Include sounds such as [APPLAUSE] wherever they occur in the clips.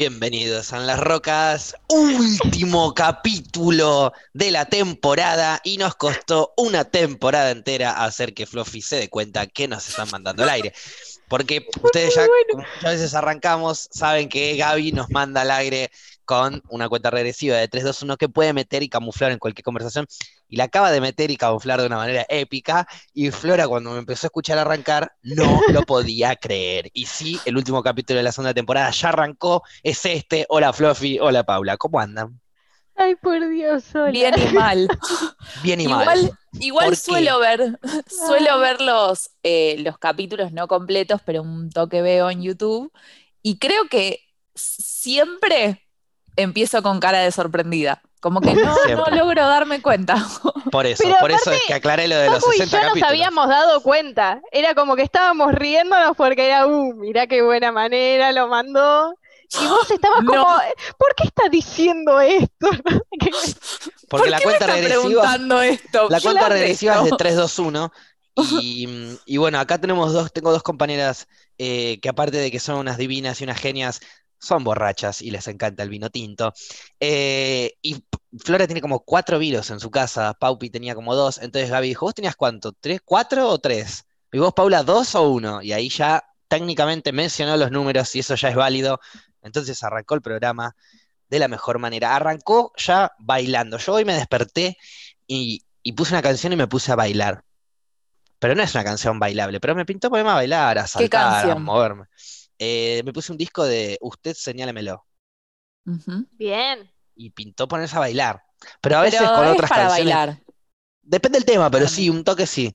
Bienvenidos a las Rocas, último capítulo de la temporada y nos costó una temporada entera hacer que Fluffy se dé cuenta que nos están mandando al aire. Porque ustedes ya, como muchas veces arrancamos, saben que Gaby nos manda al aire con una cuenta regresiva de 3, 2, 1 que puede meter y camuflar en cualquier conversación. Y la acaba de meter y camuflar de una manera épica. Y Flora, cuando me empezó a escuchar arrancar, no lo podía creer. Y sí, el último capítulo de la segunda temporada ya arrancó. Es este. Hola Fluffy, hola Paula. ¿Cómo andan? Ay, por Dios, hola. Bien y mal. Bien y igual, mal. Igual ¿Por suelo ver, suelo ver los, eh, los capítulos no completos, pero un toque veo en YouTube. Y creo que siempre empiezo con cara de sorprendida. Como que no, logro darme cuenta. [LAUGHS] Por eso, Pero por eso es que aclaré lo de los Papu y 60 yo nos habíamos dado cuenta. Era como que estábamos riéndonos porque era, uh, mirá qué buena manera, lo mandó. Y vos [GASPS] estabas No. como, ¿por qué está diciendo esto? [LAUGHS] Porque ¿Por la qué cuenta me regresiva. preguntando esto? La cuenta la regresiva es de dejo. 3, 2, 1. Y, y bueno, acá tenemos dos, tengo dos compañeras eh, que aparte de que son unas divinas y unas genias, son borrachas y les encanta el vino tinto. Eh, y Flora tiene como cuatro vinos en su casa, Paupi tenía como dos, entonces Gaby dijo, ¿vos tenías cuánto? ¿Tres, cuatro o tres? Y vos, Paula, dos o uno. Y ahí ya técnicamente mencionó los números y eso ya es válido. Entonces arrancó el programa de la mejor manera. Arrancó ya bailando. Yo hoy me desperté y, y puse una canción y me puse a bailar. Pero no es una canción bailable, pero me pintó ponerme a bailar, a saltar, a moverme. Eh, me puse un disco de Usted señálemelo. Bien. y pintó ponerse a bailar. Pero a veces Pero con es otras para canciones. bailar. Depende del tema, pero sí, un toque sí.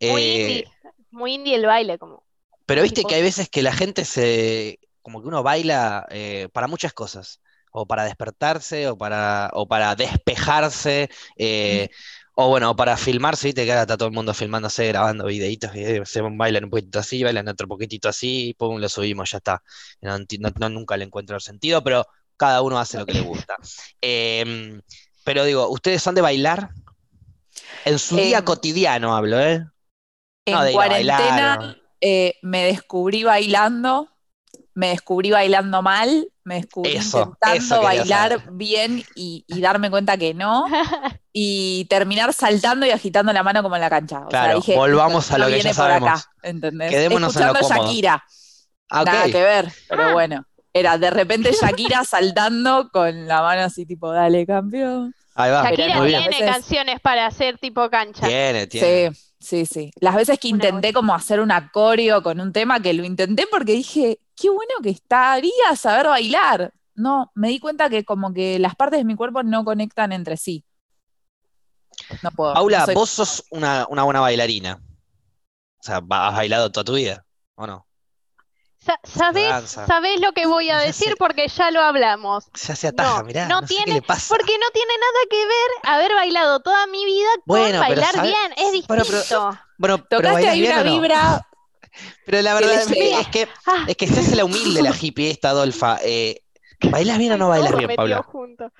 Muy Eh, indie. Muy indie el baile, como. Pero viste Tipo- que hay veces que la gente se, como que uno baila eh, para muchas cosas, o para despertarse, o para, o para despejarse, eh, o bueno, o para filmarse, viste que ahora está todo el mundo filmándose, grabando videitos, eh, se bailan un poquitito así, bailan otro poquitito así, y pum, lo subimos, ya está. No, nunca le encuentro el sentido, pero cada uno hace lo que le gusta. Em, pero digo, ¿ustedes son de bailar? En su día Em, cotidiano hablo, ¿eh? En No de cuarentena bailar, eh, me descubrí bailando, me descubrí bailando mal, me descubrí Eso, intentando eso bailar saber. bien y, y darme cuenta que no, [LAUGHS] y terminar saltando y agitando la mano como en la cancha. O sea, dije, volvamos "Esto a lo que ya viene por sabemos. acá", ¿entendés? Quedémonos en lo Escuchando cómodo. Shakira, Ah, nada que ver, pero Ah. bueno. Era de repente Shakira [LAUGHS] saltando con la mano así tipo, dale campeón. Ahí va, Shakira muy bien. tiene Veces- canciones para hacer tipo cancha. Tiene, tiene. Sí, sí, sí. Las veces que intenté como hacer un coreo con un tema, que lo intenté porque dije, qué bueno que estaría saber bailar. No, me di cuenta que como que las partes de mi cuerpo no conectan entre sí. No puedo. Paula, no soy- vos sos una, una buena bailarina. O sea, has bailado toda tu vida, ¿o no? Sa- ¿Sabés, sabés lo que voy a [LAUGHS] Ya decir? Porque ya lo hablamos. Ya se ataja, No, mirá, no no sé qué le pasa. Porque no tiene nada que ver haber bailado toda mi vida con Bueno, bailar sabe- bien. Es distinto. Bueno, pero- Bueno, Tocaste ahí una no? vibra. [LAUGHS] Pero la verdad es que, Ah, es que se hace la humilde la [LAUGHS] hippie esta, Adolfa. Eh, ¿bailás bien o no bailas bien, junto.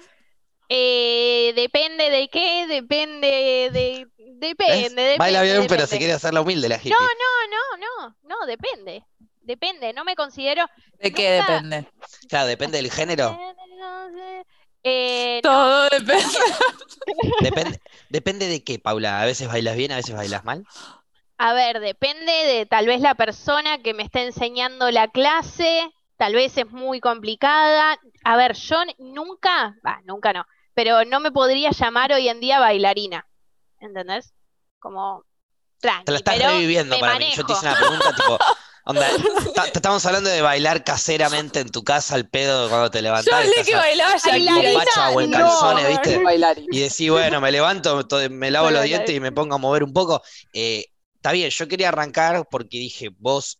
Eh, depende de qué, depende de... ¿Ves? Depende, depende. Baila bien, pero se depende. quiere hacer la humilde la hippie. No, no, no, no, depende. Depende, no me considero... ¿De qué depende? Claro, depende del género. Eh, no, Todo depende. Depende, depende de qué, Paula. A veces bailas bien, a veces bailas mal. A ver, depende de tal vez la persona que me está enseñando la clase, tal vez es muy complicada. A ver, yo nunca, va, nunca no, pero no me podría llamar hoy en día bailarina, ¿entendés? Como tranqui, Te la estás pero reviviendo para mí. Yo te hice una pregunta tipo, onda, [LAUGHS] te estamos hablando de bailar caseramente en tu casa al pedo cuando te Yo levantás. hablé que a- bailaba Bailarina, en Shakira. bacha o en no. calzones, ¿viste? Y decís, bueno, me levanto, to- me lavo los dientes y me pongo a mover un poco. Eh, está bien, yo quería arrancar porque dije, vos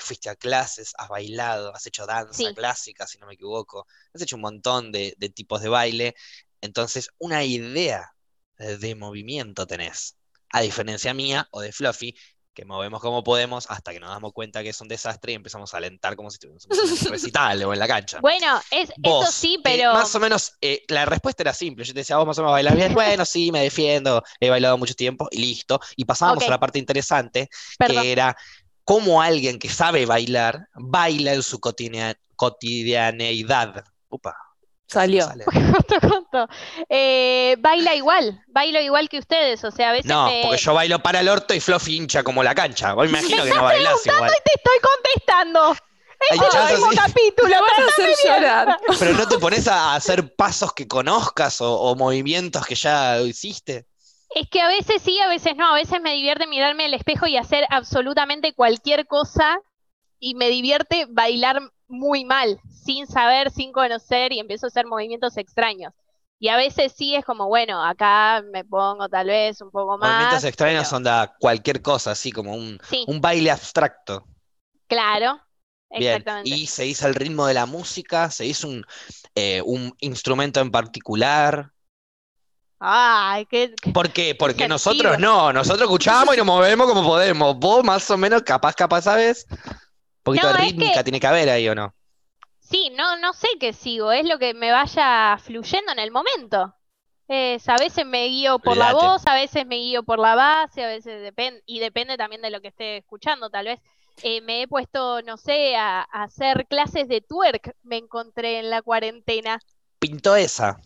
fuiste a clases, has bailado, has hecho danza Sí. clásica, si no me equivoco, has hecho un montón de, de tipos de baile, entonces una idea de, de movimiento tenés, a diferencia mía o de Fluffy, que movemos como podemos hasta que nos damos cuenta que es un desastre y empezamos a alentar como si estuviéramos en un [LAUGHS] recital o en la cancha. Bueno, es, Vos, eso sí, eh, pero más o menos, eh, la respuesta era simple. Yo te decía, vos más o menos bailas bien. Bueno, sí, me defiendo, he bailado mucho tiempo y listo. Y pasábamos a la parte interesante, perdón. que era cómo alguien que sabe bailar, baila en su cotidiana- cotidianeidad. Upa. Salió. Sale. [LAUGHS] Justo, justo. Eh, baila igual, bailo igual que ustedes, o sea, a veces No, me... porque yo bailo para el orto y Fluffy hincha como la cancha. Vos [LAUGHS] imagino que no bailás igual. te estoy contestando. Es el así. capítulo. [LAUGHS] Lo van a hacer llorar. Pero no te pones a hacer pasos que conozcas o, o movimientos que ya hiciste. Es que a veces sí, a veces no. A veces me divierte mirarme al espejo y hacer absolutamente cualquier cosa y me divierte bailar muy mal, sin saber, sin conocer y empiezo a hacer movimientos extraños. Y a veces sí es como, bueno, acá me pongo tal vez un poco más. Movimientos extraños pero- son da cualquier cosa, así como un, Sí, un baile abstracto. claro. Bien. Exactamente. Y se hizo el ritmo de la música, se hizo un, eh, un instrumento en particular. Ay, qué, qué- ¿Por qué? Porque nosotros no, nosotros escuchamos y nos movemos como podemos. Vos más o menos, capaz, capaz, ¿sabes? Poquito No, de rítmica que- tiene que haber ahí, ¿o no? Sí, no, no sé qué sigo, es lo que me vaya fluyendo en el momento. Es, a veces me guío por la voz, a veces me guío por la base, a veces depende, y depende también de lo que esté escuchando, tal vez. eh, me he puesto, no sé, a, a hacer clases de twerk, me encontré en la cuarentena. Pintó esa.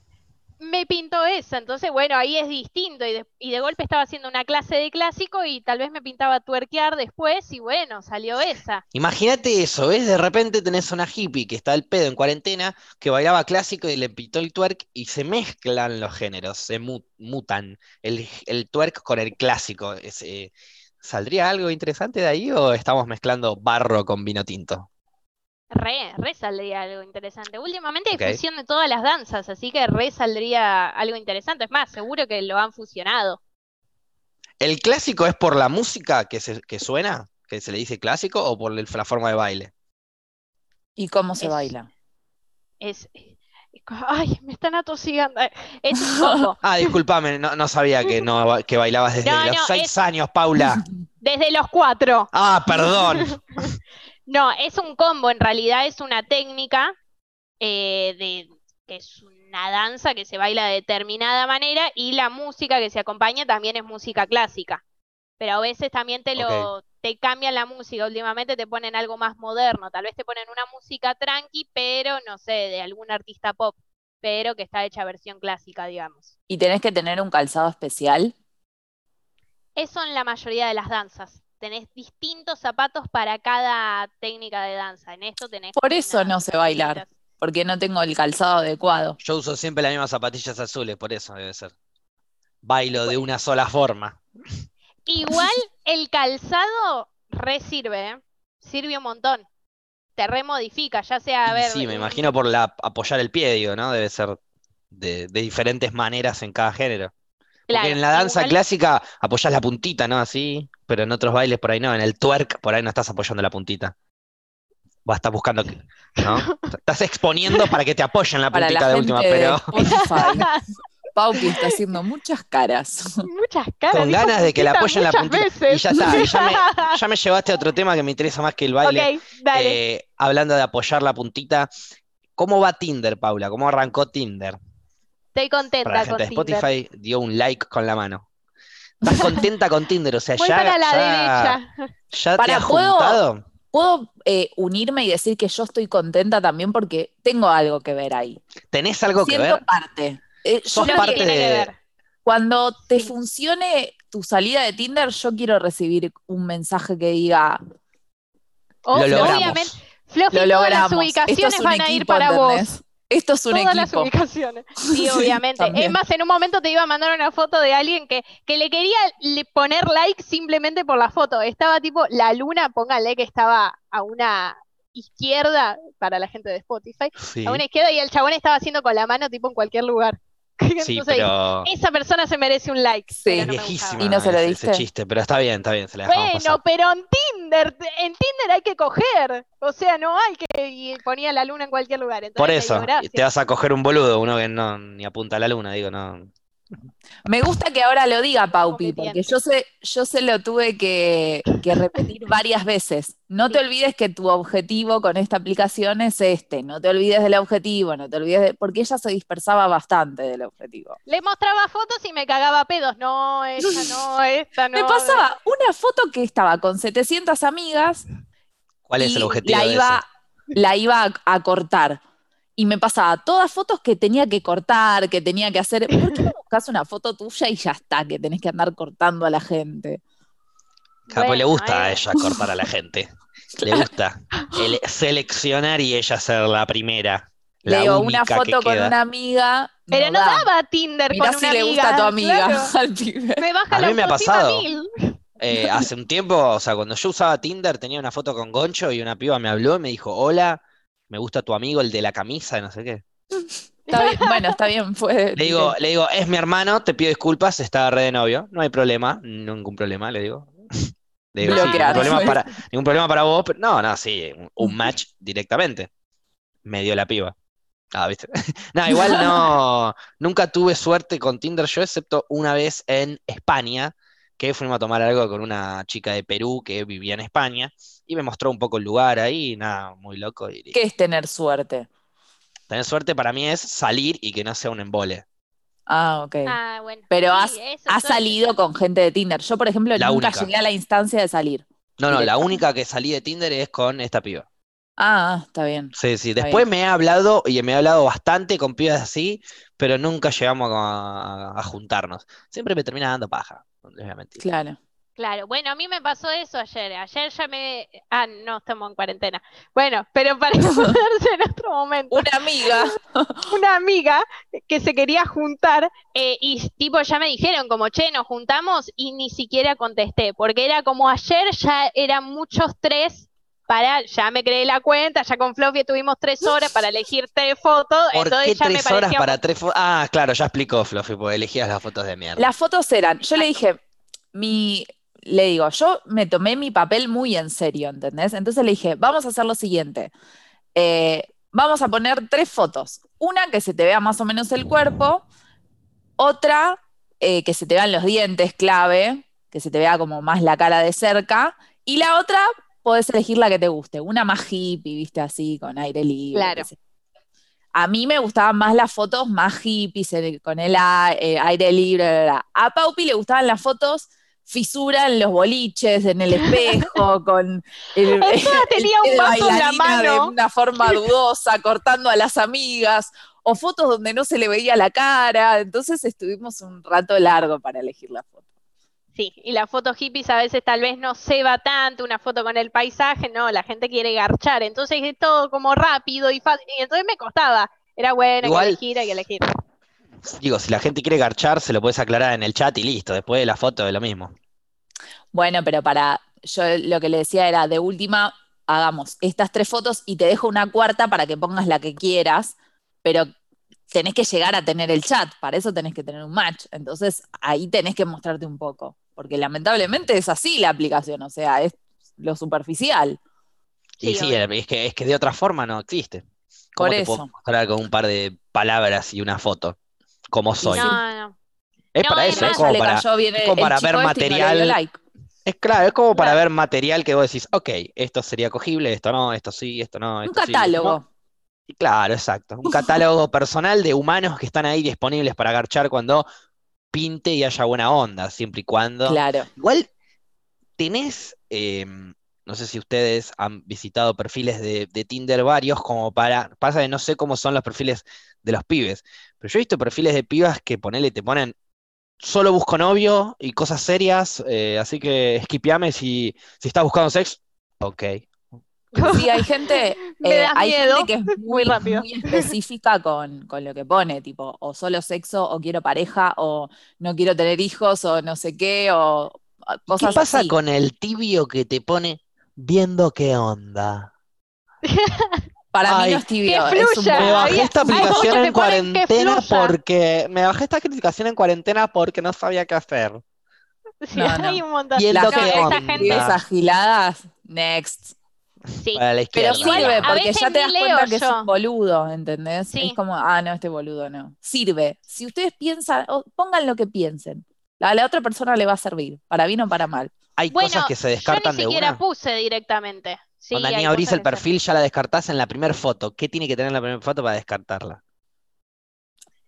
Me pintó esa, entonces bueno, ahí es distinto, y de, y de golpe estaba haciendo una clase de clásico y tal vez me pintaba twerkear después, y bueno, salió esa. Imagínate eso, ¿ves? De repente tenés una hippie que está al pedo en cuarentena, que bailaba clásico y le pintó el twerk y se mezclan los géneros, se mu- mutan el, el twerk con el clásico. Eh, ¿saldría algo interesante de ahí o estamos mezclando barro con vino tinto? Re, re saldría algo interesante. Últimamente hay fusión de todas las danzas, así que re saldría algo interesante. Es más, seguro que lo han fusionado. ¿El clásico es por la música que, se, que suena, que se le dice clásico, o por el- la forma de baile? ¿Y cómo se Es- baila? Es, es- ay, me están atosigando. Es un. [LAUGHS] Ah, discúlpame, no, no sabía que, no, que bailabas desde No, los no, seis es- años, Paula. [LAUGHS] Desde los cuatro. Ah, perdón. [LAUGHS] No, es un combo, en realidad es una técnica eh, de que es una danza que se baila de determinada manera y la música que se acompaña también es música clásica. Pero a veces también te lo te cambian la música, últimamente te ponen algo más moderno, tal vez te ponen una música tranqui, pero no sé, de algún artista pop, pero que está hecha versión clásica, digamos. ¿Y tenés que tener un calzado especial? Eso en la mayoría de las danzas. Tenés distintos zapatos para cada técnica de danza. En esto tenés Por eso no sé bailar. distintas- Porque no tengo el calzado adecuado. Yo uso siempre las mismas zapatillas azules, por eso debe ser. Bailo de una sola forma. Igual [LAUGHS] el calzado re sirve, ¿eh? Sirve un montón. Te remodifica, ya sea, a ver, sí, me un- imagino por la apoyar el pie, digo, ¿no? Debe ser de, de diferentes maneras en cada género. Porque claro, en la danza igual- clásica apoyás la puntita, ¿no? Así, pero en otros bailes por ahí no. En el twerk por ahí no estás apoyando la puntita. Vas a estar buscando, que- ¿no? [LAUGHS] Estás exponiendo para que te apoyen la Para puntita la de última, de pero [LAUGHS] Paupi está haciendo muchas caras. Muchas caras. con ganas de que la puntita apoyen la puntita. Y ya está, y ya me, [LAUGHS] ya me llevaste a otro tema que me interesa más que el baile. Ok, dale. Eh, hablando de apoyar la puntita, ¿cómo va Tinder, Paula? ¿Cómo arrancó Tinder? Estoy contenta Para la con de Tinder. Spotify dio un like con la mano. ¿Estás contenta con Tinder? O sea, [LAUGHS] Voy ya, para la ya, derecha. ya te Para, has ¿puedo- juntado. Puedo eh, unirme y decir que yo estoy contenta también porque tengo algo que ver ahí. ¿Tenés algo que ver? parte. Eh, yo Sos creo parte que que de- ver. cuando te Sí. funcione tu salida de Tinder, yo quiero recibir un mensaje que diga, Lo logramos. Obviamente, Fluffy, lo todas las logramos. Ubicaciones es van a ir para ¿entendés? vos. Esto es un Todas las ubicaciones. [LAUGHS] Sí, obviamente. Es más, en un momento te iba a mandar una foto de alguien que, que le quería le- poner like simplemente por la foto. Estaba tipo, la luna, póngale que estaba a una izquierda, para la gente de Spotify, Sí, a una izquierda y el chabón estaba haciendo con la mano tipo en cualquier lugar. [LAUGHS] sí, Entonces, pero esa persona se merece un like. Sí. no viejísima. ¿Y no se lo diste? ese chiste, pero está bien, está bien, se la dejamos Bueno, pasar. pero en Tinder, en Tinder hay que coger. O sea, no hay que y ponía la luna en cualquier lugar. Entonces Por eso, digo, te vas a coger un boludo, uno que no ni apunta a la luna, digo, no. Me gusta que ahora lo diga Paupi, porque yo se, yo se lo tuve que, que repetir varias veces. No te olvides que tu objetivo con esta aplicación es este. No te olvides del objetivo, no te olvides de... Porque ella se dispersaba bastante del objetivo. Le mostraba fotos y me cagaba pedos. No, [LAUGHS] esta no, esta no. Me pasaba una foto que estaba con 700 amigas ¿Cuál es y el objetivo la de iba, la iba a, a cortar. Y me pasaba todas fotos que tenía que cortar, que tenía que hacer. ¿Por qué no [LAUGHS] buscas una foto tuya y ya está, que tenés que andar cortando a la gente? Le Bueno, gusta a ella cortar a la gente. [LAUGHS] Le gusta el seleccionar y ella ser la primera. Le La digo única una que foto con queda. una amiga. Pero no da. daba Tinder Mirá con si una le amiga. gusta a tu amiga claro. [LAUGHS] al pibe. Me baja A la mí me ha pasado. Eh, hace un tiempo, o sea, cuando yo usaba Tinder, tenía una foto con Goncho y una piba me habló y me dijo, hola, me gusta tu amigo, el de la camisa, no sé qué. [LAUGHS] Está bien, bueno, está bien, [LAUGHS] fue. Le digo, le digo, es mi hermano, te pido disculpas, está re de novio, no hay problema, ningún problema, le digo. [LAUGHS] Le digo, sí, ningún problema para, ningún problema para vos, pero no, no, sí, un, un match directamente. Me dio la piba. Ah, ¿viste? No, igual no, nunca tuve suerte con Tinder yo, excepto una vez en España, que fuimos a tomar algo con una chica de Perú que vivía en España, y me mostró un poco el lugar ahí, nada, muy loco. Y ¿Qué es tener suerte? tener suerte para mí es salir y que no sea un embole. Ah, ok. Ah, bueno. Pero Sí, has, eso, has suerte. salido con gente de Tinder. Yo, por ejemplo, La nunca única. llegué a la instancia de salir. No, no, la única que salí de Tinder es con esta piba. Ah, está bien. Sí, sí. Está Después bien. me he hablado y me he hablado bastante con pibas así, pero nunca llegamos a, a juntarnos. Siempre me termina dando paja, mentir. Claro. Claro, bueno, a mí me pasó eso ayer. Ayer ya me... Ah, no, estamos en cuarentena. Bueno, pero para [LAUGHS] ponerse en otro momento. Una amiga. [LAUGHS] Una amiga que se quería juntar eh, y tipo ya me dijeron como, che, nos juntamos y ni siquiera contesté, porque era como ayer ya eran muchos tres para, ya me creé la cuenta, ya con Fluffy tuvimos tres horas para elegir tres fotos, ¿Por entonces qué ya me tres horas parecía para tres fotos? Ah, claro, ya explicó Fluffy, porque elegías las fotos de mierda. Las fotos eran, yo le dije, mi, le digo, yo me tomé mi papel muy en serio, ¿entendés? Entonces le dije, vamos a hacer lo siguiente. Eh, vamos a poner tres fotos. Una que se te vea más o menos el cuerpo, otra eh, que se te vean los dientes, clave, que se te vea como más la cara de cerca, y la otra podés elegir la que te guste, una más hippie, viste, así, con aire libre. Claro. A mí me gustaban más las fotos más hippies, con el eh, aire libre. bla, bla. A Paupi le gustaban las fotos fisura en los boliches, en el espejo, [LAUGHS] con el, el tenía un vaso en la bailarina de mano. una forma dudosa, cortando a las amigas, o fotos donde no se le veía la cara. Entonces estuvimos un rato largo para elegir la foto. Sí, y las fotos hippies a veces tal vez no se va tanto, una foto con el paisaje, no, la gente quiere garchar, entonces es todo como rápido y fácil, y entonces me costaba, era bueno, Igual- hay que elegir, hay que elegir. Digo, si la gente quiere garchar, se lo puedes aclarar en el chat y listo. Después de la foto es lo mismo. Bueno, pero para, yo lo que le decía era, de última, hagamos estas tres fotos y te dejo una cuarta para que pongas la que quieras, pero tenés que llegar a tener el chat, para eso tenés que tener un match. Entonces ahí tenés que mostrarte un poco, porque lamentablemente es así la aplicación, o sea, es lo superficial. Y Sí, sí, obvio. es que, es que de otra forma no existe. ¿Cómo Por te puedo eso. mostrar con un par de palabras y una foto? Como soy. sí. No, no. Es No, para es eso, es como para, es como ver este material. like. Es claro, es como para ver material que vos decís, ok, esto sería cogible, esto no, esto sí, esto no, Un esto sí, catálogo. no. Y Claro, exacto. Un catálogo [LAUGHS] personal de humanos que están ahí disponibles para garchar cuando pinte y haya buena onda, siempre y cuando. Claro. Igual tenés, eh, no sé si ustedes han visitado perfiles de, de Tinder varios, como para, pasa que no sé cómo son los perfiles de los pibes, pero yo he visto perfiles de pibas que ponele, te ponen solo busco novio y cosas serias, eh, así que esquipeame si, si estás buscando sexo. Ok. Sí, hay gente, [LAUGHS] eh, hay miedo, gente que es [LAUGHS] muy muy, rápido. muy específica con, con lo que pone, tipo, o solo sexo, o quiero pareja, o no quiero tener hijos, o no sé qué, o ¿Qué cosas pasa así. con el tibio que te pone viendo qué onda? [LAUGHS] Para mí no es tibio, es un. Me bajé esta aplicación en cuarentena porque me bajé esta aplicación en cuarentena porque no sabía qué hacer. Sí, No, no. hay un montón. Qué gente esa onda. que gente, esas giladas, next. Sí. Para la Pero sirve, a porque ya te ni das cuenta que es yo. un boludo, ¿entendés? Sí. Es como, ah, no, este boludo no. Sirve. Si ustedes piensan, pongan lo que piensen. A la otra persona le va a servir, para bien o para mal. Hay Bueno, cosas que se yo descartan ni de siquiera una. puse directamente. Sí, Cuando ni abrís el perfil, ya la descartás en la primera foto. ¿Qué tiene que tener en la primera foto para descartarla?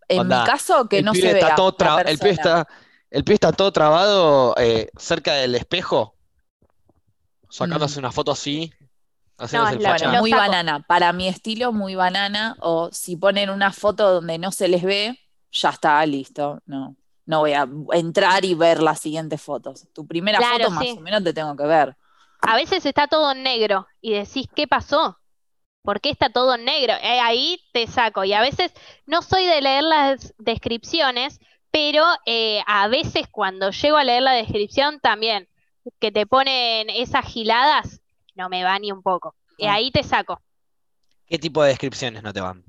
En Onda, mi caso, que no se está vea todo la el persona. está, el pibe está todo trabado eh, cerca del espejo, sacándose Mm. una foto así. No, el. Bueno, muy saco. banana. Para mi estilo, muy banana. O si ponen una foto donde no se les ve, ya está, listo. No, no voy a entrar y ver las siguientes fotos. Tu primera Claro, foto más o menos te tengo que ver. A veces está todo en negro y decís, ¿qué pasó? ¿Por qué está todo en negro? Eh, ahí te saco. Y a veces no soy de leer las descripciones, pero eh, a veces cuando llego a leer la descripción también, que te ponen esas giladas, no me va ni un poco. Y Ah. ahí te saco. ¿Qué tipo de descripciones no te van?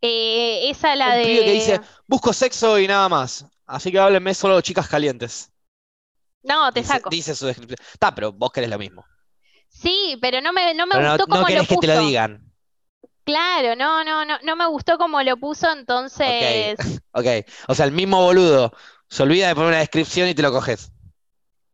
Eh, esa la El pibe que de... dice, busco sexo y nada más. Así que háblenme solo chicas calientes. No, te Dice, saco. dice su descripción. Está, pero vos querés lo mismo. Sí, pero no me, no me Pero no, gustó no cómo querés lo que te lo puso. digan. Claro, no, no, no, no me gustó cómo lo puso, entonces... [LAUGHS] Ok. O sea, el mismo boludo se olvida de poner una descripción y te lo coges.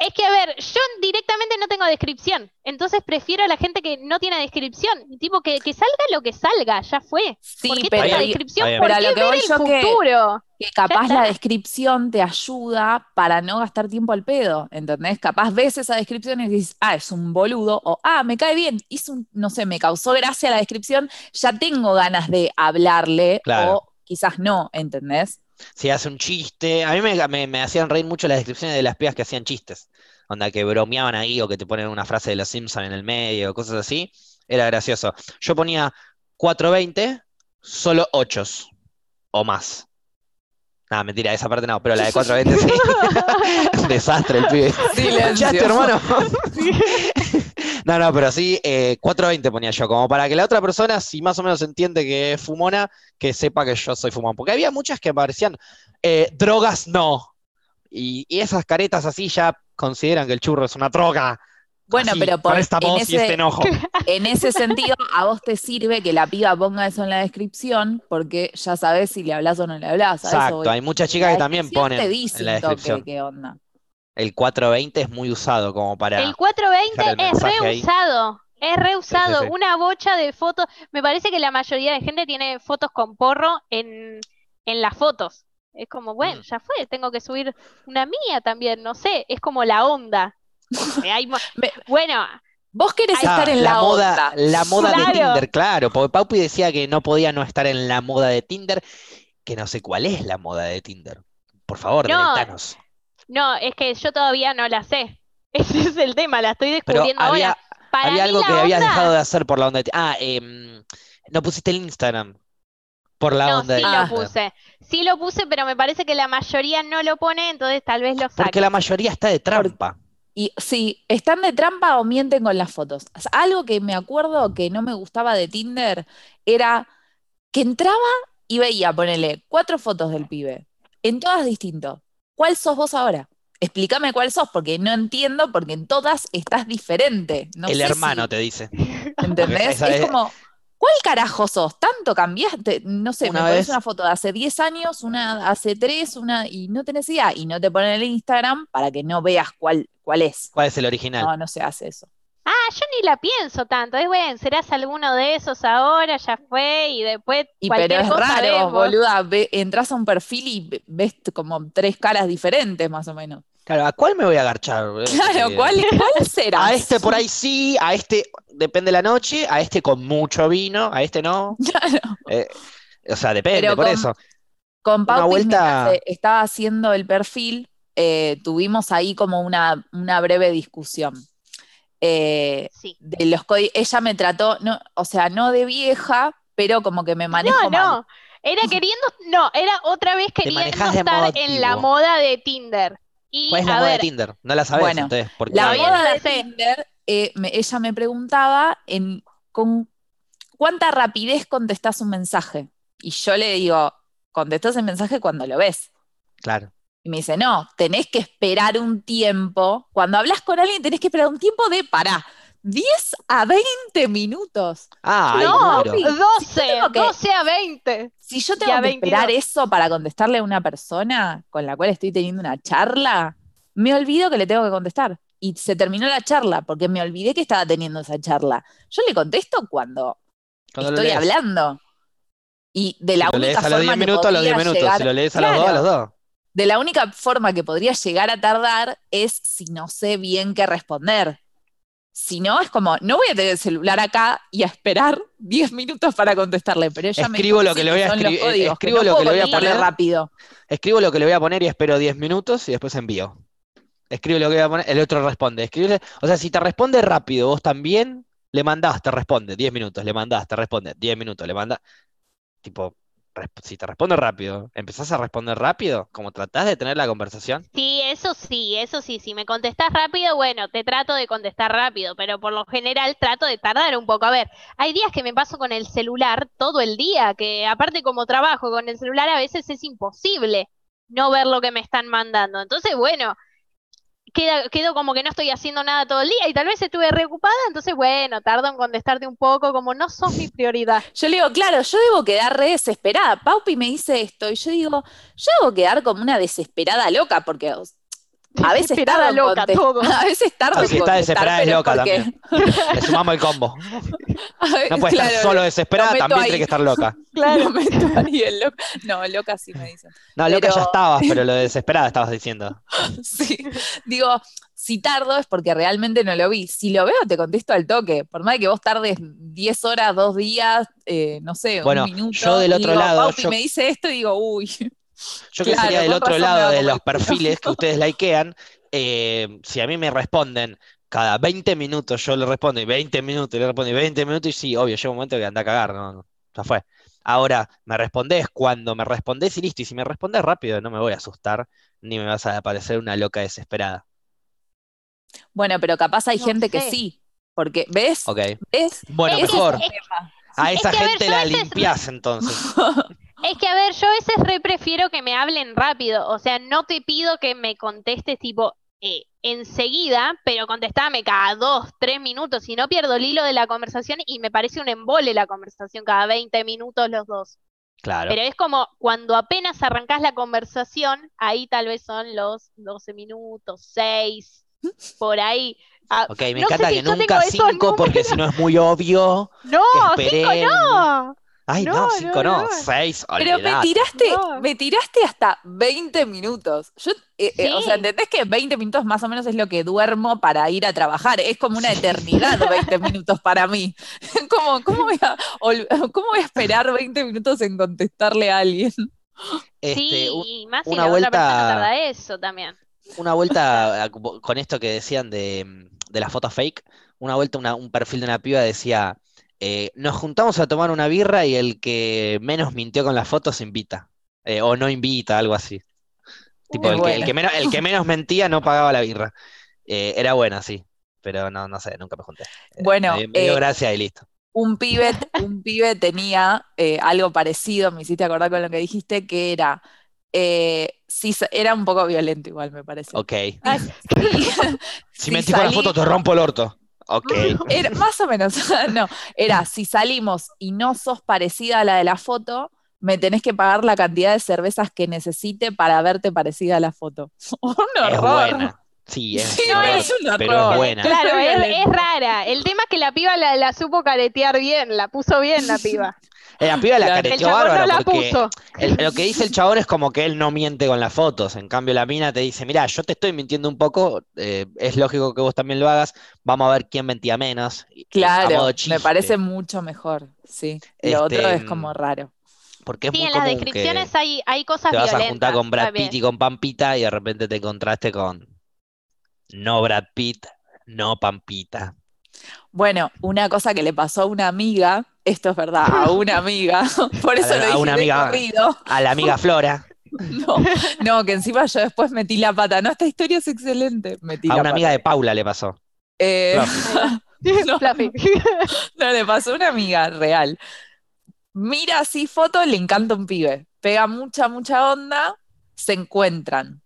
Es que, a ver, yo directamente no tengo descripción, entonces prefiero a la gente que no tiene descripción, y tipo que, que salga lo que salga, ya fue. Sí, ¿Por qué pero, tanta descripción? ¿Por Pero qué lo que ver voy el yo que- futuro? que capaz está. la descripción te ayuda para no gastar tiempo al pedo, ¿entendés? Capaz ves esa descripción y dices, ah, es un boludo, o ah, me cae bien, hizo un, no sé, me causó gracia la descripción, ya tengo ganas de hablarle, Claro. o quizás no, ¿entendés? Si hace un chiste. A mí me, me- me hacían reír mucho las descripciones de las pibas que hacían chistes. Onda que bromeaban ahí o que te ponen una frase de los Simpsons en el medio o cosas así. Era gracioso. Yo ponía 420, solo 8 o más. Nada, mentira, esa parte no, pero la de 420 sí. [LAUGHS] [LAUGHS] Desastre el pibe. Silencio. ¿Escuchaste, hermano? No, no, pero sí, eh, 420 ponía yo, como para que la otra persona, si más o menos entiende que es fumona, que sepa que yo soy fumón. Porque había muchas que parecían, eh, drogas no. Y, y esas caretas así ya consideran que el churro es una droga. Bueno, Así, pero por- esta en voz y ese- este enojo. [LAUGHS] En ese sentido, a vos te sirve que la piba ponga eso en la descripción, porque ya sabes si le hablas o no le hablas. eso Exacto, hay muchas chicas que también ponen te dice en la toque descripción. qué onda. El 420 es muy usado como para... El 420 dejar el es reusado, es reusado, sí. una bocha de fotos. Me parece que la mayoría de gente tiene fotos con porro en, en las fotos. Es como, bueno, Mm. ya fue, tengo que subir una mía también, no sé, es como la onda. Hay mo- [LAUGHS] Me- bueno, Vos querés estar Ah, en la, moda, onda. la moda de. Tinder, claro, porque Paupi decía que no podía no estar en la moda de Tinder, que no sé cuál es la moda de Tinder. Por favor, No. No, es que yo todavía no la sé. [LAUGHS] Ese es el tema, la estoy Pero descubriendo había, ahora. Para había algo que habías onda- dejado de hacer por la onda de Tinder. Ah, em, no pusiste el Instagram por la No, onda sí de lo Tinder. puse. Sí lo puse, pero me parece que la mayoría no lo pone, entonces tal vez lo saque. Porque la mayoría está de trampa. Y sí, están de trampa o mienten con las fotos. O sea, algo que me acuerdo que no me gustaba de Tinder era que entraba y veía, ponele, cuatro fotos del pibe, en todas distinto. ¿Cuál sos vos ahora? Explícame cuál sos, porque no entiendo, porque en todas estás diferente. No el hermano si- te dice. ¿entendés? Es como, ¿cuál carajo sos? ¿Tanto cambiaste? No sé, Una me pones una foto de hace 10 años, una hace 3, una, y no tenés idea, y no te ponen el Instagram para que no veas cuál, cuál es. ¿Cuál es el original? No, no se hace eso. Ah, yo ni la pienso tanto. Es bueno, serás alguno de esos ahora, ya fue, y después Y pero cualquier es cosa raro, vemos. boluda, ve- entras a un perfil y ve- ves como tres caras diferentes más o menos. Claro, ¿a cuál me voy a agarchar? [LAUGHS] Claro, ¿cuál, cuál [LAUGHS] será? A este por ahí sí, a este depende de la noche, a este con mucho vino, a este no. [LAUGHS] Claro. Eh, o sea, depende, Pero por con- eso. Con Paupi, vuelta- eh, estaba haciendo el perfil, eh, tuvimos ahí como una, una breve discusión. Eh, Sí. de los códigos, ella me trató, no, o sea, no de vieja, pero como que me manejo No, mal. no. Era queriendo, no, era otra vez queriendo de estar en la moda de Tinder. Y ¿Cuál es la a moda de ver, Tinder? No la sabes, Bueno, entonces, porque La moda la de. Tinder, eh, me- ella me preguntaba en con cuánta rapidez contestás un mensaje. Y yo le digo, contestás el mensaje cuando lo ves. Claro. Y me dice, no, tenés que esperar un tiempo. Cuando hablas con alguien, tenés que esperar un tiempo de, pará, 10 a 20 minutos. Ah, no, número. papi. 12, tengo que- 12 a 20. Si yo tengo que 22. esperar eso para contestarle a una persona con la cual estoy teniendo una charla, me olvido que le tengo que contestar. Y se terminó la charla porque me olvidé que estaba teniendo esa charla. Yo le contesto cuando Cuando estoy hablando. Y de la Si lo lees única a los 10 forma que minutos, a los 10 podría minutos. llegar- Si lo lees a los 2, a los 2. De la única forma que podría llegar a tardar es si no sé bien qué responder. Si no, es como, no voy a tener el celular acá y a esperar [LAUGHS] 10 minutos para contestarle, pero ella Escribo me lo que le voy a escribir- códigos, escribo no lo que le voy a poner. rápido. Escribo lo que le voy a poner y espero 10 minutos y después envío. Escribo lo que voy a poner, el otro responde. Escribe, o sea, si te responde rápido, vos también le mandás, te responde 10 minutos, le mandás, te responde 10 minutos, le mandás. Tipo, si te responde rápido, empezás a responder rápido, como tratás de tener la conversación. Sí, eso sí, eso sí. Si me contestás rápido, bueno, te trato de contestar rápido, pero por lo general trato de tardar un poco. A ver, hay días que me paso con el celular todo el día, que aparte como trabajo con el celular a veces es imposible no ver lo que me están mandando. Entonces, bueno, queda, quedo como que no estoy haciendo nada todo el día y tal vez estuve reocupada, entonces, bueno, tardo en contestarte un poco, como no sos mi prioridad. Yo le digo, claro, yo debo quedar re desesperada. Paupi me dice esto y yo digo, yo debo quedar como una desesperada loca porque [LAUGHS] a veces en loca, todo. A veces tardo Ah, en si está desesperada es loca porque- [LAUGHS] Le sumamos el combo. No puede estar claro, solo desesperada, también ahí. tiene que estar loca. [LAUGHS] Lo meto ahí en loca. No, loca sí me dicen. No, loca ya estabas, pero lo de desesperada estabas diciendo. Sí. Digo, si tardo es porque realmente no lo vi. Si lo veo, te contesto al toque. Por más que vos tardes 10 horas, dos días, eh, no sé, Bueno, un minuto. yo del y otro digo, lado, yo- me dice esto y digo, uy. Yo que Claro, sería del otro lado de los perfiles que [LAUGHS] ustedes likean, eh, si a mí me responden cada 20 minutos, yo le respondo y 20 minutos, le respondo y 20 minutos, y sí, obvio, llega un momento que anda a cagar, no, no, ya fue. Ahora, me respondés cuando me respondés y listo, y si me respondés rápido, no me voy a asustar, ni me vas a parecer una loca desesperada. Bueno, pero capaz hay No gente que sí. Porque, ¿ves? Ok. ¿Ves? Bueno, Es que- mejor. es- A es esa que, a ver, gente la limpiás entonces. [LAUGHS] Es que, a ver, yo a veces re prefiero que me hablen rápido. O sea, no te pido que me contestes tipo eh, enseguida, pero contestame cada dos, tres minutos. Si no, pierdo el hilo de la conversación y me parece un embole la conversación cada 20 minutos los dos. Claro. Pero es como cuando apenas arrancás la conversación, ahí tal vez son los 12 minutos, 6, por ahí. Ah, Ok, me no encanta que nunca tengo esos 5 porque si no es muy obvio [LAUGHS] No, que 5 esperen. no. Ay, no, No, 5 no, no, no. 6, Pero me tiraste, No. me tiraste hasta 20 minutos. Yo, eh, eh, o sea. ¿entendés que 20 minutos más o menos es lo que duermo para ir a trabajar? Es como una eternidad [LAUGHS] 20 minutos para mí. [LAUGHS] ¿Cómo, cómo, voy a, ¿Cómo voy a esperar 20 minutos en contestarle a alguien? Este, Sí, un- y más si una la otra persona vuelta- tarda eso también. Una vuelta a- con esto que decían de, de las fotos fake, una vuelta una- un perfil de una piba decía, eh, nos juntamos a tomar una birra y el que menos mintió con las fotos invita, Eh, o no invita, algo así. Tipo, el que, el buena. que menos, el que menos mentía no pagaba la birra. Eh, era buena, sí, pero no, no sé, nunca me junté. Bueno, me, dio- me dio eh, gracia y listo. un pibe, un pibe tenía algo parecido, me hiciste acordar con lo que dijiste, que era, si era un poco violento igual, me parece. Ok. Ay, Sí. [LAUGHS] Si [LAUGHS] si mentís con la foto, te rompo el orto. Ok. [LAUGHS] Era, más o menos, [LAUGHS] no, era si salimos y no sos parecida a la de la foto, me tenés que pagar la cantidad de cervezas que necesite para verte parecida a la foto. [LAUGHS] Un Es horror. buena. Sí, es Sí, es un pero es buena. Claro, es, rara. El tema es que la piba la, la supo caretear bien, la puso bien la piba. Eh, La piba la careteó no bárbaro la porque puso. el- lo que dice el chabón es como que él no miente con las fotos. En cambio, la mina te dice, mira, yo te estoy mintiendo un poco, eh, es lógico que vos también lo hagas, vamos a ver quién mentía menos. Claro, me parece mucho mejor, sí. Lo Este, otro es como raro. porque es Sí, muy en las descripciones que hay, hay cosas te vas a juntar con Brad. Pitt y con Pampita y de repente te encontraste con no Brad Pitt, no Pampita. Bueno, una cosa que le pasó a una amiga, esto es verdad, a una amiga, [LAUGHS] por eso A la- lo a dije una de amiga. corrido. A la amiga Flora, [LAUGHS] No, no, que encima yo después metí la pata. No, esta historia es excelente. Metí a la una amiga de Paula le pasó. Eh, [LAUGHS] no, no, le pasó a una amiga real. Mira así foto, le encanta un pibe. Pega mucha, mucha onda, se encuentran.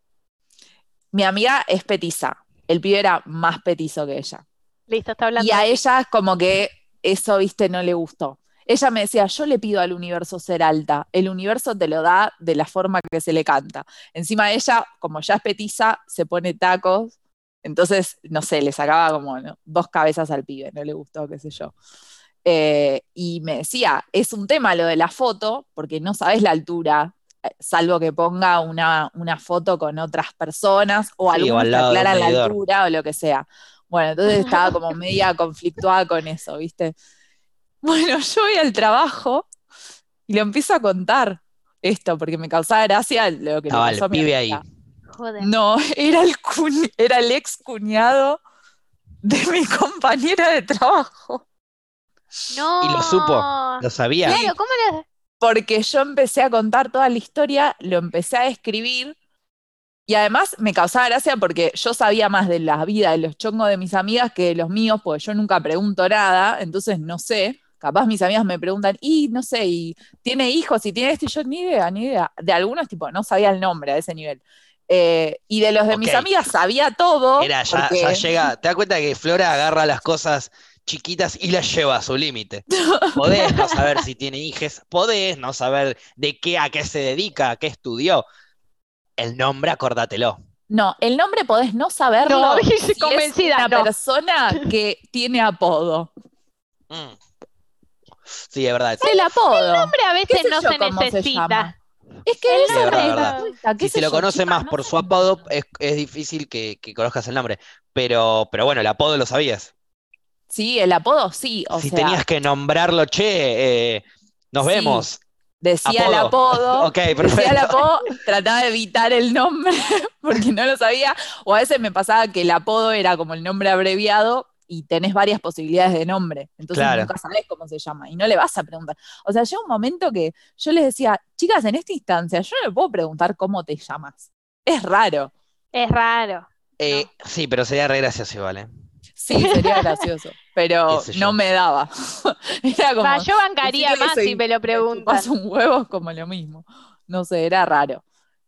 Mi amiga es petiza. El pibe era más petizo que ella. Listo, está hablando. Y a ella es como que eso, viste, no le gustó. Ella me decía, yo le pido al universo ser alta, el universo te lo da de la forma que se le canta. Encima ella, como ya es petiza, se pone tacos, entonces, no sé, le sacaba como ¿no? dos cabezas al pibe, no le gustó, qué sé yo. Eh, y me decía, es un tema lo de la foto, porque no sabes la altura, salvo que ponga una, una foto con otras personas o Sí, o algunos al que aclaran la medidor. altura o lo que sea. Bueno, entonces [LAUGHS] estaba como media conflictuada con eso, ¿viste? Bueno, yo voy al trabajo y le empiezo a contar esto, porque me causaba gracia lo que le Estaba pasó a mi pibe ahí. Joder. No, era el, cuñ- era el ex cuñado de mi compañera de trabajo. No. Y lo supo, Lo sabía. Claro, ¿cómo lo- Porque yo empecé a contar toda la historia, lo empecé a escribir y además me causaba gracia porque yo sabía más de la vida de los chongos de mis amigas que de los míos, porque yo nunca pregunto nada, entonces no sé. Capaz mis amigas me preguntan, y no sé, y tiene hijos, y tiene esto, y yo ni idea, ni idea. De algunos, tipo, no sabía el nombre a ese nivel. Eh, y de los de mis amigas sabía todo. Era, ya, porque- ya llega. ¿Te das cuenta que Flora agarra las cosas chiquitas y las lleva a su límite? Podés no saber si tiene hijes, podés no saber de qué, a qué se dedica, a qué estudió. El nombre, acordátelo. No, el nombre podés no saberlo No, [LAUGHS] si dice es convencida, una no. persona que tiene apodo. Mm. Sí, es verdad. El apodo. Hombre, a ¿Qué veces no se necesita. Es que El nombre, es verdad. Si se lo yo, conoce más no por su apodo, es, es difícil que, que conozcas el nombre. Pero, pero bueno, el apodo lo sabías. Sí, el apodo sí, o si sea, tenías que nombrarlo, che, eh, nos Sí. vemos. decía el apodo. apodo, [LAUGHS] Ok, decía el apodo, trataba de evitar el nombre [LAUGHS] porque no lo sabía, o a veces me pasaba que el apodo era como el nombre abreviado y tenés varias posibilidades de nombre, entonces Claro. nunca sabés cómo se llama y no le vas a preguntar. O sea, llega un momento que yo les decía, chicas, en esta instancia yo no le puedo preguntar cómo te llamas. Es raro. Es raro. Eh, Sí, pero sería re gracioso igual, ¿eh? Sí, sería gracioso, [LAUGHS] pero no me daba. [LAUGHS] Era como, yo bancaría más soy- si me lo preguntan. chupas un huevo es como lo mismo. No sé, era raro.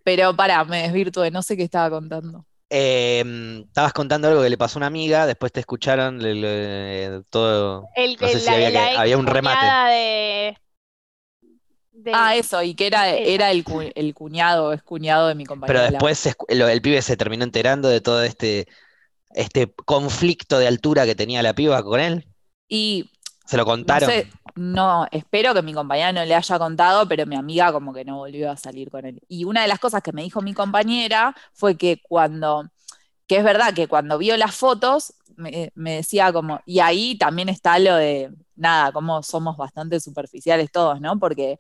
Pero pará, me desvirtué, no sé qué estaba contando. Eh, estabas contando algo que le pasó a una amiga, después te escucharon le- le- todo. El, No sé el- si la, había que- la había un remate. cuñada de, de- Ah, eso, y que era, era el, cu- el cuñado, es cuñado de mi compañero. Pero después se escu- lo- el pibe se terminó enterando de todo este, este conflicto de altura que tenía la piba con él. Y Se lo no contaron. sé, no, espero que mi compañera no le haya contado, pero mi amiga como que no volvió a salir con él. Y una de las cosas que me dijo mi compañera fue que cuando, que es verdad que cuando vio las fotos, me, me decía como, y ahí también está lo de, nada, como somos bastante superficiales todos, ¿no? Porque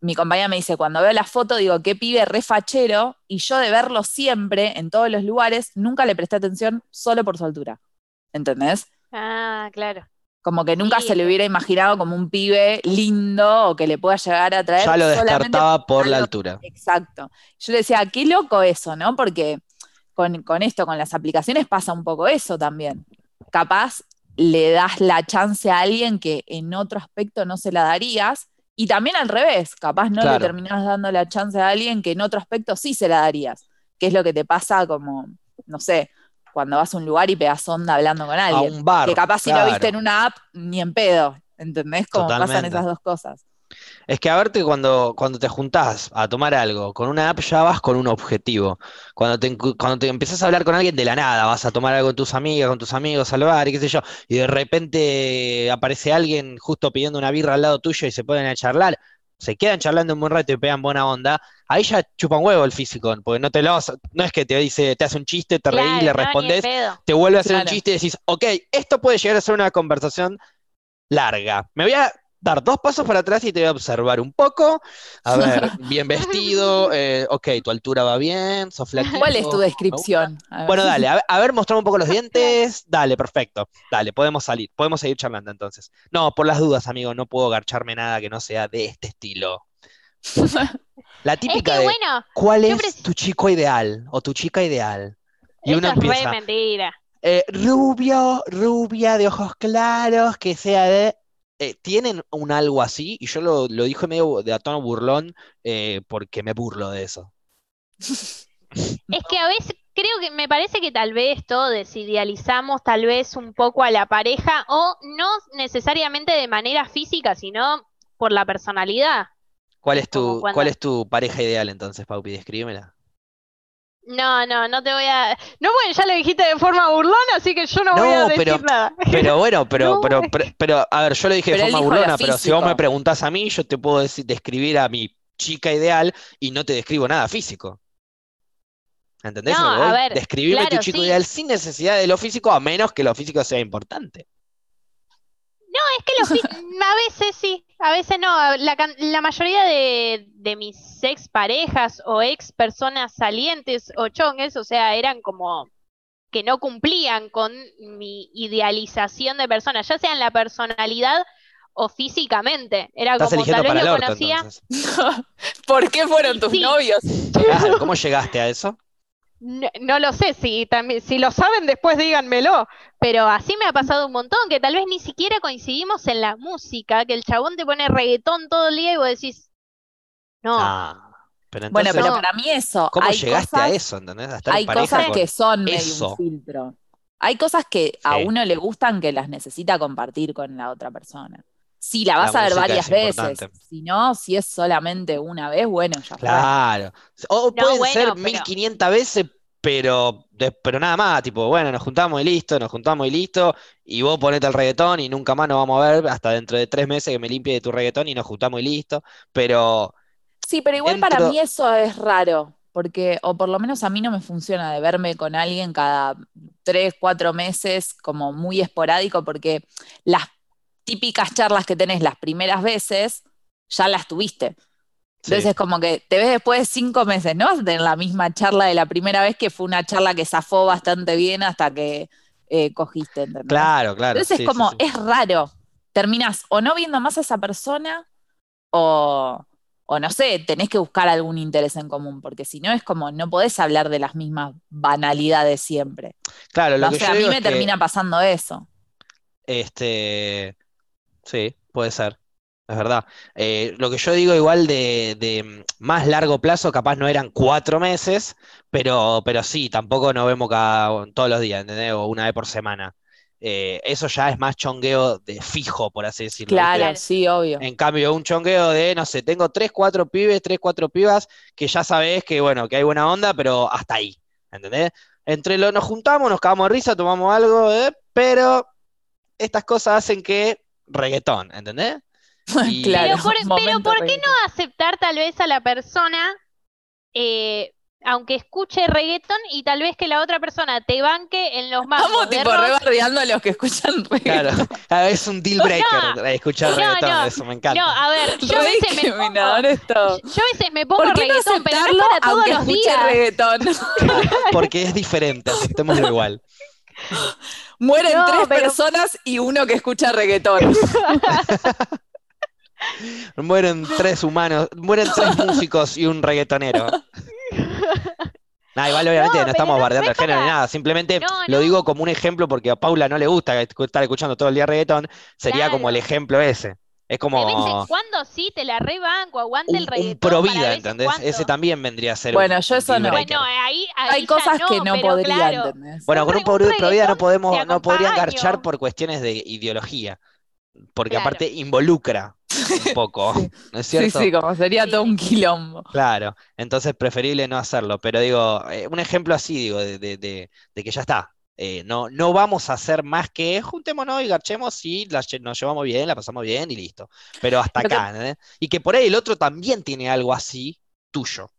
mi compañera me dice, cuando veo la foto, digo, qué pibe re fachero, y yo de verlo siempre en todos los lugares, nunca le presté atención solo por su altura. ¿Entendés? Ah, claro. Como que nunca Sí, se le hubiera imaginado como un pibe lindo o que le pueda llegar a atraer Ya lo descartaba por la altura. Exacto. Yo le decía, qué loco eso, ¿no? Porque con, con esto, con las aplicaciones pasa un poco eso también. Capaz le das la chance a alguien que en otro aspecto no se la darías. Y también al revés, capaz no Claro. le terminás dando la chance a alguien que en otro aspecto sí se la darías. Que es lo que te pasa como, no sé, cuando vas a un lugar y pegas onda hablando con A alguien. un bar. Que capaz si claro. lo viste en una app, ni en pedo. ¿Entendés? Como pasan esas dos cosas. Es que a verte cuando, cuando te juntás a tomar algo con una app ya vas con un objetivo. Cuando te, cuando te empezás a hablar con alguien de la nada, vas a tomar algo con tus amigas, con tus amigos al bar y qué sé yo, y de repente aparece alguien justo pidiendo una birra al lado tuyo y se ponen a charlar, se quedan charlando un buen rato y pegan buena onda, ahí ya chupa un huevo el físico, porque no te lo vas- no es que te dice, te hace un chiste, te reís, le no, respondes, te vuelve a hacer un chiste y decís, ok, esto puede llegar a ser una conversación larga. Me voy a dar dos pasos para atrás y te voy a observar un poco. A ver, [LAUGHS] bien vestido, eh, ok, tu altura va bien, sos flaquito. ¿Cuál es tu descripción? Bueno, dale, a ver, a ver, mostrame un poco los [LAUGHS] dientes. Dale, perfecto. Dale, podemos salir, podemos seguir charlando entonces. No, por las dudas, amigo, no puedo garcharme nada que no sea de este estilo. [LAUGHS] La Es típica que de bueno, ¿cuál es tu chico ideal o tu chica ideal? Y uno es re empieza. mentira. Eh, rubio, rubia, de ojos claros, que sea de... eh, ¿tienen un algo así? Y yo lo, lo dije medio de a tono burlón eh, porque me burlo de eso. [LAUGHS] Es que a veces creo que me parece que tal vez todos idealizamos tal vez un poco a la pareja o no necesariamente de manera física, sino por la personalidad. ¿Cuál Es tu, cuando- cuál es tu pareja ideal entonces, Paupi? Descríbemela. No, no, no te voy a... No, bueno, ya lo dijiste de forma burlona, así que yo no voy a decir pero- nada. [LAUGHS] Pero bueno, pero, No, pero, es pero, pero, a ver, yo lo dije de forma burlona, pero si vos me preguntás a mí, yo te puedo decir, describir a mi chica ideal y no te describo nada físico. ¿Entendés? No, a ver, Describirme tu claro, chico sí. ideal sin necesidad de lo físico, a menos que lo físico sea importante. No, es que lo a veces sí, a veces no. La, can- la mayoría de, de mis ex parejas o ex personas salientes o chongues, o sea, eran como que no cumplían con mi idealización de persona, ya sea en la personalidad o físicamente. Era Estás como tal vez lo orto, conocía. entonces. [LAUGHS] ¿Por qué fueron tus Sí. novios? ¿cómo llegaste a eso? No, no lo sé, si también, si lo saben después díganmelo, pero así me ha pasado un montón, que tal vez ni siquiera coincidimos en la música, que el chabón te pone reggaetón todo el día y vos decís, no, Ah, pero Bueno, entonces, pero No. para mí eso, ¿cómo hay llegaste a cosas, eso, entendés? A estar hay cosas con que son medio eso. un filtro. Hay cosas que a uno le gustan que las necesita compartir con la otra persona. Si la La vas a ver varias es veces, si no, si es solamente una vez, bueno, ya fue. Claro. O No, pueden bueno, ser pero- 1500 veces, pero, pero nada más, tipo, bueno, nos juntamos y listo, nos juntamos y listo, y vos ponete el reggaetón y nunca más nos vamos a ver hasta dentro de tres meses que me limpie de tu reggaetón y nos juntamos y listo. Pero Sí, pero igual para mí eso es raro, porque, o por lo menos a mí no me funciona de verme con alguien cada tres, cuatro meses, como muy esporádico, porque las típicas charlas que tenés las primeras veces, ya las tuviste. Entonces sí, como que te ves después de cinco meses, no tener la misma charla de la primera vez, que fue una charla que zafó bastante bien hasta que eh, cogiste, ¿entendés? claro, claro. Entonces sí, es como, sí, es raro. Terminás o no viendo más a esa persona o, o no sé, tenés que buscar algún interés en común, porque si no es como, no podés hablar de las mismas banalidades siempre. Claro, lo o que sea, yo a mí digo me es que, termina pasando eso. este, sí, puede ser. Es verdad. Eh, lo que yo digo igual de, de, mm, más largo plazo, capaz no eran cuatro meses, pero, pero sí, tampoco nos vemos cada, todos los días, ¿entendés? O una vez por semana. Eh, eso ya es más chongueo de fijo, por así decirlo. Claro, sí, obvio. En cambio, un chongueo de, no sé, tengo tres, cuatro pibes, tres, cuatro pibas, que ya sabés que, bueno, que hay buena onda, pero hasta ahí, ¿entendés? Entre lo nos juntamos, nos cagamos de risa, tomamos algo, eh, pero estas cosas hacen que reggaetón, ¿entendés? [LAUGHS] Y- Claro, Pero por, pero ¿por qué reggaetón. no aceptar tal vez a la persona, eh, aunque escuche reggaetón y tal vez que la otra persona te banque en los Estamos de tipo rebardeando a los que escuchan Claro, reggaetón. [LAUGHS] ah, es un deal breaker No, escuchar no, reggaetón, no, eso me encanta. No, a ver, yo a veces me pongo, yo a veces me pongo ¿Por qué no reggaetón, pero no es para todos aunque los días. reggaetón? [LAUGHS] Porque es diferente, aceptémoslo igual. [LAUGHS] Mueren No, tres pero- personas y uno que escucha reggaetón. [LAUGHS] Mueren tres humanos, mueren tres [LAUGHS] músicos y un reggaetonero. Nah, igual obviamente No, no, estamos no bardeando el género ni nada, simplemente No, lo digo como un ejemplo porque a Paula no le gusta estar escuchando todo el día reggaetón, sería como el ejemplo ese. Es De vez en como cuando sí, te la rebanco, aguante un, el un reggaetón pro para vida, ¿entendés? cuando. Ese también vendría a ser Bueno, un, yo un eso no. Bueno, ahí, ahí Hay cosas que no, podría, claro, ¿entendés? Bueno, un con un pro, un pro vida no podemos, no podría acompaño. engarchar por cuestiones de ideología, porque Claro. aparte involucra un [LAUGHS] poco, Sí. ¿no es Sí, cierto? sí, como sería Sí, todo sí. un quilombo. Claro, entonces preferible no hacerlo, pero digo, eh, un ejemplo así, digo, de, de- de- de que ya está. Eh, no, no vamos a hacer más que juntémonos y garchemos y la nos llevamos bien, la pasamos bien y listo. Pero hasta que- acá, ¿entendés? Y que por ahí el otro también tiene algo así tuyo.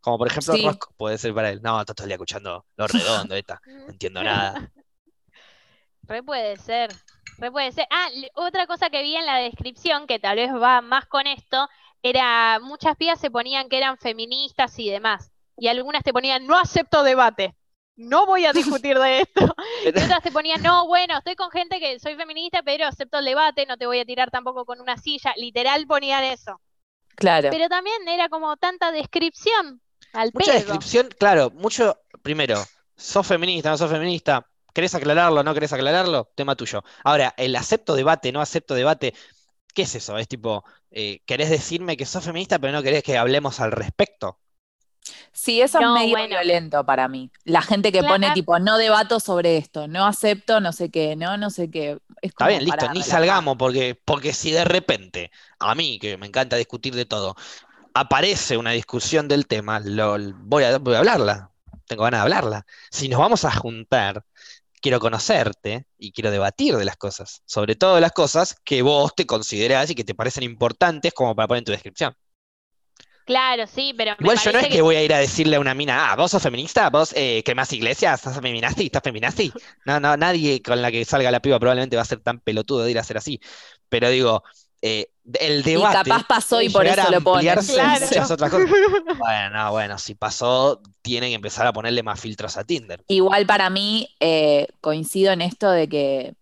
Como por ejemplo Sí. Rosco puede ser para él. No, está todo el día escuchando lo redondo, esta. [LAUGHS] No entiendo nada. [LAUGHS] Re puede ser, re puede ser. Ah, otra cosa que vi en la descripción, que tal vez va más con esto, era muchas pibas se ponían que eran feministas y demás. Y algunas te ponían, no acepto debate. No voy a discutir de esto. [LAUGHS] Y otras te ponían, no, bueno, estoy con gente que soy feminista, pero acepto el debate, no te voy a tirar tampoco con una silla. Literal ponían eso. Claro. Pero también era como tanta descripción al Mucha pedo. descripción, claro, mucho, primero, sos feminista, no sos feminista, ¿querés aclararlo, no querés aclararlo? Tema tuyo. Ahora, el acepto debate, no acepto debate, ¿qué es eso? Es tipo, eh, ¿querés decirme que sos feminista, pero no querés que hablemos al respecto? Sí, eso No, es medio bueno. violento para mí. La gente que pone tipo, no debato sobre esto, no acepto, no sé qué, no, no sé qué. Es Está bien, listo, ni salgamos, porque, porque si de repente, a mí, que me encanta discutir de todo, aparece una discusión del tema, lo, voy a, voy a hablarla, tengo ganas de hablarla. Si nos vamos a juntar, quiero conocerte y quiero debatir de las cosas, sobre todo de las cosas que vos te considerás y que te parecen importantes como para poner en tu descripción. Claro, sí, pero me Igual yo no es que voy a ir a decirle a una mina, ah, vos sos feminista, vos eh, quemás iglesias, estás feminazi, estás feminazi. No, no, nadie con la que salga la piba probablemente va a ser tan pelotudo de ir a ser así. Pero digo, eh, el Y debate capaz pasó y por eso lo pones. ampliarse en Claro. muchas otras cosas. Bueno, bueno, si pasó, tienen que empezar a ponerle más filtros a Tinder. Igual para mí eh, coincido en esto de que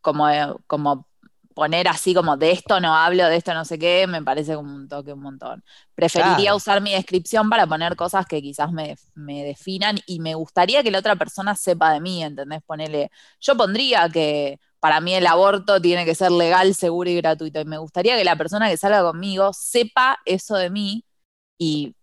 como, como poner así como de esto no hablo, de esto no sé qué, me parece como un toque un montón. Preferiría Claro. usar mi descripción para poner cosas que quizás me, me definan y me gustaría que la otra persona sepa de mí, ¿entendés? Ponele, yo pondría que para mí el aborto tiene que ser legal, seguro y gratuito y me gustaría que la persona que salga conmigo sepa eso de mí y...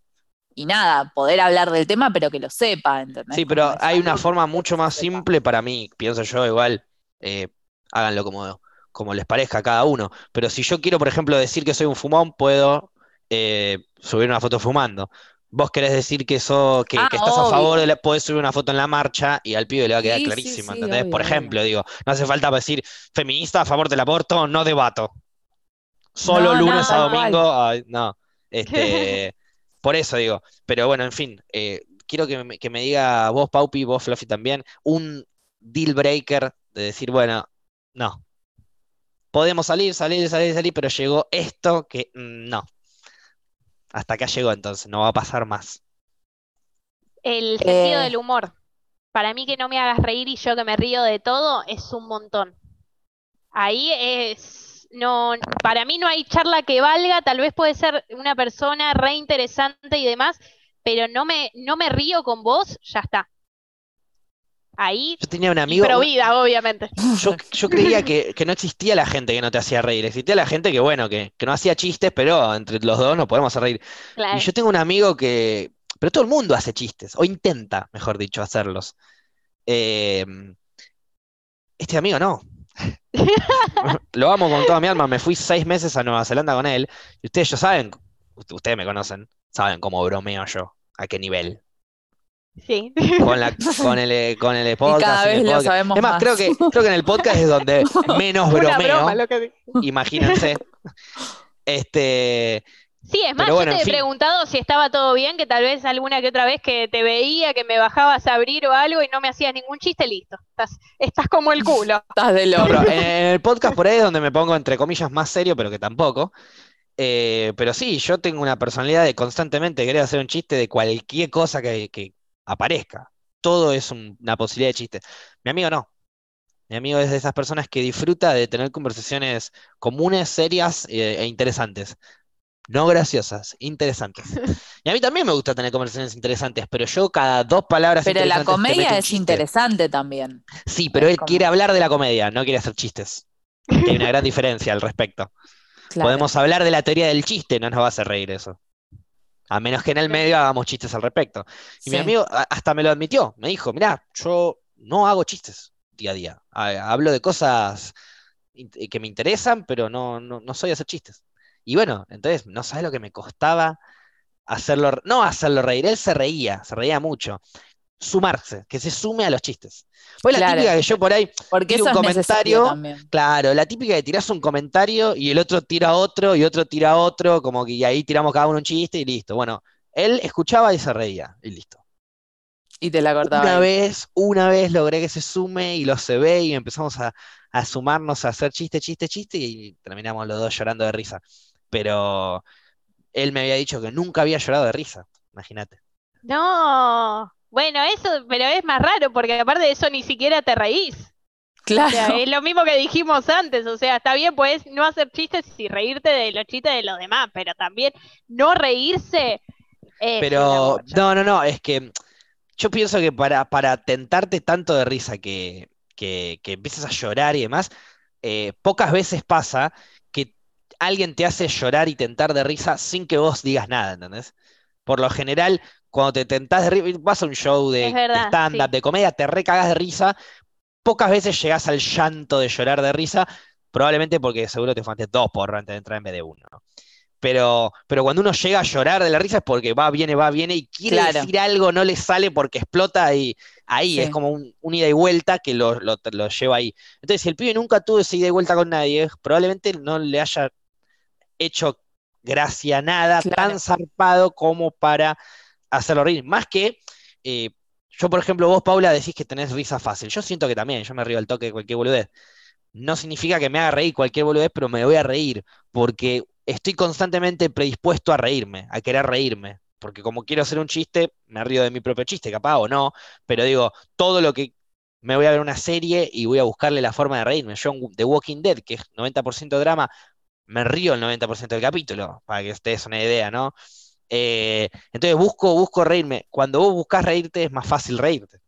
Y nada, poder hablar del tema, pero que lo sepa, ¿entendés? Sí, pero hay una forma [LAUGHS] mucho más simple para mí, pienso yo, igual, eh, háganlo como, como les parezca a cada uno. Pero si yo quiero, por ejemplo, decir que soy un fumón, puedo eh, subir una foto fumando. Vos querés decir que, so, que, Ah, que estás a favor de la, podés subir una foto en la marcha y al pibe le va a quedar Sí, clarísimo, sí, Por obvio. ejemplo, digo, no hace falta decir feminista a favor del aborto, no debato. Solo No, lunes no, a domingo, ay, no. Este, [LAUGHS] por eso digo, pero bueno, en fin, eh, quiero que me, que me diga vos, Paupi, vos, Fluffy también, un deal breaker de decir, bueno, no. Podemos salir, salir, salir, salir, pero llegó esto que mm, no. Hasta acá llegó entonces, no va a pasar más. El sentido Eh. del humor. Para mí que no me hagas reír y yo que me río de todo es un montón. Ahí es, no, para mí no hay charla que valga, tal vez puede ser una persona re interesante y demás, pero no me, no me río con vos, ya está. Ahí, Yo tenía un y amigo, vida, obviamente. yo, yo creía que, que no existía la gente que no te hacía reír, existía la gente que, bueno, que, que no hacía chistes, pero entre los dos nos podemos hacer reír. Y Claro. yo tengo un amigo que, pero todo el mundo hace chistes, o intenta, mejor dicho, hacerlos. Eh, este amigo no. [LAUGHS] Lo amo con toda mi alma. Me fui seis meses a Nueva Zelanda con él. Y ustedes ya saben, ust- ustedes me conocen, saben cómo bromeo yo, a qué nivel. Sí. Con la, con el, eh, con el podcast. cada vez lo sabemos Es más, más. creo que, creo que en el podcast es donde [LAUGHS] menos bromeo. broma lo que Imagínense. Este, Sí, es más, Pero yo te he fin. preguntado si estaba todo bien, que tal vez alguna que otra vez que te veía, que me bajabas a abrir o algo y no me hacías ningún chiste, listo. Estás, estás como el culo. [LAUGHS] Estás de loco. en el podcast por ahí es donde me pongo entre comillas más serio, pero que tampoco. Eh, pero sí, yo tengo una personalidad de constantemente querer hacer un chiste de cualquier cosa que, que aparezca. Todo es un- una posibilidad de chiste. Mi amigo no. Mi amigo es de esas personas que disfruta de tener conversaciones comunes, serias eh, e interesantes. No graciosas, interesantes. [LAUGHS] Y a mí también me gusta tener conversaciones interesantes, pero yo cada dos palabras Pero la comedia es interesante también. Sí, pero Es él como- quiere hablar de la comedia, no quiere hacer chistes. Hay una gran [LAUGHS] diferencia al respecto. Claro. Podemos hablar de la teoría del chiste, no nos va a hacer reír eso. A menos que en el medio hagamos chistes al respecto. Y mi amigo hasta me lo admitió. Me dijo, mirá, yo no hago chistes día a día. Ha- Hablo de cosas in- que me interesan, pero no, no, no soy de hacer chistes. Y bueno, entonces, no sabes lo que me costaba hacerlo, no hacerlo reír, él se reía, se reía mucho. Sumarse, que se sume a los chistes. Pues la típica que yo por ahí, Porque tiro un comentario. Claro, la típica de tirás un comentario y el otro tira otro y otro tira otro, como que y ahí tiramos cada uno un chiste y listo. Bueno, él escuchaba y se reía y listo. Y te la cortaba. Una ahí. vez, una vez logré que se sume y lo se ve y empezamos a, a sumarnos a hacer chiste, chiste, chiste y terminamos los dos llorando de risa. Pero él me había dicho que nunca había llorado de risa, imagínate. No. Bueno, eso, pero es más raro, porque aparte de eso ni siquiera te reís. O sea, Claro. es lo mismo que dijimos antes, o sea, está bien, puedes no hacer chistes y reírte de los chistes de los demás, pero también no reírse es Pero no, no, no, es que yo pienso que para, para tentarte tanto de risa que, que, que empiezas a llorar y demás, eh, pocas veces pasa que alguien te hace llorar y tentar de risa sin que vos digas nada, ¿entendés? Por lo general, cuando te tentás de vas a un show de, stand-up, sí. de comedia, te recagas de risa, pocas veces llegás al llanto de llorar de risa, probablemente porque seguro te fumaste dos porros antes de entrar en vez de uno, ¿no? Pero, pero cuando uno llega a llorar de la risa es porque va, viene, va, viene y quiere Claro. decir algo, no le sale porque explota y ahí Sí. es como un, un ida y vuelta que lo, lo- lo lleva ahí. Entonces, si el pibe nunca tuvo esa ida y vuelta con nadie, probablemente no le haya hecho gracia, nada Claro. tan zarpado como para hacerlo reír. Más que, eh, yo por ejemplo, vos, Paula, decís que tenés risa fácil. Yo siento que también, yo me río al toque de cualquier boludez. No significa que me haga reír cualquier boludez, pero me voy a reír, porque estoy constantemente predispuesto a reírme, a querer reírme. Porque como quiero hacer un chiste, me río de mi propio chiste, capaz o no, pero digo, todo lo que me voy a ver una serie y voy a buscarle la forma de reírme. Yo The Walking Dead, que es 90% drama, me río el 90% del capítulo, para que ustedes una idea, ¿no? Eh, entonces busco, busco reírme. Cuando vos buscas reírte es más fácil reírte.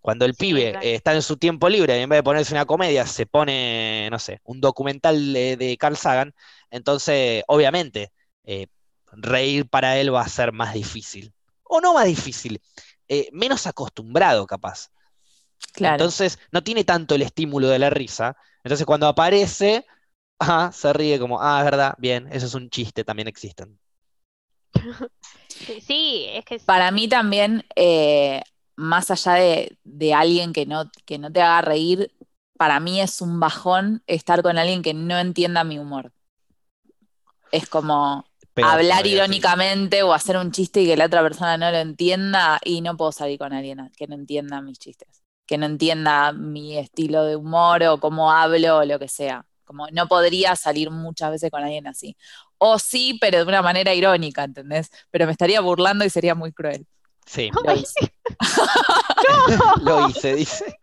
Cuando el Sí, pibe claro. eh, está en su tiempo libre y en vez de ponerse una comedia, se pone, no sé, un documental de, de Carl Sagan, entonces obviamente eh, reír para él va a ser más difícil. O no más difícil, eh, menos acostumbrado capaz. Claro. Entonces no tiene tanto el estímulo de la risa. Entonces cuando aparece, [LAUGHS] ajá, se ríe como, ah, es verdad, bien, eso es un chiste, también existen. Sí, [LAUGHS] sí, es que Para mí también, eh, más allá de, de alguien que no, que no te haga reír, para mí es un bajón estar con alguien que no entienda mi humor. Es como hablar sí. irónicamente o hacer un chiste y que la otra persona no lo entienda y no puedo salir con alguien que no entienda mis chistes, que no entienda mi estilo de humor o cómo hablo o lo que sea. Como no podría salir muchas veces con alguien así. O sí, pero de una manera irónica, ¿entendés? Pero me estaría burlando y sería muy cruel. Sí, [LAUGHS] Lo hice. [LAUGHS] lo hice, dice.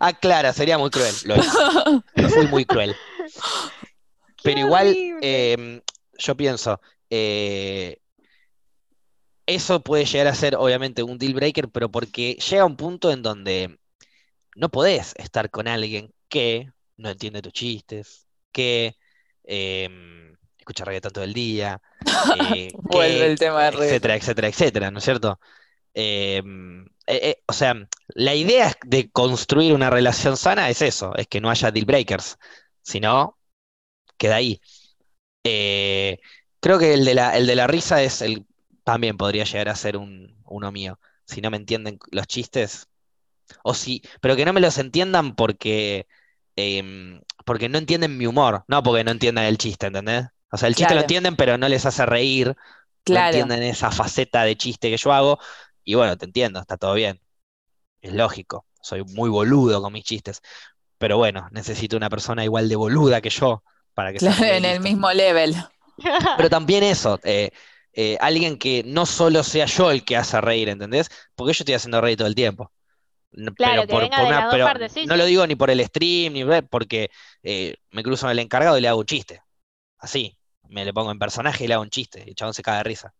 Ah, Clara, sería muy cruel. Lo hice. Lo fui muy cruel. Pero igual, eh, yo pienso, eh, eso puede llegar a ser obviamente un deal breaker, pero porque llega un punto en donde no podés estar con alguien que no entiende tus chistes, que eh, escucha reggaetón todo el día, [LAUGHS] eh, Vuelve que, el tema de reggaetón. etcétera, etcétera, etcétera, ¿no es cierto? Eh, eh, eh, o sea, la idea de construir una relación sana es eso, es que no haya deal breakers, si no, queda ahí. Creo que el de la, el de la risa es el, también podría llegar a ser un, uno mío, si no me entienden los chistes, o si, pero que no me los entiendan porque, em, porque no entienden mi humor, no porque no entiendan el chiste, ¿entendés? O sea, el chiste lo entienden, pero no les hace reír, no Claro. entienden esa faceta de chiste que yo hago, y bueno, te entiendo, está todo bien. Es lógico, soy muy boludo con mis chistes, pero bueno, necesito una persona igual de boluda que yo para que se Claro, ríe, en el mismo level. Pero [LAUGHS] también eso, eh, eh, alguien que no solo sea yo el que hace reír, ¿entendés? Porque yo estoy haciendo reír todo el tiempo. Claro, pero que por, venga por de una- las dos pero partes, sí, no sí. lo digo ni por el stream, ni por- porque eh, me cruzo con el encargado y le hago un chiste. Así, me le pongo en personaje y le hago un chiste. Y el chabón se caga de risa.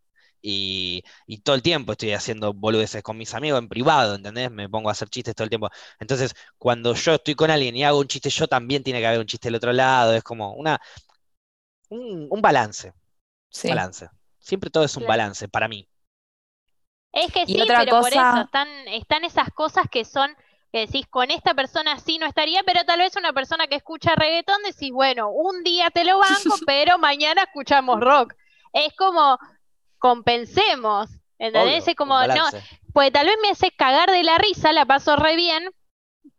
Y, y todo el tiempo estoy haciendo boludeces con mis amigos en privado, ¿entendés? Me pongo a hacer chistes todo el tiempo. Entonces, cuando yo estoy con alguien y hago un chiste, yo también tiene que haber un chiste del otro lado. Es como una, un, un balance. Sí. Balance. Siempre todo es un Claro. balance para mí. Es que Y sí, otra pero por cosa- eso están, están esas cosas que son, que decís, con esta persona sí no estaría, pero tal vez una persona que escucha reggaetón decís, bueno, un día te lo banco, [LAUGHS] pero mañana escuchamos rock. Es como, compensemos, ¿entendés? Obvio, Es como, no, pues tal vez me hace cagar de la risa, la paso re bien,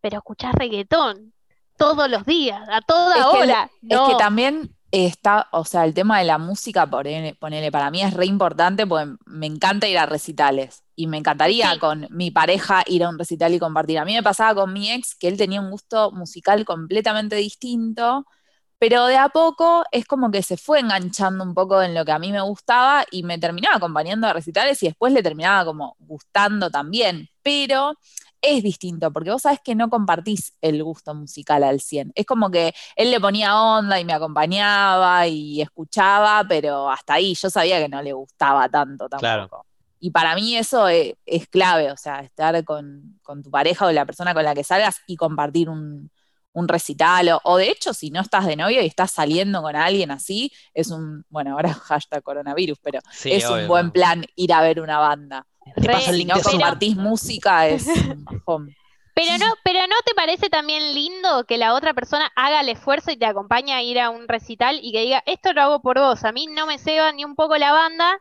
pero escuchás reggaetón todos los días, a toda Es que el- hora. Es que No. también está, o sea, el tema de la música, ponele, ponele, para mí es re importante porque me encanta ir a recitales y me encantaría Sí. con mi pareja ir a un recital y compartir. A mí me pasaba con mi ex que él tenía un gusto musical completamente distinto, pero de a poco es como que se fue enganchando un poco en lo que a mí me gustaba y me terminaba acompañando a recitales y después le terminaba como gustando también, pero es distinto porque vos sabés que no compartís el gusto musical al 100. Es como que él le ponía onda y me acompañaba y escuchaba, pero hasta ahí yo sabía que no le gustaba tanto tampoco. Claro. Y para mí eso es, es clave, o sea, estar con, con tu pareja o la persona con la que salgas y compartir un, un recital. O, o de hecho, si no estás de novio y estás saliendo con alguien así, es un, bueno, ahora [LAUGHS] hashtag coronavirus, pero Sí, es obvio, un buen plan ir a ver una banda. Te paso el compartís música es [LAUGHS] bajón. Pero no, pero ¿no te parece también lindo que la otra persona haga el esfuerzo y te acompañe a ir a un recital y que diga, esto lo hago por vos, a mí no me ceba ni un poco la banda?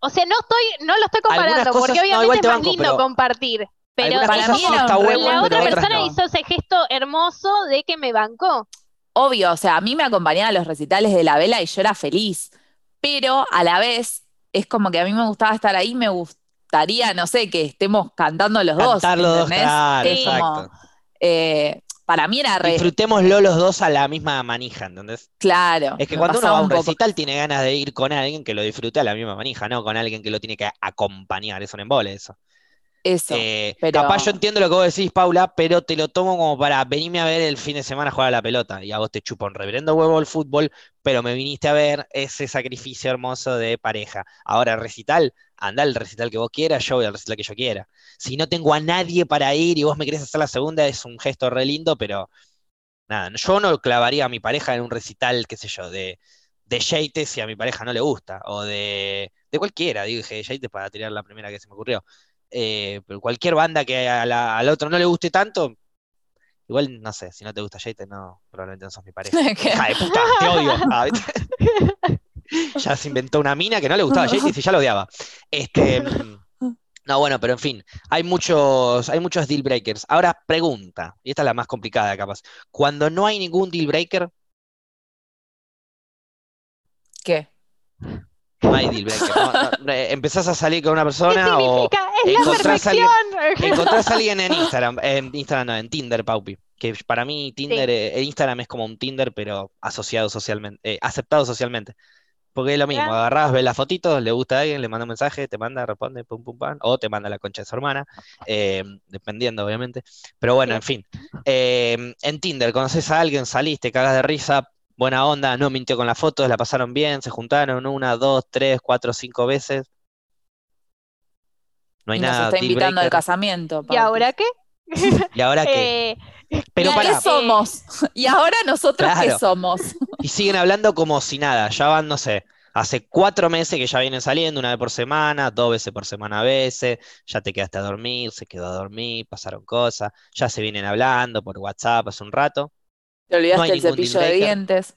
O sea, no estoy, no lo estoy comparando, cosas- porque obviamente es más banco, lindo pero compartir. Pero para mí está bueno, la otra persona no. hizo ese gesto hermoso de que me bancó. Obvio, o sea, a mí me acompañaba a los recitales de la vela y yo era feliz. pero a la vez es como que a mí me gustaba estar ahí, me gustaría, no sé, que estemos cantando los dos. Cantar los dos, claro, como, eh, para mí era re, Disfrutémoslo los dos a la misma manija, ¿entendés? claro. Es que cuando uno va a un un recital tiene ganas de ir con alguien que lo disfrute a la misma manija, no con alguien que lo tiene que acompañar. Es un embole eso. Eso. Eh, pero- Capaz yo entiendo lo que vos decís, Paula, pero te lo tomo como para venirme a ver el fin de semana jugar a la pelota. Y a vos te chupa un reverendo huevo el fútbol, pero me viniste a ver ese sacrificio hermoso de pareja. Ahora, recital, anda al recital que vos quieras, yo voy al recital que yo quiera. Si no tengo a nadie para ir y vos me querés hacer la segunda, es un gesto re lindo, pero nada, yo no clavaría a mi pareja en un recital, qué sé yo, de, de Yates si a mi pareja no le gusta, o de, de cualquiera, dije Yates para tirar la primera que se me ocurrió. Eh, pero cualquier banda que a la- al otro no le guste tanto, igual no sé, si no te gusta Yates, no, probablemente no sos mi pareja. [LAUGHS] Hija de puta, te odio. [LAUGHS] Ah. [LAUGHS] Ya se inventó una mina que no le gustaba Yates y ya lo odiaba. Este, no, bueno, pero en fin, hay muchos, hay muchos deal breakers. Ahora, pregunta, y esta es la más complicada capaz. Cuando no hay ningún deal breaker, ¿Qué? No hay deal breaker. No, no, no, eh, empezás a salir con una ¿Qué persona o? Es la encontrás perfección. encontrás a alguien en [LAUGHS] Instagram, en Instagram no, en Tinder, Paupi. Que para mí Tinder, Sí. eh, Instagram es como un Tinder, pero asociado socialmente, eh, aceptado socialmente. Porque es lo mismo, agarrás, ves las fotitos, le gusta a alguien, le manda un mensaje, te manda, responde, pum, pum, pam, o te manda la concha de su hermana, eh, dependiendo, obviamente. Pero bueno, Sí. en fin. Eh, en Tinder, conoces a alguien, salís, te cagas de risa, buena onda, no mintió con las fotos, la pasaron bien, se juntaron una, dos, tres, cuatro, cinco veces. No hay Y nos nada está invitando al casamiento. ¿Y ahora qué? [LAUGHS] ¿Y ahora qué? Eh, Pero ¿Y claro, qué somos? [LAUGHS] ¿Y ahora nosotros qué somos? Y siguen hablando como si nada, ya van, no sé, hace cuatro meses que ya vienen saliendo, una vez por semana, dos veces por semana a veces, ya te quedaste a dormir, se quedó a dormir, pasaron cosas, ya se vienen hablando por WhatsApp hace un rato. Te olvidaste No el cepillo de dientes.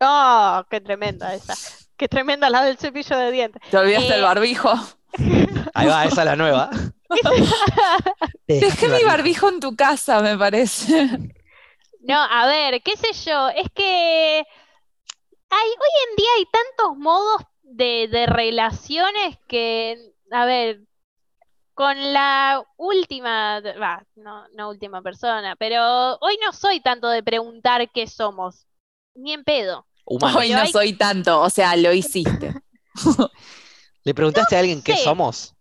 Oh, qué tremenda esa. Qué tremenda la del cepillo de dientes. Te olvidaste Eh, el barbijo. [LAUGHS] Ahí va, esa es la nueva. [LAUGHS] Dejé mi barbijo. barbijo en tu casa, me parece. No, a ver, qué sé yo, es que hay, hoy en día hay tantos modos de, de relaciones que, a ver, con la última, va, no, no última persona, pero hoy no soy tanto de preguntar qué somos, ni en pedo. Hoy no hay- soy tanto, o sea, lo hiciste. [LAUGHS] ¿Le preguntaste a alguien qué somos?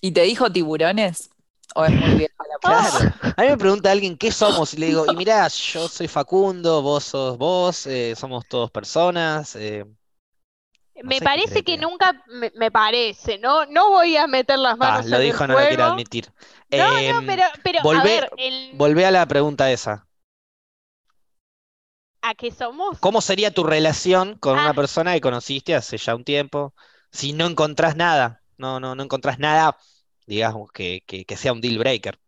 ¿Y te dijo tiburones? ¿O es muy vieja la? Claro. A mí me pregunta alguien qué somos y le digo, y mirá, yo soy Facundo, vos sos vos, eh, somos todos personas. eh, Me parece que nunca, me, me parece, ¿no? No voy a meter las ah, manos lo en el dijo, no lo quiero admitir. No, no, Em, pero, pero a ver, el, Volvé a la pregunta esa. ¿a qué somos? ¿Cómo sería tu relación con una Ah. persona que conociste hace ya un tiempo? Si no encontrás nada, no, no, no encontrás nada, digamos, que, que, que sea un deal breaker.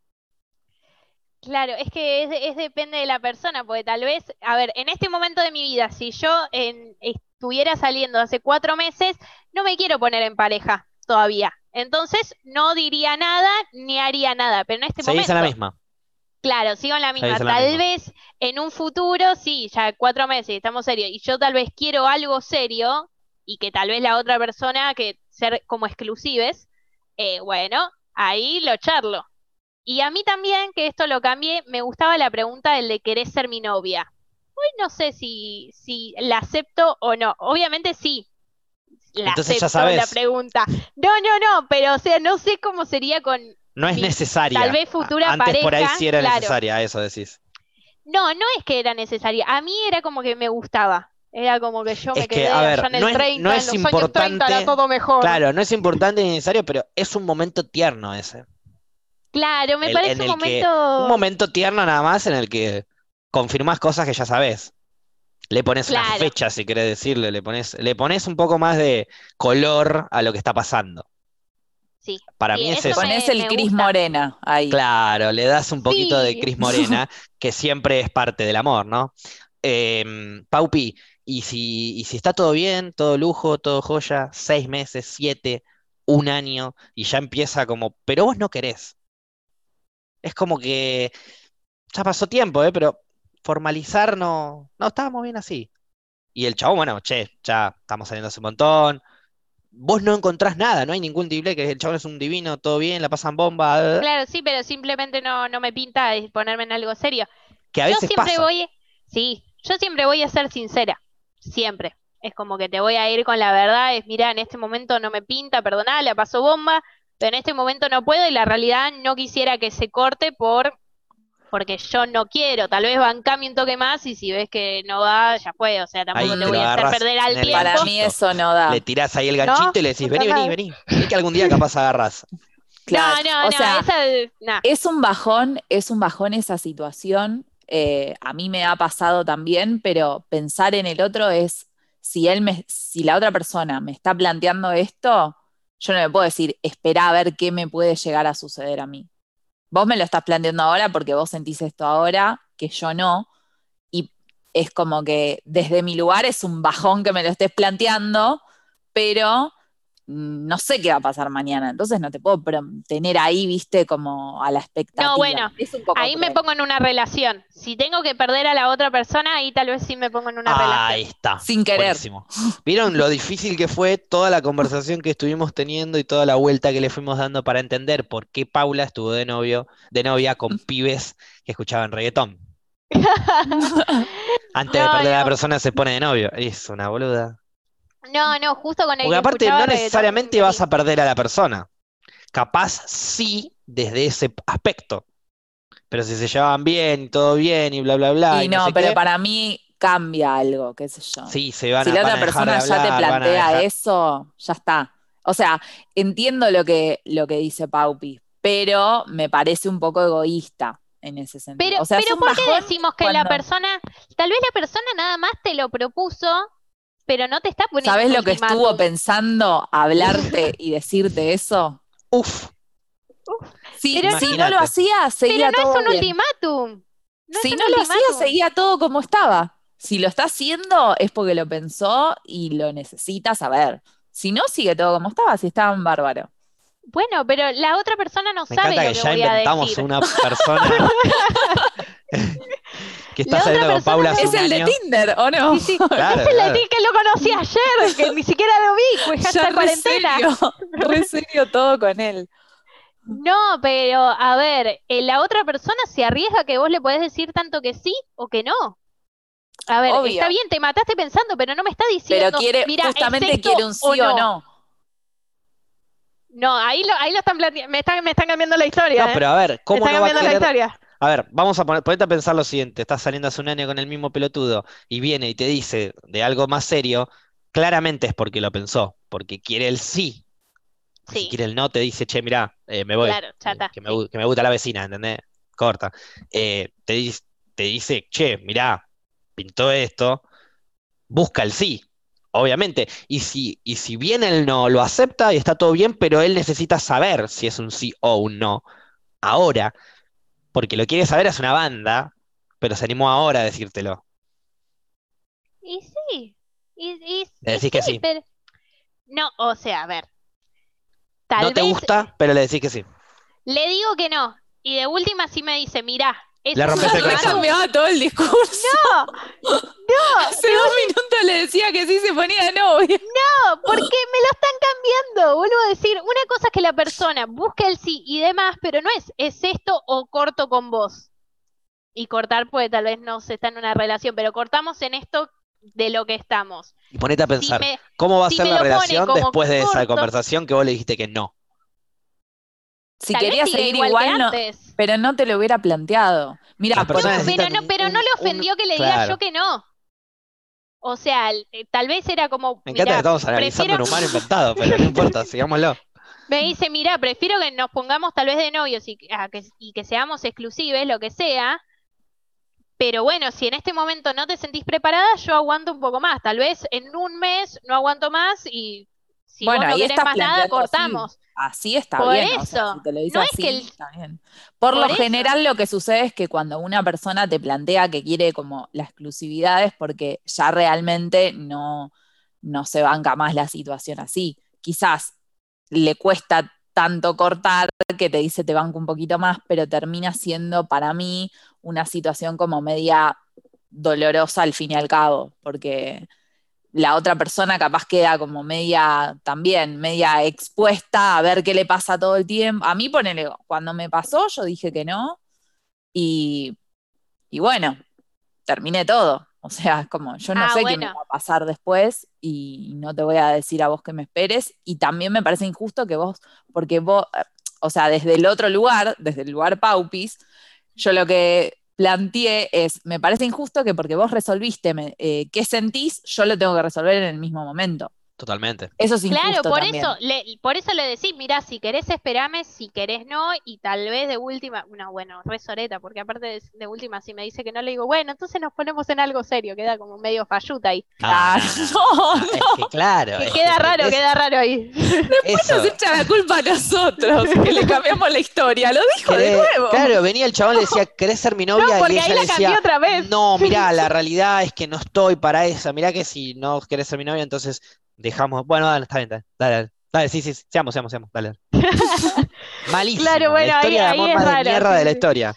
Claro, es que es, es depende de la persona, porque tal vez, a ver, en este momento de mi vida, si yo en- estuviera saliendo hace cuatro meses, no me quiero poner en pareja todavía. Entonces, no diría nada ni haría nada, pero en este Seguís en la momento, misma. claro, sigo en la misma. Seguís en la Tal misma. vez en un futuro, sí, ya cuatro meses, estamos serios, y yo tal vez quiero algo serio, y que tal vez la otra persona, que ser como exclusives, eh, bueno, ahí lo charlo. Y a mí también, que esto lo cambié, me gustaba la pregunta del de querés ser mi novia. Hoy no sé si, si la acepto o no. Obviamente sí. La Entonces ya acepto la pregunta. No, no, no, pero o sea, no sé cómo sería con. No es Mi- necesaria. tal vez futura Antes por ahí sí era claro. necesaria, eso decís. No, no es que era necesaria. A mí era como que me gustaba. Era como que yo me Es que, quedé a ver, allá en el no es- 30, no en los años 30 era importante- todo mejor. Claro, no es importante ni necesario, pero es un momento tierno ese. Claro, me El- parece un el que- momento. Un momento tierno nada más en el que confirmás cosas que ya sabés. Le pones una Claro. fecha, si querés decirle, le pones, le pones un poco más de color a lo que está pasando. Sí, Para sí, mí es eso Ponés el Cris. Morena ahí. Claro, le das un poquito de. Cris Morena, que siempre es parte del amor, ¿no? Em, Paupi, y si, y si está todo bien, todo lujo, todo joya, seis meses, siete, un año, y ya empieza como, pero vos no querés. Es como que ya pasó tiempo, ¿eh? Pero formalizar no, no estábamos bien así. y el chabón, bueno, che, ya estamos saliendo hace un montón. Vos no encontrás nada, no hay ningún tible que el chabón es un divino, todo bien, la pasan bomba. Claro, sí, pero simplemente no, no me pinta de ponerme en algo serio. Que a Yo veces siempre pasa. voy, sí, yo siempre voy a ser sincera, siempre. Es como que te voy a ir con la verdad, es mira, en este momento no me pinta, perdoná, la paso bomba, pero en este momento no puedo y la realidad no quisiera que se corte por porque yo no quiero, tal vez bancame un toque más y si ves que no va, ya fue, o sea, tampoco Ahí te voy a hacer perder al tiempo. Para mí eso no da. Le tirás ahí el ganchito y le decís, vení, vení, vení. Vení que algún día [LAUGHS] capaz agarrás. Claro, No, no, o no, sea, esa, no. Es un bajón, es un bajón esa situación. eh, a mí me ha pasado también, pero pensar en el otro es, si él me, si la otra persona me está planteando esto, yo no le puedo decir, espera a ver qué me puede llegar a suceder a mí. Vos me lo estás planteando ahora porque vos sentís esto ahora, que yo no, y es como que desde mi lugar es un bajón que me lo estés planteando, pero no sé qué va a pasar mañana, entonces no te puedo tener ahí, viste, como a la expectativa. bueno, Es un poco Ahí me pongo en una relación. Si tengo que perder a la otra persona, ahí tal vez sí me pongo en una Ahí relación. está. Sin querer. Buenísimo. ¿Vieron lo difícil que fue toda la conversación que estuvimos teniendo y toda la vuelta que le fuimos dando para entender por qué Paula estuvo de novio, de novia con [LAUGHS] pibes que escuchaban reggaetón? [LAUGHS] Antes de No, perder a la no. persona se pone de novio. Es una boluda. No, no, justo con el Porque que aparte no necesariamente me vas a perder a la persona. Capaz sí desde ese aspecto. Pero si se llevaban bien y todo bien y bla, bla, bla. Y y no no, sé pero qué, para mí cambia algo, qué sé yo. sí, se van si a, la van otra a dejar de persona ya te plantea dejar- eso, ya está. O sea, entiendo lo que, lo que dice Paupi, pero me parece un poco egoísta en ese sentido. Pero, o sea, es pero ¿por qué decimos que la persona, tal vez la persona nada más te lo propuso, pero no te está poniendo ¿Sabes lo que estuvo pensando hablarte y decirte eso? Uf, Si, Pero- si no lo hacía, seguía Pero no todo es un bien. ultimátum. No es si un no lo hacía, seguía todo como estaba. Si lo está haciendo, es porque lo pensó y lo necesita saber. Si no, sigue todo como estaba, si estaba en bárbaro. Bueno, pero la otra persona no me sabe encanta lo que que ya voy a inventamos decir. una persona [LAUGHS] que está La otra saliendo con persona Paula hace Es un el de. Tinder, ¿o no? Sí, sí. [LAUGHS] Claro, es el claro. de ti que lo conocí ayer, que ni siquiera lo vi, pues [LAUGHS] ya Ya está re cuarentena. serio, re serio todo con él. No, pero a ver, eh, la otra persona se arriesga que vos le podés decir tanto que sí o que no. A ver, Obvio. está bien, te mataste pensando, pero no me está diciendo, Pero quiere, mira, es justamente quiere un sí o no. No, ahí lo, ahí lo están planteando, me están, me están cambiando la historia, No, ¿eh? pero a ver, Me ¿cómo están no va a cambiando la historia. A ver, vamos a poner, ponete a pensar lo siguiente, estás saliendo hace un año con el mismo pelotudo y viene y te dice de algo más serio, claramente es porque lo pensó, porque quiere el sí. Si Sí, quiere el no, te dice, che, mirá, eh, me voy, claro, ya eh, que me, sí. que me gusta la vecina, ¿entendés? Corta. Eh, te, te dice, che, mirá, pintó esto, busca el sí, obviamente. Y si, y si bien el no lo acepta y está todo bien, pero él necesita saber si es un sí o un no. Ahora, porque lo quiere saber hace una banda, pero se animó ahora a decírtelo. Y sí, y, y- Le y decís que sí. pero- No, o sea, a ver, tal No te gusta, pero le decís que sí. le digo que no, y de última sí me dice, mirá, Le rompes el corazón. cambiaba todo el discurso. No, no, [LAUGHS] Hace dos minutos le decía que sí se ponía de novia. No, porque me lo están cambiando. Vuelvo a decir, una cosa es que la persona busque el sí y demás, pero no es, es esto o corto con vos. Y cortar, pues tal vez no se está en una relación, pero cortamos en esto de lo que estamos. Y ponete a Si pensar, me- ¿cómo va a si ser la relación después de esa conversación que vos le dijiste que no? Si tal quería seguir igual igual, que no, antes. pero no te lo hubiera planteado. Mira, por- No, pero no, pero no un- le un- ofendió que le diga claro. yo que no. O sea, eh, tal vez era como, Me encanta mirá, que estamos analizando prefiero- un humano inventado, pero no importa, [LAUGHS] sigámoslo. Me dice, mira, prefiero que nos pongamos tal vez de novios y, que- a que, y que seamos exclusives, lo que sea. Pero bueno, si en este momento no te sentís preparada, yo aguanto un poco más. Tal vez en un mes no aguanto más y si Bueno, vos no querés más nada, así. Así está Por bien. o sea, eso, si te lo dice no es que el- está bien. Por, Por lo eso. general, lo que sucede es que cuando una persona te plantea que quiere como la exclusividad es porque ya realmente no, no se banca más la situación así. Quizás le cuesta tanto cortar que te dice te banco un poquito más, pero termina siendo para mí una situación como media dolorosa al fin y al cabo, porque la otra persona capaz queda como media, también, media expuesta a ver qué le pasa todo el tiempo. A mí, ponele, cuando me pasó, yo dije que no, y, y bueno, terminé todo. O sea, es como, yo no Ah, sé qué me va a pasar después y no te voy a decir a vos que me esperes. Y también me parece injusto que vos, porque vos, eh, o sea, desde el otro lugar, desde el lugar Paupis, yo lo que planteé es, me parece injusto que porque vos resolviste me- eh, qué sentís, yo lo tengo que resolver en el mismo momento. Totalmente. Eso es injusto Claro, por también. eso, le, por eso le decís, mira, si querés esperame, si querés no, y tal vez de última, no, bueno, re soreta, porque aparte de, de última, si me dice que no, le digo, bueno, entonces nos ponemos en algo serio, queda como medio falluta ahí. No, Ah, [LAUGHS] Es que claro. Que es queda que raro, es- queda raro ahí. [LAUGHS] eso. Nos echa la culpa a nosotros, que le cambiamos la historia. Lo dijo de nuevo. Claro, venía el chabón le decía, ¿querés ser mi novia? No, y porque ella ahí le la decía, cambió otra vez. no, mirá, la [LAUGHS] realidad es que no estoy para esa. Mirá que si no querés ser mi novia, entonces dejamos. Bueno, dale, está bien, dale, dale, sí, sí, seamos, seamos, seamos, dale. [LAUGHS] Malísimo. Claro, bueno, la historia ahí- de amor es más de raro, mierda sí, de la historia.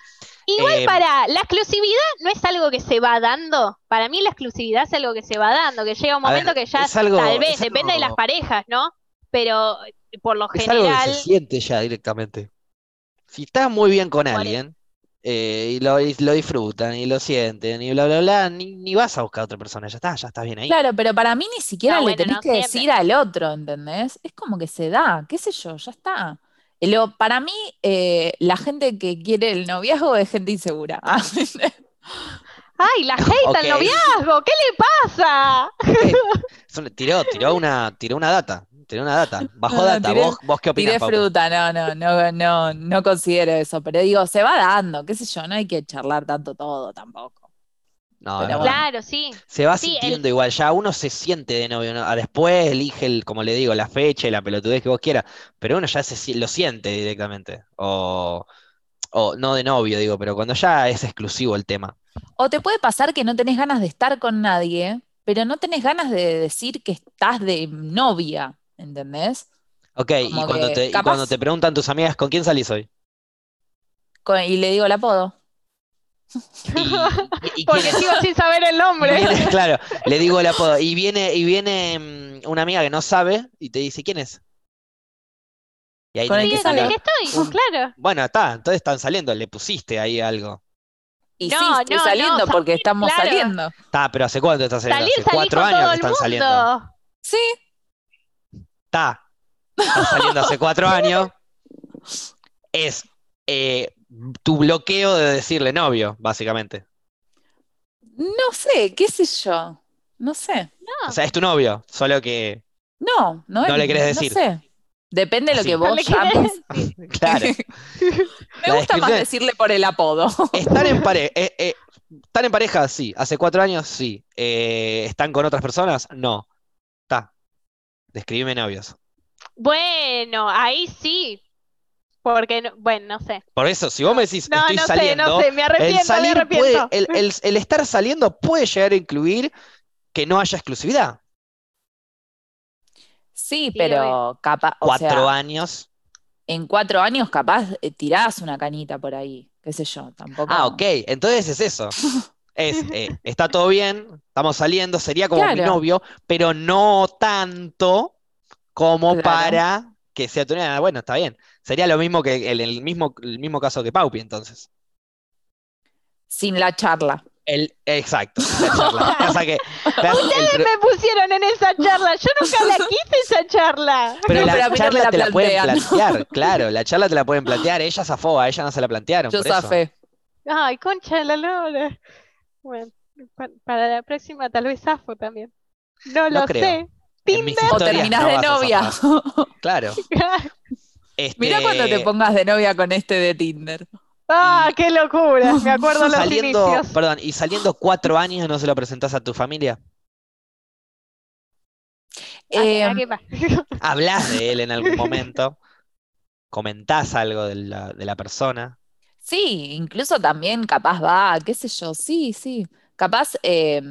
Igual Eh, para, la exclusividad no es algo que se va dando. Para mí la exclusividad es algo que se va dando, que llega un ver, momento que ya, algo- tal vez, depende de las parejas, ¿no? Pero eh, por lo Es algo que general, se siente ya directamente. Si estás muy bien con Por alguien eh, y lo, y lo disfrutan y lo sienten y bla, bla, bla, ni, ni vas a buscar a otra persona, ya está, ya estás bien ahí. Claro, pero para mí ni siquiera No, le bueno, tenés no que siempre. decir al otro, ¿entendés? Es como que se da, qué sé yo, ya está. Lo, para mí, eh, la gente que quiere el noviazgo es gente insegura. [LAUGHS] ¡ay, la hate Ok. al noviazgo! ¿Qué le pasa? [LAUGHS] Tiró, tiró una, tiró una data, tiró una data, [LAUGHS] bajó No, data. tiré- ¿Vos, vos qué opinás, Tiré fruta, no, no, no, no, no considero eso, pero digo, se va dando, qué sé yo, no hay que charlar tanto todo tampoco. No, Pero. Claro, sí. Se va Sí, el- sintiendo igual, ya uno se siente de novio, ¿no? Ah, Después elige, el, como le digo, la fecha y la pelotudez que vos quieras, pero uno ya se, lo siente directamente. O, o no de novio, digo, pero cuando ya es exclusivo el tema. O te puede pasar que no tenés ganas de estar con nadie, pero no tenés ganas de decir que estás de novia, ¿entendés? Ok, y cuando te, y cuando te preguntan tus amigas, ¿con quién salís hoy? Con- y le digo el apodo. Y, y- y [LAUGHS] Porque sigo sin saber el nombre. viene- [LAUGHS] claro, le digo el apodo. Y viene, y viene mm, una amiga que no sabe y te dice, ¿quién es? Y ahí Con el que Sí, con el sale. que estoy, Un- claro. Bueno, está, entonces están saliendo, le pusiste ahí algo. Y No, sí, estoy no, saliendo no, porque salir, estamos claro. saliendo. Está, pero ¿hace cuánto estás saliendo? Salir, Hace cuatro años que están mundo. saliendo. Sí, Está. Saliendo hace cuatro años. Es eh, tu bloqueo de decirle novio, básicamente. no sé, qué sé yo. No sé. No, O sea, es tu novio, solo que, No, no, No es- le querés no decir. sé. Depende de lo Así. que no vos llames. decir. [LAUGHS] claro. Me La gusta más decirle por el apodo. ¿Están en pareja? [LAUGHS] ¿Están en pareja? Sí. ¿Hace cuatro años? Sí. Eh, ¿están con otras personas? No. Está. Describime novios. Bueno, ahí sí. Porque, no- bueno, no sé. Por eso, si vos me decís No, estoy no sé, saliendo, no sé, me el arrepiento, me salir puede, arrepiento. el, el- el estar saliendo puede llegar a incluir que no haya exclusividad. Sí, Sí, pero capaz, Cuatro sea, años. en cuatro años capaz eh, tirás una canita por ahí, qué sé yo, tampoco. Ah, ok. Entonces es eso. [LAUGHS] Es, eh, está todo bien, estamos saliendo, sería como mi novio, pero no tanto como Claro. para que sea tu novia. Bueno, está bien. Sería lo mismo que el, el mismo, el mismo caso que Paupi, entonces. Sin la charla. El, exacto, la charla. Pasa que- [LAUGHS] pasa- el pro- me pusieron en esa charla. Yo nunca la [LAUGHS] quise esa charla. pero No, la pero a mí no charla la te la pueden plantear, [LAUGHS] claro, la charla te la pueden plantear. Ella zafó, a ella no se la plantearon, Yo por eso. zafé. Ay, concha de la lora. Bueno, pa- para la próxima tal vez zafo también. No No lo creo. sé. Tinder. O terminás no de novia. [LAUGHS] [LAUGHS] Claro. Este, Mirá cuando te pongas de novia con este de Tinder. Ah, qué locura. [LAUGHS] Me acuerdo los saliendo, inicios. perdón, y saliendo cuatro años no se lo presentás a tu familia. Ah, Eh. Hablas de él en algún momento, comentás algo de la, de la persona. Sí, incluso también capaz va, qué sé yo, sí, sí. Capaz eh,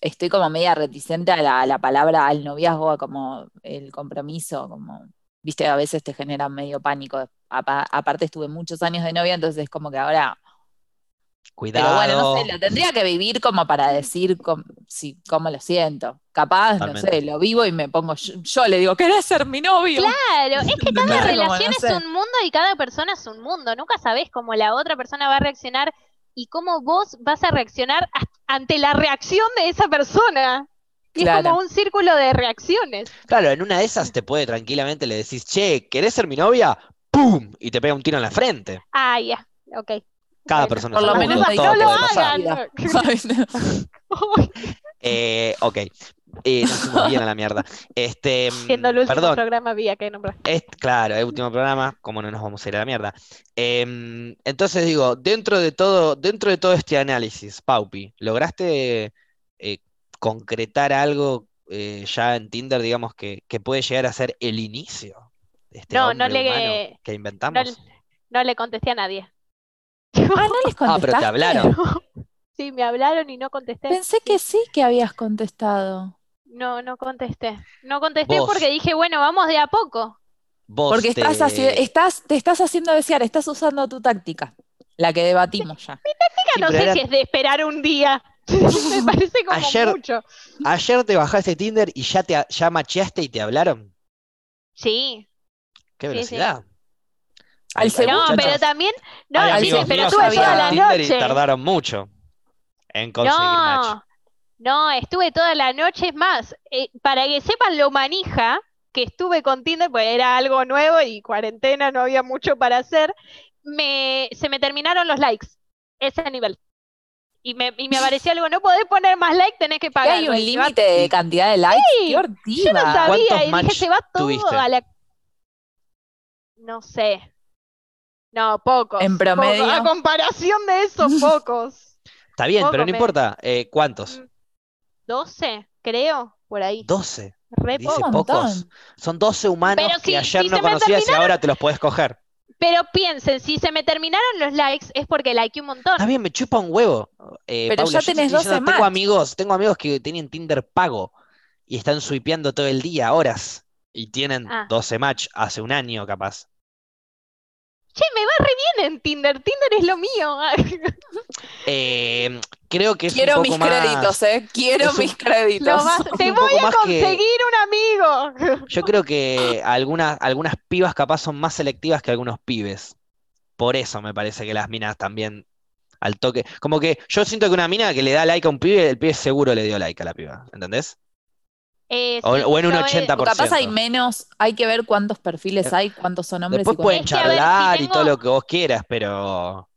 estoy como media reticente a la, palabra al noviazgo, a como el compromiso, como, viste, a veces te genera medio pánico. Apa- aparte estuve muchos años de novia, entonces como que ahora Cuidado. Pero bueno, no sé, lo tendría que vivir como para decir com- si, cómo lo siento. Capaz, no sé, lo vivo y me pongo, yo, yo le digo, ¿querés ser mi novio? Claro, es que cada Como, no relación sé. es un mundo y cada persona es un mundo. Nunca sabés cómo la otra persona va a reaccionar y cómo vos vas a reaccionar ante la reacción de esa persona. Y es como un círculo de reacciones. Claro, en una de esas te puede tranquilamente le decís, che, ¿querés ser mi novia? ¡Pum! Y te pega un tiro en la frente. Ah, ya, ok. Cada persona Por lo menos todo no lo puede pasar. hagan. [LAUGHS] [LAUGHS] Eh, ok. Eh, nos fuimos bien a la mierda. Este, Siendo el último perdón, programa había que nombrar. es, claro, el último programa, ¿cómo no nos vamos a ir a la mierda? Em, entonces digo, dentro de todo, dentro de todo este análisis, Paupi, ¿lograste eh, concretar algo eh, ya en Tinder, digamos, que, que puede llegar a ser el inicio de este No, no le- que No, inventamos? no le contesté a nadie. Ah, ¿no les Ah, pero te contestaste? hablaron. [LAUGHS] Sí, me hablaron y no contesté. Pensé que sí que habías contestado. No, no contesté. No contesté Vos. porque dije, bueno, vamos de a poco. Vos Porque estás te- haci- estás, te estás haciendo desear, estás usando tu táctica, la que debatimos ya. Sí, no pero sé era- si es de esperar un día. [LAUGHS] Me parece como Ayer- mucho. Ayer te bajaste Tinder y ya te ya macheaste y te hablaron. Sí. Qué Sí, sí. velocidad. Hay- hay segundo- No, muchachos- pero también. No, hay sí, pero que toda la y noche. tardaron mucho en conseguir match. No, no, estuve toda la noche. Es más, eh, para que sepan lo manija que estuve con Tinder, pues era algo nuevo y cuarentena, no había mucho para hacer. Me, se me terminaron los likes, ese nivel. Y me, y me apareció algo, no podés poner más like, tenés que ¿Y pagar. hay un límite de cantidad de likes? Sí, ¡Qué Yo no sabía ¿Cuántos y dije, se va todo tuviste? a la... No sé. No, pocos. En pocos. promedio. A comparación de esos, [LAUGHS] pocos. Está bien, pero no importa. Eh, ¿cuántos? Mm. 12, creo, por ahí. 12. Re Dice pocos. Son 12 humanos Pero que si- ayer si no conocías y ahora te los puedes coger. Pero piensen, si se me terminaron los likes es porque likeé un montón. Está bien, me chupa un huevo. Eh, Pero Paula, ya yo te tenés estoy 12 diciendo, tengo amigos, tengo amigos que tienen Tinder pago y están swipeando todo el día, horas, y tienen Ah. 12 match hace un año capaz. Che, me va re bien en Tinder. Tinder es lo mío. [LAUGHS] Eh, creo que es un Quiero poco mis más- créditos, ¿eh? Quiero un- mis créditos. Más- Te voy a que- conseguir un amigo. Yo creo que algunas, algunas pibas capaz son más selectivas que algunos pibes. Por eso me parece que las minas también al toque. Como que yo siento que una mina que le da like a un pibe, el pibe seguro le dio like a la piba. ¿Entendés? Eh, O- sí, o en un yo, eh, 80%. O capaz hay menos, hay que ver cuántos perfiles hay, cuántos son hombres Después y pueden Es que, a ver, si charlar y todo lo que vos quieras, pero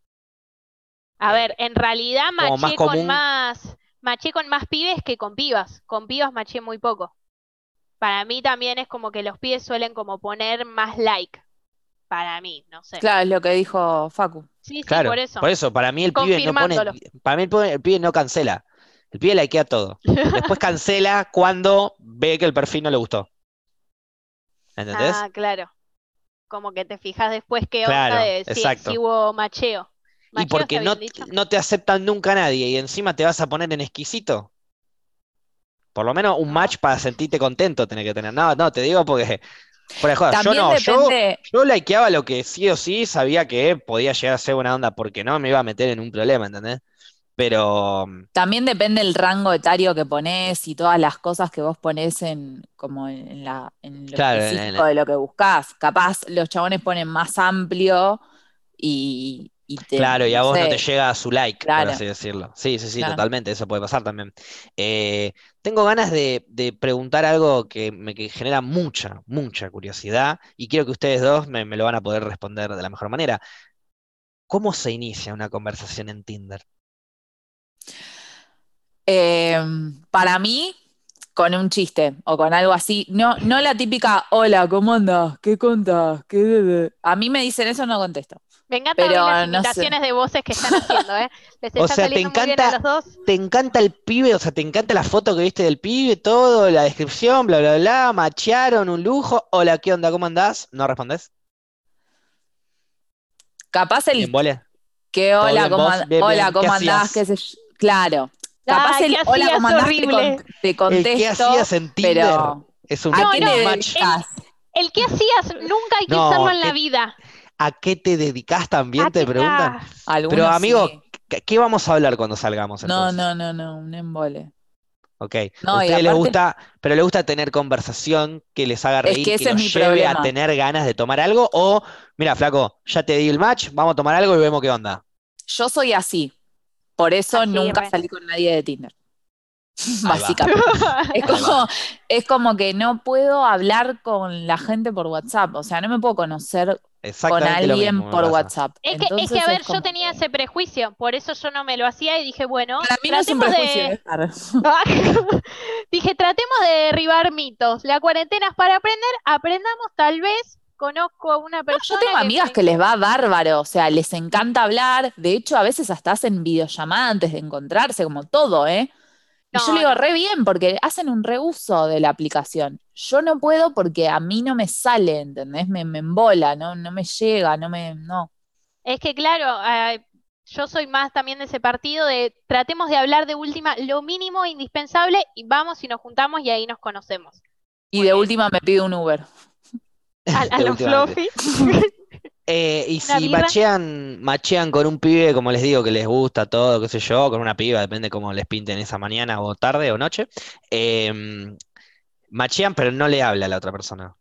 A ver, en realidad más maché con más, maché con más pibes que con pibas. Con pibas maché muy poco. Para mí también es como que los pibes suelen como poner más like. Para mí, no sé. Claro, es lo que dijo Facu. Sí, sí, claro, por eso. para mí el pibe no pone, para mí el pibe, el pibe no cancela. El pibe likea todo. Después [LAUGHS] cancela cuando ve que el perfil no le gustó. ¿Entendés? Ah, claro. Como que te fijas después qué Claro, onda de si, exacto. si hubo macheo. Y porque no, dicho. no te aceptan nunca a nadie y encima te vas a poner en exquisito. Por lo menos un match para sentirte contento tenés que tener. No, no, te digo porque. De joda, yo no, yo, depende, yo likeaba lo que sí o sí sabía que podía llegar a ser buena onda porque no me iba a meter en un problema, ¿entendés? Pero también depende el rango etario que pones y todas las cosas que vos ponés en, como en la, en lo Claro, específico en- de lo que buscás. Capaz los chabones ponen más amplio y, y te, claro, y a vos no te llega a su like, por Claro. así decirlo. Sí, sí, sí, Claro. totalmente, eso puede pasar también. Eh, tengo ganas de, de preguntar algo que me que genera mucha, mucha curiosidad y quiero que ustedes dos me, me lo van a poder responder de la mejor manera. ¿Cómo se inicia una conversación en Tinder? Eh, para mí, con un chiste o con algo así, no, no la típica, hola, ¿cómo andás? ¿Qué contás? ¿Qué de- de-?". A mí me dicen eso, no contesto. Me encantan pero las no sé. imitaciones de voces que están haciendo, ¿eh? Les O sea, te encanta- los dos. ¿Te encanta el pibe? O sea, ¿te encanta la foto que viste del pibe, todo, la descripción, bla, bla, bla, machearon, un lujo? Hola, ¿qué onda? ¿Cómo andás? ¿No respondés? Capaz el ¿En vole? que ¿Todo hola, bien ¿cómo, vos? and- Bien, hola, bien. ¿Qué ¿cómo andás? ¿Qué sé yo? Claro. Capaz el ¿qué hola, ¿cómo? Te, Horrible. con- te ¿El qué contesto, hacías en Tinder? pero Es un, ¿a No, no, match. dedicas? El que hacías nunca hay que No, usarlo en la ¿qué- vida. ¿A qué te dedicás también? Te que- preguntan. Algunos Pero amigo, sí. ¿Qué, qué vamos a hablar cuando salgamos No, entonces? no, no, no, un embole. Ok. No, A ustedes les gusta, pero les gusta tener conversación que les haga Es reír, que que es los lleve a tener ganas de tomar algo, o, mira, flaco, ya te di el match, vamos a tomar algo y vemos qué onda. Yo soy así. Por eso Así, nunca salí con nadie de Tinder. [LAUGHS] Básicamente. Es [LAUGHS] como, es como que no puedo hablar con la gente por WhatsApp. O sea, no me puedo conocer con alguien mismo por. WhatsApp. Es que, es que, a ver, yo tenía ese prejuicio, por eso yo no me lo hacía y dije, bueno, Para mí no es un prejuicio, de... raro. [LAUGHS] Dije, tratemos de derribar mitos. La cuarentena es para aprender, aprendamos tal vez. Conozco a una No, persona yo tengo que amigas me- que les va bárbaro, o sea, les encanta hablar. De hecho, a veces hasta hacen videollamada antes de encontrarse, como todo, ¿eh? Y yo No, le digo, no. re bien, porque hacen un reuso de la aplicación. Yo no puedo porque a mí no me sale, ¿entendés? Me, me embola, no, no me llega, no me, no. Es que claro, ah, yo soy más también de ese partido de tratemos de hablar de última lo mínimo indispensable y vamos y nos juntamos y ahí nos conocemos. Y Muy de bien. última me pido un Uber. A, [LAUGHS] los fluffy. [LAUGHS] Eh, y si machean, machean con un pibe, como les digo, que les gusta todo, qué sé yo, con una piba, depende cómo les pinten esa mañana o tarde o noche, em, machean pero no le habla a la otra persona.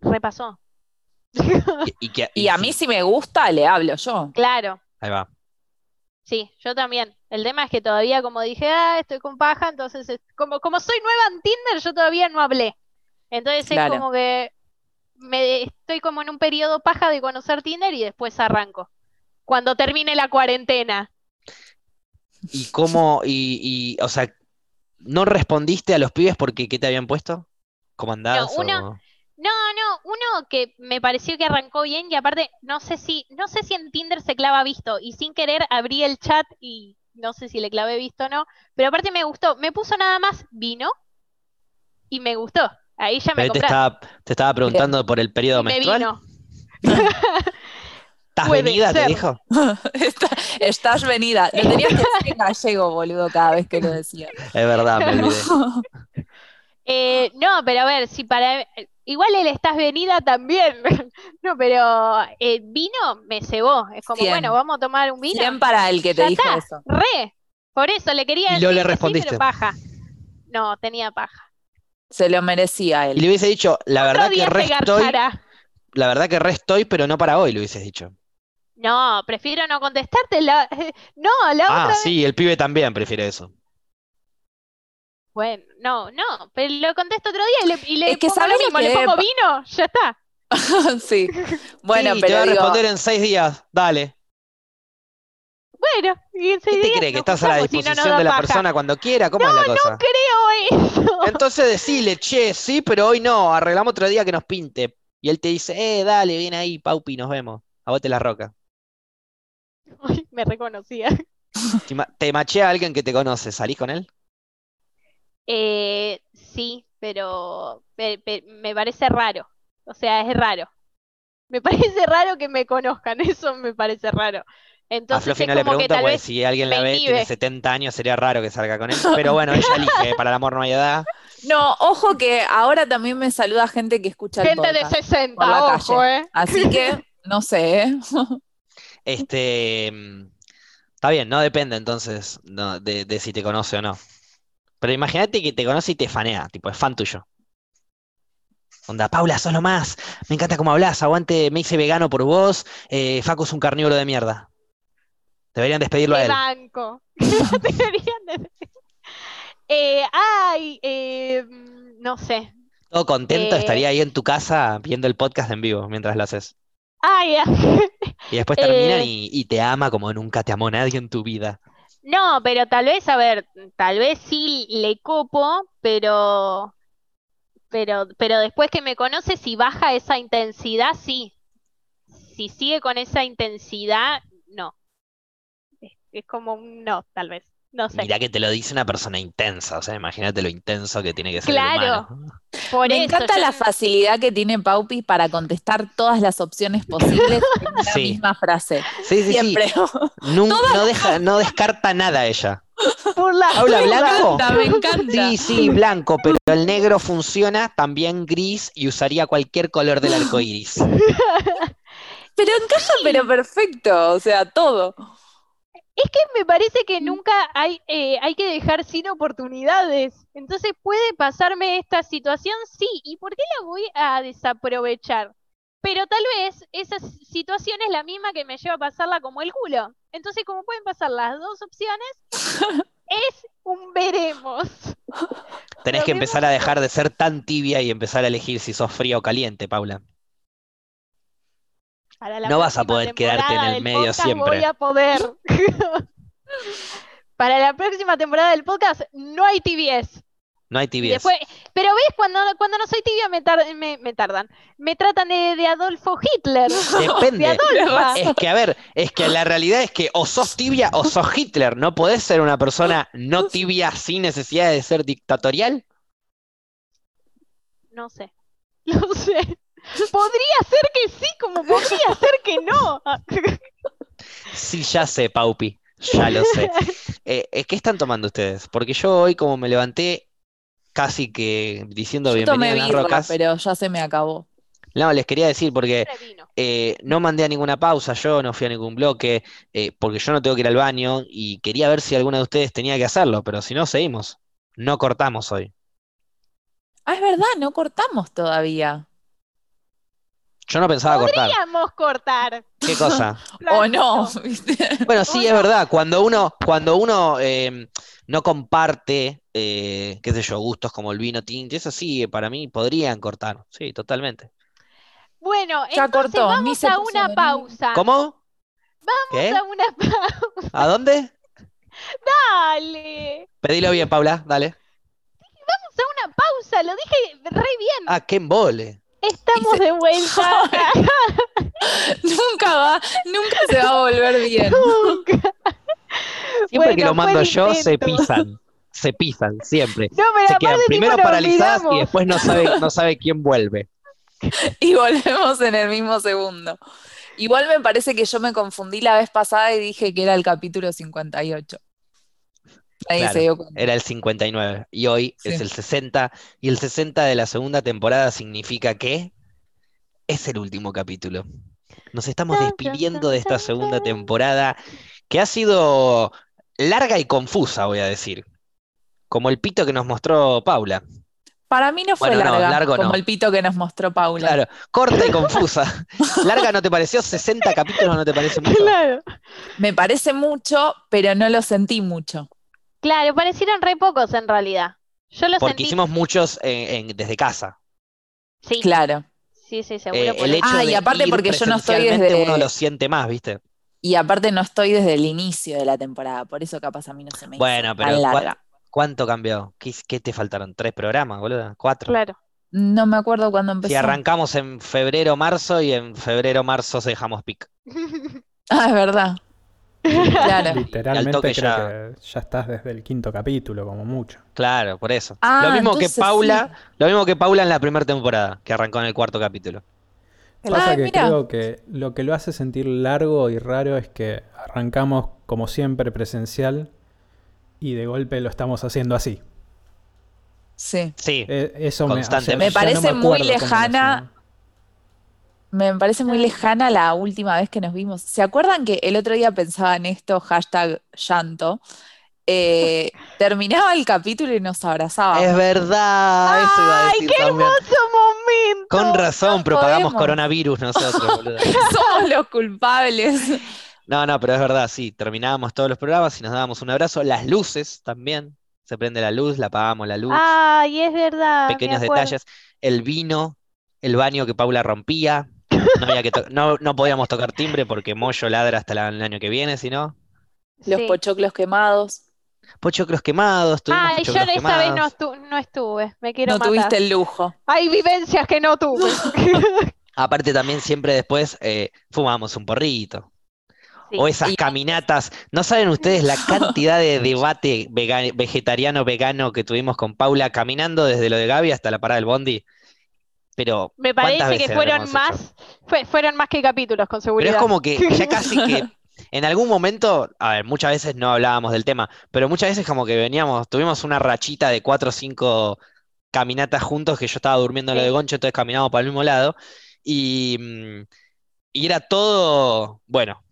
Repasó. Y, y que- Y a mí si me gusta, le hablo yo. Claro, Ahí va. sí, yo también. El tema es que todavía, como dije, ah, estoy con paja, entonces, es- como, como soy nueva en Tinder, yo todavía no hablé. Entonces es como que me estoy como en un periodo paja de conocer Tinder y después arranco. Cuando termine la cuarentena. ¿Y cómo, y, y, o sea, no respondiste a los pibes porque qué te habían puesto? ¿Cómo andás? uno- o- No, no, uno que me pareció que arrancó bien y aparte no sé si, no sé si en Tinder se clava visto y sin querer abrí el chat y no sé si le clavé visto o no, pero aparte me gustó, me puso nada más vino y me gustó. Ahí ya me Pero te estaba, te estaba preguntando por el periodo Y me menstrual. vino. [LAUGHS] ¿Estás Puede venida? Te ser. dijo. [LAUGHS] Está- estás venida. Lo tenías que decir en gallego, boludo, cada vez que lo decía. Es verdad, me olvidé. [LAUGHS] Eh, no, pero a ver, si para igual el estás venida también. No, pero eh, vino me cebó. Es como, Cien. bueno, vamos a tomar un vino. Bien para el que te Ya dijo está. eso. Re. Por eso le quería Y luego decir le que sí, respondiste. pero paja. No, tenía paja. Se lo merecía Y él. le hubiese dicho, la Otro verdad que re estoy, la verdad que re estoy, pero no para hoy, le hubieses dicho. No, prefiero no contestarte. La... [LAUGHS] No, la Ah, otra vez. sí, el pibe también prefiere eso. Bueno, no, no. Pero lo contesto otro día y le, y le Es que pongo lo ¿sabes lo mismo, que le pongo vino, ya está. [LAUGHS] Sí. [LAUGHS] Bueno, Sí, te va a digo, responder en seis días, dale. Bueno, y en seis ¿Qué te cree? ¿Que estás a la si no disposición de la persona cuando quiera? ¿Cómo es la cosa? Creo eso. [LAUGHS] Entonces decile, che, sí, pero hoy no, arreglamos otro día que nos pinte. Y él te dice, eh, dale, viene ahí, Paupi, nos vemos. A vos te la roca. Ay, me reconocía. Te, ma- te machea alguien que te conoce, ¿salís con él? Eh, sí, pero pe- pe- me parece raro. O sea, es raro. Me [LAUGHS] parece raro que me conozcan, eso me parece raro. A Entonces Fluffy es no le como que pregunto vez si alguien la ve, tiene inhibe. 70 años, sería raro que salga con él. [LAUGHS] Pero bueno, ella elige, para el amor no hay edad. No, ojo que ahora también me saluda gente que escucha el gente de podcast. 60, por la ojo, calle. eh. Así que, no sé, ¿eh? [LAUGHS] Este, mm, está bien, no depende entonces no, de, de si te conoce o no. Pero imagínate que te conoce y te fanea, tipo, es fan tuyo. Onda, Paula, sos lo más, me encanta cómo hablas, aguante, me hice vegano por vos, eh, Facu es un carnívoro de mierda. Deberían despedirlo a él. banco. [LAUGHS] Deberían de- Eh, ay, eh, no sé. Todo contento, Eh, estaría ahí en tu casa viendo el podcast en vivo mientras lo haces. Ay, Y después terminan Eh, y, y te ama como nunca te amó nadie en tu vida. No, pero tal vez, a ver, tal vez sí le copo, pero, pero, pero después que me conoce, si baja esa intensidad, sí. Si sigue con esa intensidad, no. Es, como un no, tal vez. No sé. Mirá que te lo dice una persona intensa, o sea, imagínate lo intenso que tiene que ser el Claro. humano. Por Me eso, encanta yo la facilidad que tiene Paupi para contestar todas las opciones posibles [LAUGHS] en Sí. misma frase. Sí, sí, sí. Siempre. Nun- no deja, no descarta nada ella. por la ¿Habla [LAUGHS] Me blanco? encanta, me encanta. Sí, sí, blanco, pero el negro funciona también gris y usaría cualquier color del arco iris. [LAUGHS] Pero encaja, pero perfecto, o sea, todo. Es que me parece que nunca hay, eh, hay que dejar sin oportunidades. Entonces puede pasarme esta situación, sí, ¿y por qué la voy a desaprovechar? Pero tal vez esa situación es la misma que me lleva a pasarla como el culo. Entonces, como pueden pasar las dos opciones, [LAUGHS] es un veremos. Tenés Lo que vemos empezar a dejar de ser tan tibia y empezar a elegir si sos fría o caliente, Paula. Para la No vas a poder quedarte en el medio siempre. Voy a poder. [LAUGHS] Para la próxima temporada del podcast no hay TBS. No hay después, pero ves, cuando, cuando no soy tibia me, tar- me, me tardan. Me tratan de, de Adolfo Hitler. [LAUGHS] De Depende. Adolfa. Es que, a ver, es que la realidad es que o sos tibia o sos Hitler. No podés ser una persona no tibia sin necesidad de ser dictatorial. No sé. [LAUGHS] No sé. [LAUGHS] Podría ser que sí, como podría ser que no. Sí, ya sé, Paupi. Ya lo sé. [LAUGHS] Eh, eh, ¿qué están tomando ustedes? Porque yo hoy, como me levanté casi que diciendo Yo tomé a las birra, rocas, pero ya se me acabó. no, les quería decir porque eh, no mandé a ninguna pausa, yo no fui a ningún bloque, eh, porque yo no tengo que ir al baño y quería ver si alguno de ustedes tenía que hacerlo, pero si no, seguimos. No cortamos hoy. Ah, es verdad, no cortamos todavía. Yo no pensaba cortar. Podríamos cortar. ¿Qué cosa? [LAUGHS] O no. Bueno, sí, es verdad. Cuando uno, cuando uno eh, no comparte, eh, qué sé yo, gustos como el vino tinto, eso sí, para mí podrían cortar. Sí, totalmente. Bueno, Ya entonces cortó, vamos a una pausa. ¿Cómo? ¿Qué? Vamos a una pausa. ¿A dónde? [LAUGHS] Dale. Pedilo bien, Paula, dale. Vamos a una pausa. Lo dije re bien. Ah, qué embole. Estamos se- de vuelta. [LAUGHS] [LAUGHS] Nunca va, nunca se va a volver bien. Nunca. Siempre que Bueno, lo mando yo, se pisan. Se pisan, siempre. No, pero Se quedan primero paralizadas y después no sabe, no sabe quién vuelve. [LAUGHS] Y volvemos en el mismo segundo. Igual me parece que yo me confundí la vez pasada y dije que era el capítulo 58. Claro, se dio cuenta. Era el 59 y hoy Sí. es el 60 y el 60 de la segunda temporada significa que es el último capítulo. Nos estamos despidiendo de esta segunda temporada que ha sido larga y confusa, voy a decir. Como el pito que nos mostró Paula. Para mí no fue Bueno, no, larga, largo como no. el pito que nos mostró Paula. Claro, corta y confusa. [LAUGHS] ¿Larga no te pareció? ¿60 capítulos no te parece mucho? [LAUGHS] Claro. Me parece mucho, pero no lo sentí mucho. Claro, parecieron re pocos en realidad. Yo lo Porque sentí. hicimos muchos en- en- desde casa. Sí, Claro. sí, sí, seguro. Eh, por el hecho Ah, y aparte ir porque yo no estoy desde- uno lo siente más, ¿viste? Y aparte no estoy desde el inicio de la temporada, por eso capaz a mí no se me hizo Bueno, pero tan ¿cuá- larga. ¿Cuánto cambió? ¿Qué, qué te faltaron? ¿Tres programas, boludo? ¿Cuatro? Claro. No me acuerdo cuándo Si empezó. arrancamos en febrero, marzo y en febrero, marzo dejamos pic. [LAUGHS] Ah, es verdad. Claro. al Literalmente creo ya- que ya estás desde el quinto capítulo, como mucho. Claro, por eso. Ah, Lo mismo que Paula, lo mismo que Paula en la primera temporada, que arrancó en el cuarto capítulo. Pasa Ah, que mira. creo que lo que lo hace sentir largo y raro es que arrancamos como siempre presencial y de golpe lo estamos haciendo así. Sí. Sí, Eh, Eso me, o sea, Constantemente. Me no parece muy lejana. Me parece muy lejana la última vez que nos vimos. ¿Se acuerdan que el otro día pensaba en esto, hashtag llanto? Eh, [LAUGHS] terminaba el capítulo y nos abrazábamos. es verdad, eso iba a ¡Ay, decir qué también. hermoso momento! Con razón, No propagamos podemos. coronavirus nosotros, [LAUGHS] boludo. Somos los culpables. No, no, pero es verdad, sí, terminábamos todos los programas y nos dábamos un abrazo. Las luces también, se prende la luz, la apagamos la luz, Ay, es verdad. pequeños detalles. El vino, el baño que Paula rompía. No, había que to- no, no podíamos tocar timbre porque Moyo ladra hasta la- el año que viene, si no. Los Sí. pochoclos quemados. Pochoclos quemados, tuvimos Ay, yo esa vez no, estu- no estuve. Me quiero No matar. tuviste el lujo. Hay vivencias que no tuve. [LAUGHS] Aparte también siempre después eh, fumábamos un porrito. Sí. O esas caminatas. ¿No saben ustedes la [LAUGHS] cantidad de debate vega- vegetariano-vegano que tuvimos con Paula caminando desde lo de Gaby hasta la parada del Bondi? Pero, Me ¿cuántas parece que fueron más, fue- fueron más que capítulos, con Pero seguridad. es como que [LAUGHS] ya casi que en algún momento, a ver, muchas veces no hablábamos del tema, pero muchas veces como que veníamos, tuvimos una rachita de cuatro o cinco caminatas juntos que yo estaba durmiendo en lo de. Goncho, entonces caminábamos para el mismo lado. Y, mm, y era todo, bueno,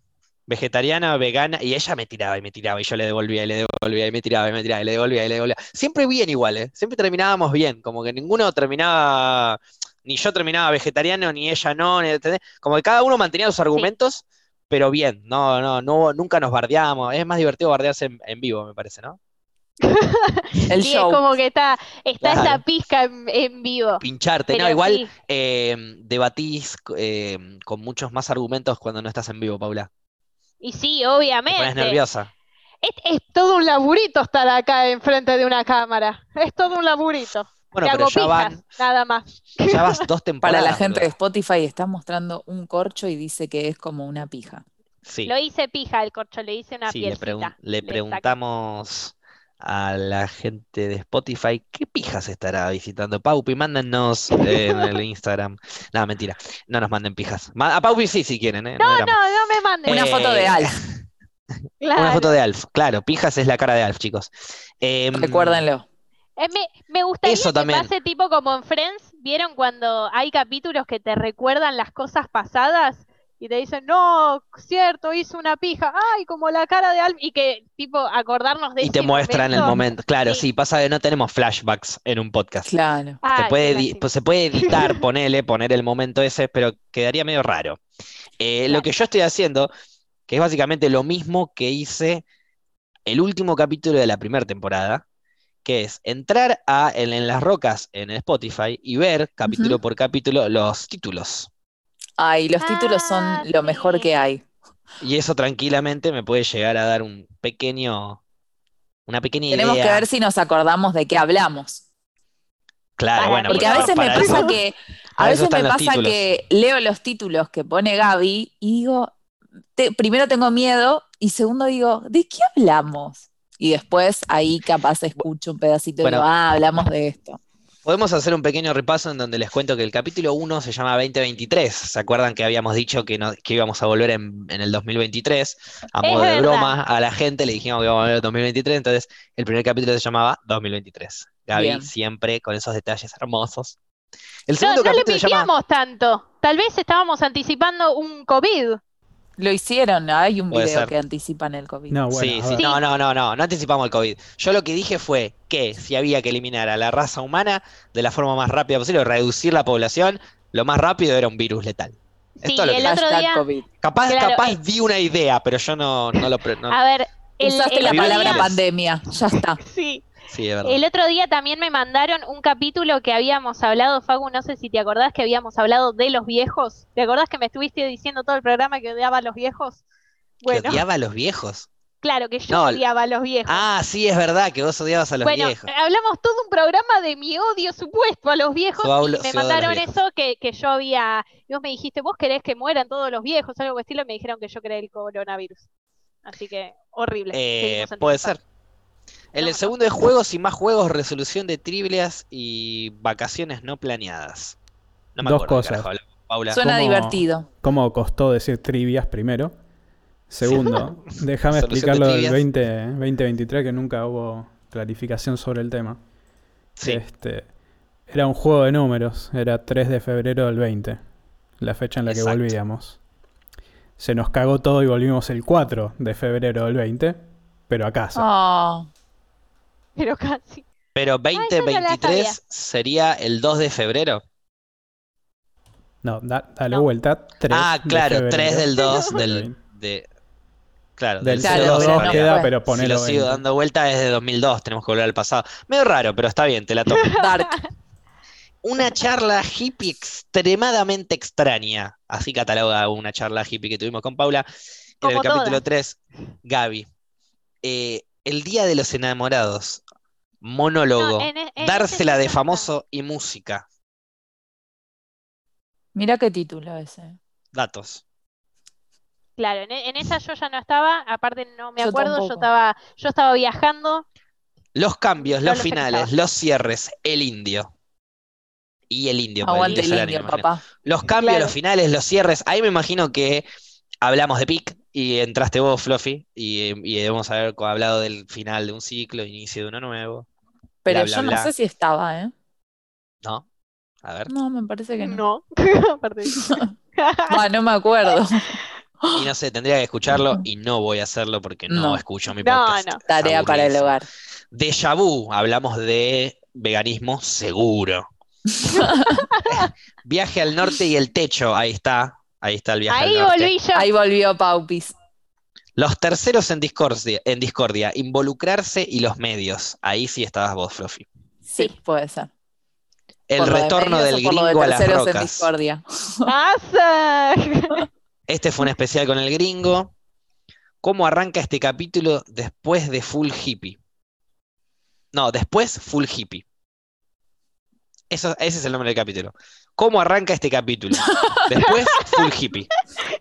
vegetariana, vegana, y ella me tiraba y me tiraba, y yo le devolvía y le devolvía y me tiraba y me tiraba y le devolvía y le devolvía. Siempre bien igual, ¿eh? Siempre terminábamos bien, como que ninguno terminaba, ni yo terminaba vegetariano, ni ella no, ni- ¿entendés? Como que cada uno mantenía sus argumentos, pero bien, no, no, no, nunca nos bardeábamos. Es más divertido bardearse en, en vivo, me parece, ¿no? [LAUGHS] El Sí, show. es como que está, está esa pizca en, en vivo. Pincharte, no, igual sí, eh, debatís eh, con muchos más argumentos cuando no estás en vivo, Paula. y sí, Te pones obviamente. nerviosa. Es, es todo un laburito estar acá enfrente de una cámara. Es todo un laburito. Bueno, pero ya pijas, van, nada más. [LAUGHS] ya vas dos Para temporadas. la gente de. Spotify está mostrando un corcho y dice que es como una pija. Sí. Lo hice pija el corcho, le hice una Sí, le, pregun- preguntamos a la gente de Spotify qué pijas estará visitando Paupi. Mándennos eh, en el Instagram. [LAUGHS] No, mentira. No nos manden pijas. A Paupi sí, si quieren, ¿eh? No No, no, me mandes. Una Eh, foto de Alf, [LAUGHS] Una Claro. foto de Alf. Claro, pijas es la cara de Alf, chicos. Recuérdenlo. Eh, me, me gustaría Eso que también. pase tipo como en Friends, ¿vieron cuando hay capítulos que te recuerdan las cosas pasadas? Y te dicen, no, cierto, hizo una pija, ay, como la cara de Alf, y que tipo acordarnos de Y te muestran el momento. Claro, Sí. sí, pasa que no tenemos flashbacks en un podcast. Claro. Se Ay, puede, pues se puede editar, [LAUGHS] ponerle, poner el momento ese, pero quedaría medio raro. Eh, Lo que yo estoy haciendo, que es básicamente lo mismo que hice el último capítulo de la primera temporada, que es entrar a en, en las rocas en Spotify y ver capítulo por capítulo los títulos. Ay, los títulos son Ah, lo mejor que hay. Y eso tranquilamente me puede llegar a dar un pequeño, una pequeña Tenemos que ver si nos acordamos de qué hablamos. Claro, Para bueno, Porque a veces me pasa eso- que, a veces me pasa títulos. que leo los títulos que pone Gaby y digo, te- primero tengo miedo y segundo digo, ¿de qué hablamos? Y después ahí capaz escucho un pedacito y digo, ah, hablamos de esto. Podemos hacer un pequeño repaso en donde les cuento que el capítulo 1 se llama 2023. ¿Se acuerdan que habíamos dicho que, no- que íbamos a volver en, en el 2023? A Es modo de verdad. broma a la gente le dijimos que íbamos a volver en el 2023, entonces el primer capítulo se llamaba 2023. Gaby Bien. siempre con esos detalles hermosos. El No, segundo no le capítulo se llama... tanto. Tal vez estábamos anticipando un COVID. Lo hicieron, hay un Puede video ser. que anticipan el COVID. No, bueno, Sí, sí, no, no, no, no, no anticipamos el COVID. Yo lo que dije fue que si había que eliminar a la raza humana de la forma más rápida posible, reducir la población, lo más rápido era un virus letal. Es Sí, todo lo que el otro Hashtag día- COVID. Capaz, Claro, capaz eh. di una idea, pero yo no, no lo... no- A ver, el, Usaste el la otro palabra día- pandemia, ya está. [LAUGHS] Sí. Sí, es verdad. El otro día también me mandaron un capítulo que habíamos hablado, Fagu, no sé si te acordás que habíamos hablado de los viejos. ¿Te acordás que me estuviste diciendo todo el programa que odiaba a los viejos? ¿Que Bueno, odiaba a los viejos? claro que yo No, odiaba a los viejos. Ah, sí, es verdad que vos odiabas a los bueno, viejos. hablamos todo un programa de mi odio supuesto a los viejos y me mandaron eso que, que yo había, y vos me dijiste, vos querés que mueran todos los viejos, algo por estilo, y me dijeron que yo quería el coronavirus. Así que horrible. Eh, puede ser. El, No, el segundo de juegos y más juegos, resolución de trivias y vacaciones no planeadas. No me Dos acuerdo cosas. carajo Paula. Suena ¿Cómo- divertido. ¿Cómo costó decir trivias primero? Segundo, [LAUGHS] déjame Solución de explicar lo del trivias. 20, 2023 que nunca hubo clarificación sobre el tema. Sí. Este, era un juego de números, era 3 de febrero del 20, la fecha en la Exacto. que volvíamos. Se nos cagó todo y volvimos el 4 de febrero del 20, pero a casa. Oh, Pero casi. Pero esa no la 2023 sabía. sería el 2 de febrero. No, da- dale No. vuelta. 3 ah, de claro, febrero 3 del 2 del del... 20. De, claro, Del Claro, 02 pero no queda, pero Si lo sigo 20. dando vuelta es de 2002, tenemos que volver al pasado. Medio raro, pero está bien, te la tomo. [LAUGHS] dark. Una charla hippie extremadamente extraña. Así cataloga una charla hippie que tuvimos con Paula. En el capítulo todas. 3, Gaby. Eh, el Día de los Enamorados. Monólogo. No, en e- en Dársela de famoso y música. Mira qué título ese. Datos. Claro, en, e- en esa yo ya no estaba, aparte no me Yo acuerdo, yo estaba, yo estaba viajando. Los cambios, No los los finales, los cierres, el indio. Y el indio. Aguante el indio papá. Los cambios, Claro. los finales, los cierres. Ahí me imagino que hablamos de pic y entraste vos, Fluffy, y, y debemos haber hablado del final de un ciclo, inicio de uno nuevo. Pero Bla, bla, yo no bla. sé si estaba, ¿eh? ¿No? A ver. No, me parece que no. No, [LAUGHS] aparte. [LAUGHS] Ah, no me acuerdo. Y no sé, tendría que escucharlo y no voy a hacerlo porque no, No. escucho mi No, podcast. no. Tarea para el hogar. Déjà vu, hablamos de veganismo seguro. [LAUGHS] Viaje al norte y el techo, ahí está. Ahí está el viaje Ahí al norte. volví yo. Ahí volvió Paupis. Los terceros en discordia, en discordia, involucrarse y los medios. Ahí sí estabas vos, Fluffy. Sí, puede ser. El Por lo de retorno del o por lo de gringo a las terceros en rocas. discordia. [LAUGHS] Este fue un especial con el gringo. ¿Cómo arranca este capítulo después de Full Hippie? No, después Full Hippie. Eso, ese es el nombre del capítulo. ¿Cómo arranca este capítulo? Después Full Hippie.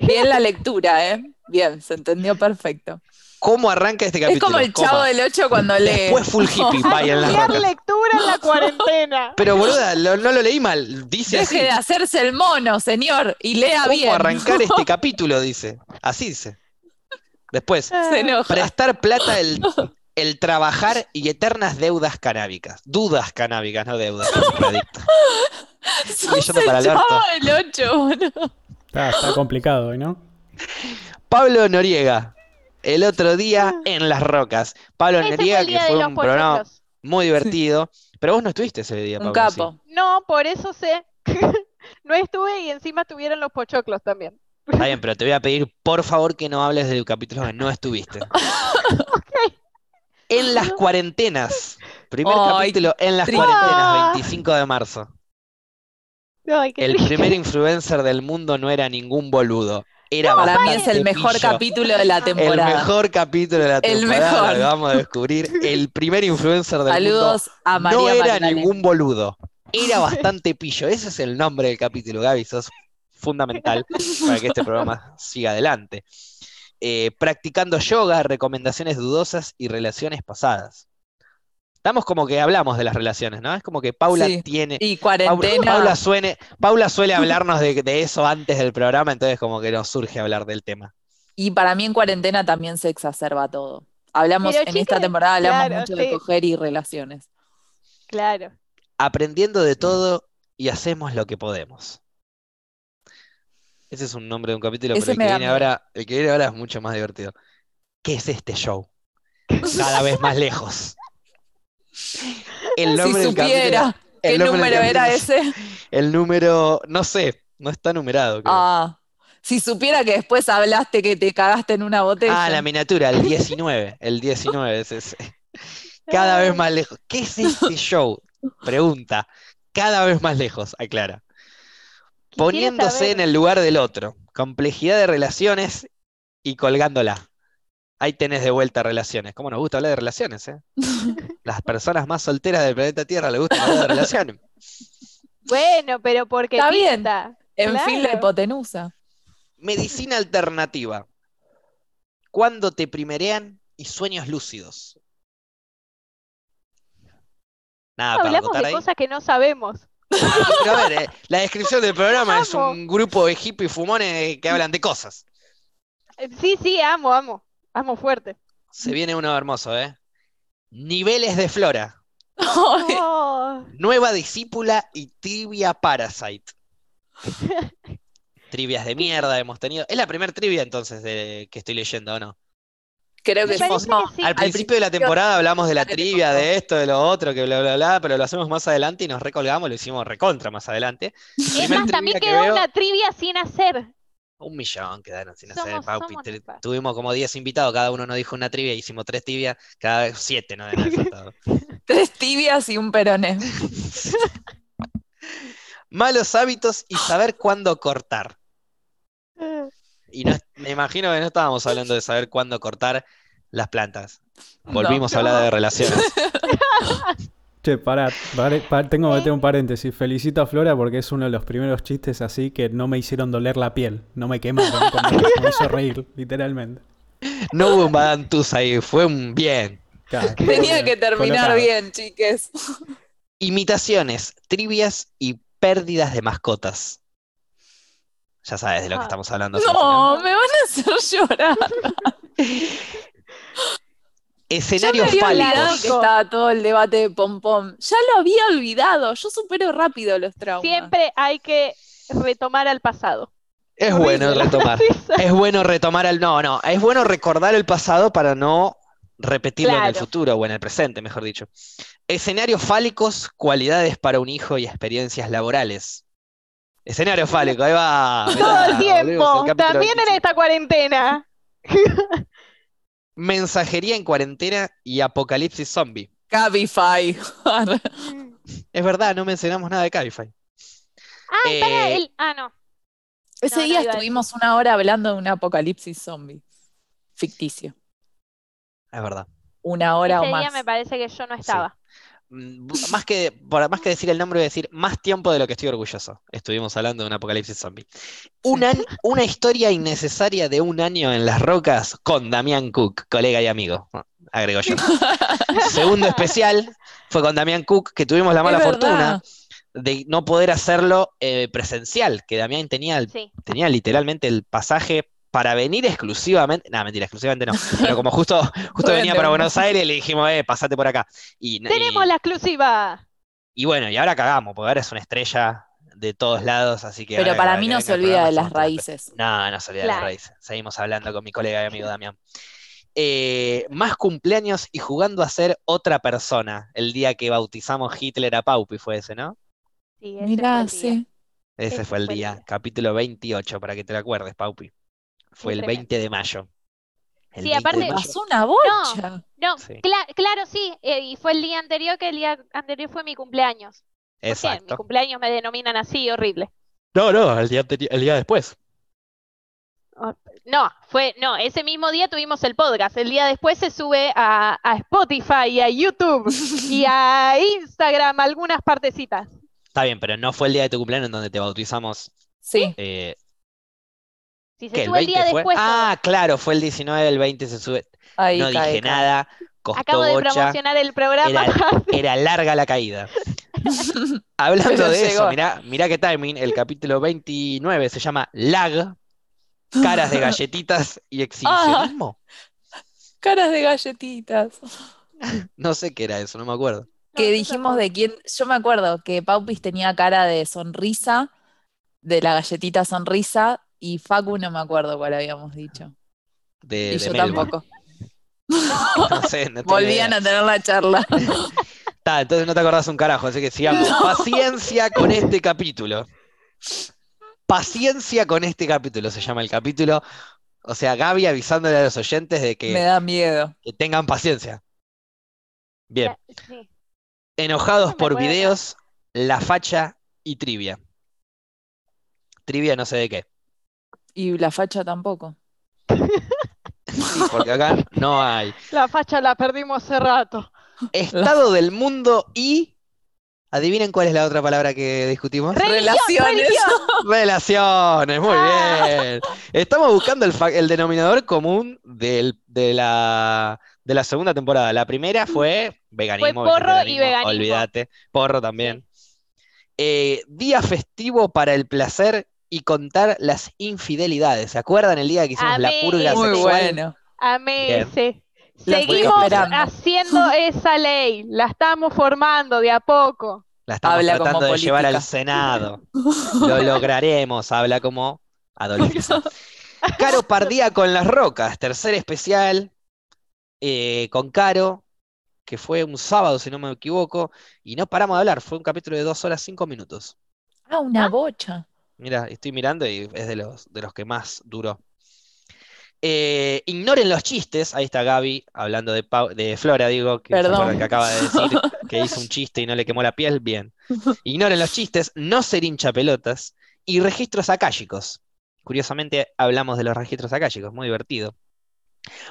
Bien la lectura, ¿eh? Bien, se entendió perfecto. ¿Cómo arranca este Es capítulo? como el Coma. chavo del 8 cuando lee. Después Full Hippie, [LAUGHS] vaya en las Estudiar rocas. lectura en la [LAUGHS] cuarentena. Pero boluda, lo- no lo leí mal. Dice así. Deje de hacerse el mono, señor, y lea ¿Cómo bien. arrancar este [LAUGHS] capítulo? Dice. Así dice. Después, Se enoja. prestar plata, el, el trabajar y eternas deudas canábicas. Dudas canábicas, no deudas. Sos el para el chavo orto. del 8, boludo. Está, está complicado hoy, ¿no? Pablo Noriega, el otro día en Las Rocas. Pablo Ese Noriega, que fue un programa muy divertido. Pero vos no estuviste ese día, Un Pablo. ¿sí? capo. No, por eso sé. [LAUGHS] No estuve y encima estuvieron los pochoclos también. Está bien, pero te voy a pedir, por favor, que no hables del capítulo que no estuviste. [LAUGHS] En las cuarentenas. Primer capítulo en las triste. cuarentenas, 25 de marzo. El triste. primer influencer del mundo no era ningún boludo. Era Para mí es el mejor pillo. capítulo de la El temporada. mejor capítulo de la El temporada, mejor. lo vamos a descubrir. El primer influencer del Saludos a mundo María no era Magdalena. ningún boludo. Era [LAUGHS] bastante pillo. Ese es el nombre del capítulo, Gaby. Sos fundamental para que este programa siga adelante. Eh, practicando yoga, recomendaciones dudosas y relaciones pasadas. Estamos como que hablamos de las relaciones, ¿no? Es como que Paula Sí. tiene, Y Paula, cuarentena. Paula suene- Paula suele [LAUGHS] hablarnos de, de eso antes del programa, entonces como que nos surge hablar del tema. Y para mí en cuarentena también se exacerba todo. Hablamos, Pero, en esta temporada hablamos claro, mucho de coger y relaciones. Claro. Aprendiendo de todo y hacemos lo que podemos. Ese es un nombre de un capítulo, Ese pero el que viene ahora, el que viene ahora es mucho más divertido. ¿Qué es este show? [LAUGHS] Cada vez más lejos. El Si nombre del supiera capítulo- el qué número era ese. El número, no sé, no está numerado. creo. Ah, si supiera que después hablaste que te cagaste en una botella. Ah, la miniatura, el 19. El 19 es ese. Cada vez más lejos. ¿Qué es este [LAUGHS] show? Pregunta. Cada vez más lejos, aclara. Poniéndose en el lugar del otro. Complejidad de relaciones y colgándola. Ahí tenés de vuelta relaciones. ¿Cómo nos gusta hablar de relaciones, eh? [LAUGHS] Las personas más solteras del planeta Tierra les gusta hablar de relaciones. Bueno, pero porque Está bien. pinta. en fin de claro. hipotenusa. Medicina alternativa. Cuando te primerean y sueños lúcidos. Nada para Hablamos de ahí. cosas que no sabemos. Pero a ver, eh, la descripción del programa es un grupo de hippies fumones que hablan de cosas. Sí, sí, amo, amo. Amo fuerte. Se viene uno hermoso, ¿eh? Niveles de flora. Oh, Nueva discípula y trivia parasite. [LAUGHS] Trivias de mierda hemos tenido. Es la primer trivia entonces de, que estoy leyendo, ¿o no? creo que parece no. que sí. Al principio de la temporada hablamos de la trivia, de esto, de lo otro, que bla, bla, bla, pero lo hacemos más adelante y nos recolgamos, lo hicimos recontra más adelante. Es Primer más, también que quedó veo- una trivia sin hacer. Un millón quedaron sin hacer, Somos- Paupi. Te- nefastos. Tuvimos como 10 invitados, cada uno nos dijo una trivia, hicimos tres tibias, cada vez 7 nos acertado. [LAUGHS] Tres tibias y un peroné. [LAUGHS] Malos hábitos y saber cuándo cortar. Y no, me imagino que no estábamos hablando de saber cuándo cortar las plantas. Volvimos a hablar de relaciones. [LAUGHS] Che, pará, tengo que meter un paréntesis. Felicito a Flora porque es uno de los primeros chistes así que no me hicieron doler la piel. No me quemaron, me [LAUGHS] hizo reír, literalmente. No hubo un badantus ahí, fue un bien. Claro, Tenía que terminar colocado. bien, chiques. Imitaciones, trivias y pérdidas de mascotas. Ya sabes de lo que Ah. estamos hablando. No, me van a hacer llorar. [LAUGHS] Yo me Escenarios había olvidado que estaba todo el debate de pom pom. Ya lo había olvidado. Yo supero rápido los traumas. Siempre hay que retomar al pasado. Es bueno retomar. [LAUGHS] Es bueno retomar el. No, no. Es bueno recordar el pasado para no repetirlo en el futuro o en el presente, mejor dicho. Escenarios fálicos, cualidades para un hijo y experiencias laborales. Escenario [LAUGHS] fálico, ahí va. Todo mirá, el tiempo, al también en 25. esta cuarentena. [LAUGHS] Mensajería en cuarentena y apocalipsis zombie. Cabify. Es verdad, no mencionamos nada de Cabify. Para Eh, el. Ah, no. Ese No, no día a estuvimos una hora hablando de un apocalipsis zombie. Ficticio. Es verdad. Una hora Ese o más. día me parece que yo no estaba. Mm, Más que, por más que decir el nombre, voy a decir más tiempo de lo que estoy orgulloso. Estuvimos hablando de un apocalipsis zombie. Un an- una historia innecesaria de un año en las rocas con Damián Cook, colega y amigo. Agrego yo. [LAUGHS] Segundo especial fue con Damián Cook, que tuvimos la mala fortuna de no poder hacerlo eh, presencial, que Damián tenía, Sí. tenía literalmente el pasaje para venir exclusivamente, no, mentira, exclusivamente no, [LAUGHS] pero como justo, justo venía para. Buenos Aires, le dijimos, eh, pasate por acá. Y, y- Tenemos la exclusiva. y bueno, y ahora cagamos, porque ahora es una estrella de todos lados, así que Pero para mí no se olvida de las raíces. No, no se olvida de las raíces. Seguimos hablando con mi colega y amigo Damián. Eh, más cumpleaños y jugando a ser otra persona. El día que bautizamos Hitler a Paupi fue ese, ¿no? Sí, ese fue Mirá, el día. sí. Ese fue fue el día, día. capítulo 28, para que te lo acuerdes, Paupi. Fue el tremendo. 20 de mayo. El Sí, 20 de aparte-. Pasó una bocha. No, Sí. claro, sí. eh, y fue el día anterior, que el día anterior fue mi cumpleaños. ¿Por qué? Mi Exacto. cumpleaños me denominan así, horrible. No, no, el día, el día después. No, fue, no, ese mismo día tuvimos el podcast. El día después se sube a, a Spotify, y a YouTube y a [LAUGHS] Instagram, algunas partecitas. Está bien, pero no fue el día de tu cumpleaños en donde te bautizamos. Sí. eh, Si. ¿El el 20 día fue? después, Ah, claro, fue el 19, el 20 se sube. Ahí No cae, dije cae. nada, costó acabo de bocha. promocionar el programa. Era [LAUGHS] larga la caída. [LAUGHS] Hablando Pero de eso, mirá, mirá qué timing, el capítulo 29 se llama Lag, caras de [LAUGHS] galletitas y exhibicionismo. Caras de galletitas. No sé qué era eso, no me acuerdo. Que dijimos de quién. Yo me acuerdo que Paupis tenía cara de sonrisa, de la galletita sonrisa, y Facu no me acuerdo cuál habíamos dicho. De, y de yo Melbourne. tampoco. No sé, no [LAUGHS] Volvían idea. a tener la charla. [LAUGHS] Está, entonces no te acordás un carajo, así que sigamos. Paciencia con este capítulo. Paciencia con este capítulo se llama el capítulo. O sea, Gaby avisándole a los oyentes de Me que, da miedo. que tengan paciencia. Bien. Sí. Enojados No me por videos, la facha y trivia. Trivia no sé de qué. Y la facha tampoco. Sí, porque acá no hay. [LAUGHS] La facha la perdimos hace rato. Estado del mundo y. Adivinen cuál es la otra palabra que discutimos. Religión, Relaciones. religión. [LAUGHS] Relaciones, muy Ah. bien. Estamos buscando el, denominador común del- de, la, de la segunda temporada. La primera fue veganismo, Fue porro y veganismo. Olvídate. Porro también. Eh, día festivo para el placer y contar las infidelidades. ¿Se acuerdan el día que hicimos la Amé purga ese. Muy sexual? bueno. Amé Bien. ese. La estoy Seguimos haciendo [LAUGHS] esa ley. La estamos formando de a poco. La estamos Habla como tratando de llevar al. Senado. [LAUGHS] Lo lograremos, habla como Adolfo. [LAUGHS] Caro Pardía con las rocas, tercer especial eh, con Caro, que fue un sábado, si no me equivoco, y no paramos de hablar. Fue un capítulo de dos horas cinco minutos. Ah, una ¿Ah? bocha. Mira, estoy mirando y es de los, de los que más duró. Eh, ignoren los chistes. Ahí está Gaby hablando de, Pau- de Flora, digo, que, que acaba de decir [LAUGHS] que hizo un chiste y no le quemó la piel. Bien. Ignoren los chistes, no ser hincha pelotas y registros akáshicos. Curiosamente hablamos de los registros akáshicos, muy divertido.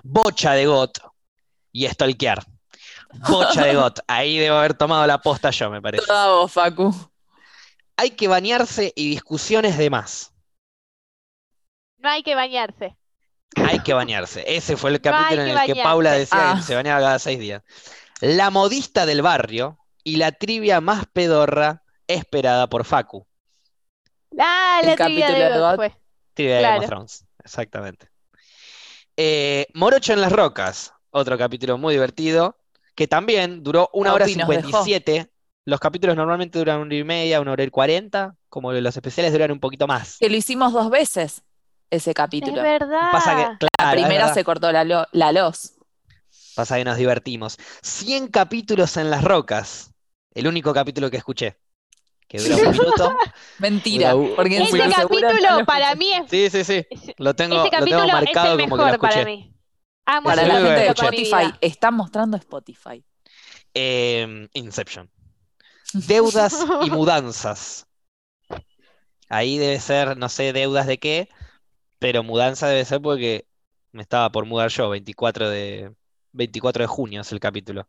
Bocha de got y stalkear. Bocha de got. [LAUGHS] Ahí debo haber tomado la posta yo, me parece. Vos, Facu hay que bañarse y discusiones de más. No hay que bañarse. Hay que bañarse. Ese fue el capítulo en el que Paula decía que se bañaba cada seis días. La modista del barrio y la trivia más pedorra esperada por Facu. Ah, la trivia capítulo de, Fue. Trivia de Game of Thrones, exactamente. Eh, Morocho en las rocas, otro capítulo muy divertido, que también duró una Opi hora 57 los capítulos normalmente duran una hora y media, una hora y cuarenta, como los especiales duran un poquito más. Que lo hicimos dos veces, ese Es capítulo. verdad. Pasa que, La claro, es primera verdad. se cortó la, lo- la los. Pasa que nos divertimos. 100 capítulos en las rocas. El único capítulo que escuché. Que dura un minuto. [LAUGHS] Mentira, porque Ese minuto seguro capítulo para mí es. Sí, sí, sí. Lo tengo, ese lo tengo es marcado el como que lo mejor para mí. Amo Para Ese la es gente de. Spotify, está mostrando Spotify. Eh, Inception. Deudas y [LAUGHS] mudanzas. Ahí debe ser, no sé, deudas de qué, pero mudanza debe ser porque me estaba por mudar yo, 24 de, 24 de junio es el capítulo.